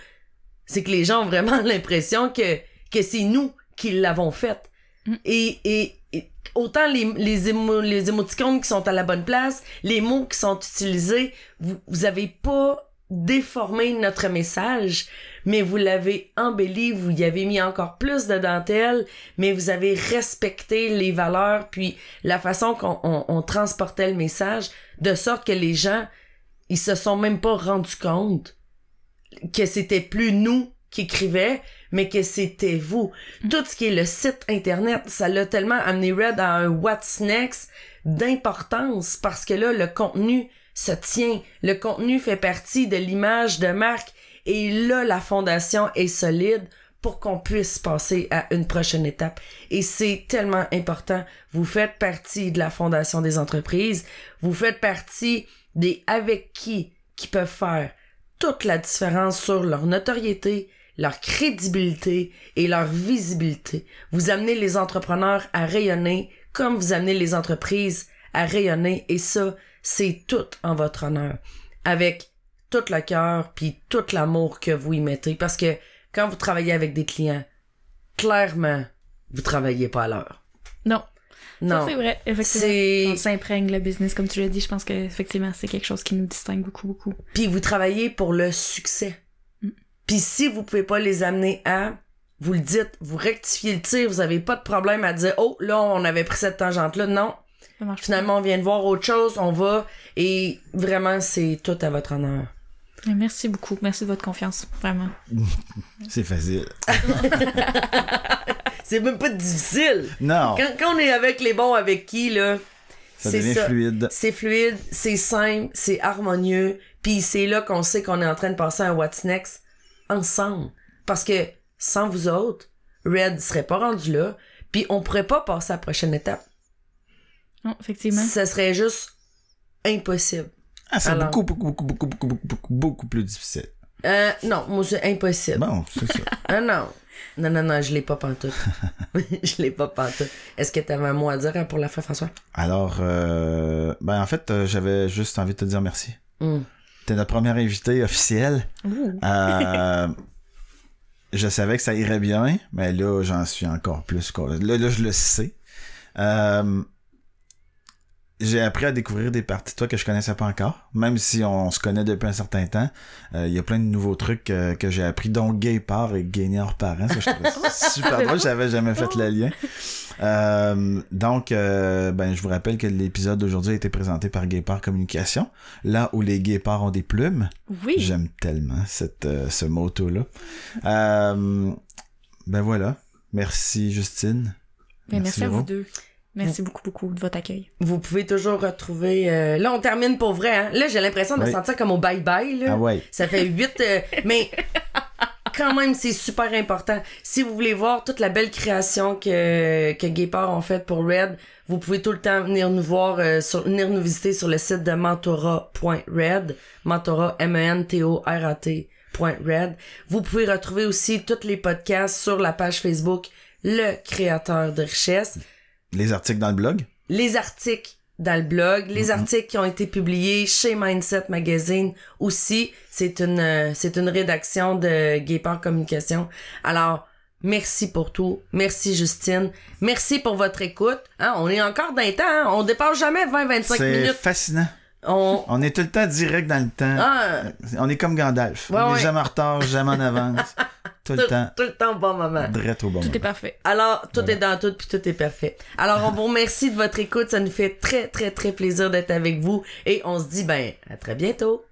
Speaker 2: c'est que les gens ont vraiment l'impression que, que c'est nous qui l'avons fait.
Speaker 3: Mm.
Speaker 2: Et, et autant les, les, émo, les émoticônes qui sont à la bonne place, les mots qui sont utilisés, vous, vous avez pas déformé notre message, mais vous l'avez embelli, vous y avez mis encore plus de dentelle, mais vous avez respecté les valeurs puis la façon qu'on on, on transportait le message, de sorte que les gens, ils se sont même pas rendus compte que c'était plus nous qui écrivait, mais que c'était vous. Tout ce qui est le site internet, ça l'a tellement amené Red à un what's next d'importance parce que là, le contenu se tient. Le contenu fait partie de l'image de marque et là, la fondation est solide pour qu'on puisse passer à une prochaine étape. Et c'est tellement important. Vous faites partie de la fondation des entreprises. Vous faites partie des avec qui qui peuvent faire toute la différence sur leur notoriété, leur crédibilité et leur visibilité. Vous amenez les entrepreneurs à rayonner comme vous amenez les entreprises à rayonner et ça, c'est tout en votre honneur. Avec tout le cœur puis tout l'amour que vous y mettez parce que quand vous travaillez avec des clients, clairement, vous travaillez pas à l'heure.
Speaker 3: Non.
Speaker 2: Non.
Speaker 3: C'est vrai, effectivement.
Speaker 2: C'est
Speaker 3: On s'imprègne le business, comme tu l'as dit. Je pense que effectivement c'est quelque chose qui nous distingue beaucoup, beaucoup.
Speaker 2: puis vous travaillez pour le succès. Puis si vous pouvez pas les amener à vous le dites, vous rectifiez le tir, vous avez pas de problème à dire oh là on avait pris cette tangente là. Non.
Speaker 3: Ça marche.
Speaker 2: Finalement, on vient de voir autre chose, on va, et vraiment, c'est tout à votre honneur.
Speaker 3: Merci beaucoup. Merci de votre confiance. Vraiment.
Speaker 1: C'est facile.
Speaker 2: C'est même pas difficile.
Speaker 1: Non,
Speaker 2: Quand, quand on est avec les bons avec qui, là,
Speaker 1: ça
Speaker 2: c'est
Speaker 1: devient
Speaker 2: ça.
Speaker 1: fluide.
Speaker 2: c'est fluide, c'est simple, c'est harmonieux, puis c'est là qu'on sait qu'on est en train de passer un What's Next ensemble. Parce que sans vous autres, Red serait pas rendu là, puis on pourrait pas passer à la prochaine étape.
Speaker 3: Non, effectivement.
Speaker 2: Ça serait juste impossible.
Speaker 1: Ah, c'est beaucoup, beaucoup, beaucoup, beaucoup, beaucoup, beaucoup, beaucoup, beaucoup plus difficile.
Speaker 2: Euh, non, moi c'est impossible.
Speaker 1: Bon, c'est ça.
Speaker 2: Ah non. Non, non, non, je l'ai pas pantoute. je l'ai pas pantoute. Est-ce que t'avais un mot à dire hein, pour la fin, François?
Speaker 1: Alors, euh, ben en fait, euh, j'avais juste envie de te dire merci.
Speaker 2: Hum.
Speaker 1: T'es notre première invitée officielle. Euh, je savais que ça irait bien, mais là, j'en suis encore plus. Là, là, je le sais. Euh, j'ai appris à découvrir des parties de toi que je connaissais pas encore, même si on se connaît depuis un certain temps. Euh, Il y a plein de nouveaux trucs euh, que j'ai appris, dont gay par et gagnant parent. Ça, je trouvais ça super drôle. J'avais jamais fait le lien. Euh, donc, ben, je vous rappelle que l'épisode d'aujourd'hui a été présenté par Guépard Communication, là où les guépards ont des plumes.
Speaker 3: Oui.
Speaker 1: J'aime tellement cette, ce motto-là. Ben voilà. Merci Justine.
Speaker 3: Mais merci, à vous deux. Merci beaucoup, beaucoup de votre accueil.
Speaker 2: Vous pouvez toujours retrouver. euh, Là, on termine pour vrai. Hein? Là, j'ai l'impression de me sentir comme au bye-bye. Là.
Speaker 1: Ah ouais.
Speaker 2: Ça fait huit. euh, mais quand même, c'est super important. Si vous voulez voir toute la belle création que, que Guépard ont faite pour Red, vous pouvez tout le temps venir nous voir, euh, sur, venir nous visiter sur le site de mentora.red. Mentora, M-E-N-T-O-R-A-T. Red. Vous pouvez retrouver aussi tous les podcasts sur la page Facebook Le Créateur de Richesse
Speaker 1: Les articles dans le blog?
Speaker 2: les articles dans le blog, les articles qui ont été publiés chez Mindset Magazine aussi. C'est une, euh, c'est une rédaction de Guépard Communication. Alors, merci pour tout. Merci Justine. Merci pour votre écoute. Hein, on est encore dans le temps. hein. On dépasse jamais 20-25
Speaker 1: C'est
Speaker 2: minutes.
Speaker 1: fascinant.
Speaker 2: On...
Speaker 1: On est tout le temps direct dans le temps.
Speaker 2: Ah,
Speaker 1: On est comme Gandalf.
Speaker 2: Ouais,
Speaker 1: on
Speaker 2: ouais.
Speaker 1: est jamais en retard, jamais en avance. tout le temps.
Speaker 2: tout le temps au bon moment.
Speaker 1: Drette au bon
Speaker 3: Tout est parfait.
Speaker 2: Alors, tout
Speaker 1: Voilà.
Speaker 2: est dans tout, puis tout est parfait. Alors, on vous remercie de votre écoute. Ça nous fait très, très, très plaisir d'être avec vous. Et on se dit, ben, à très bientôt.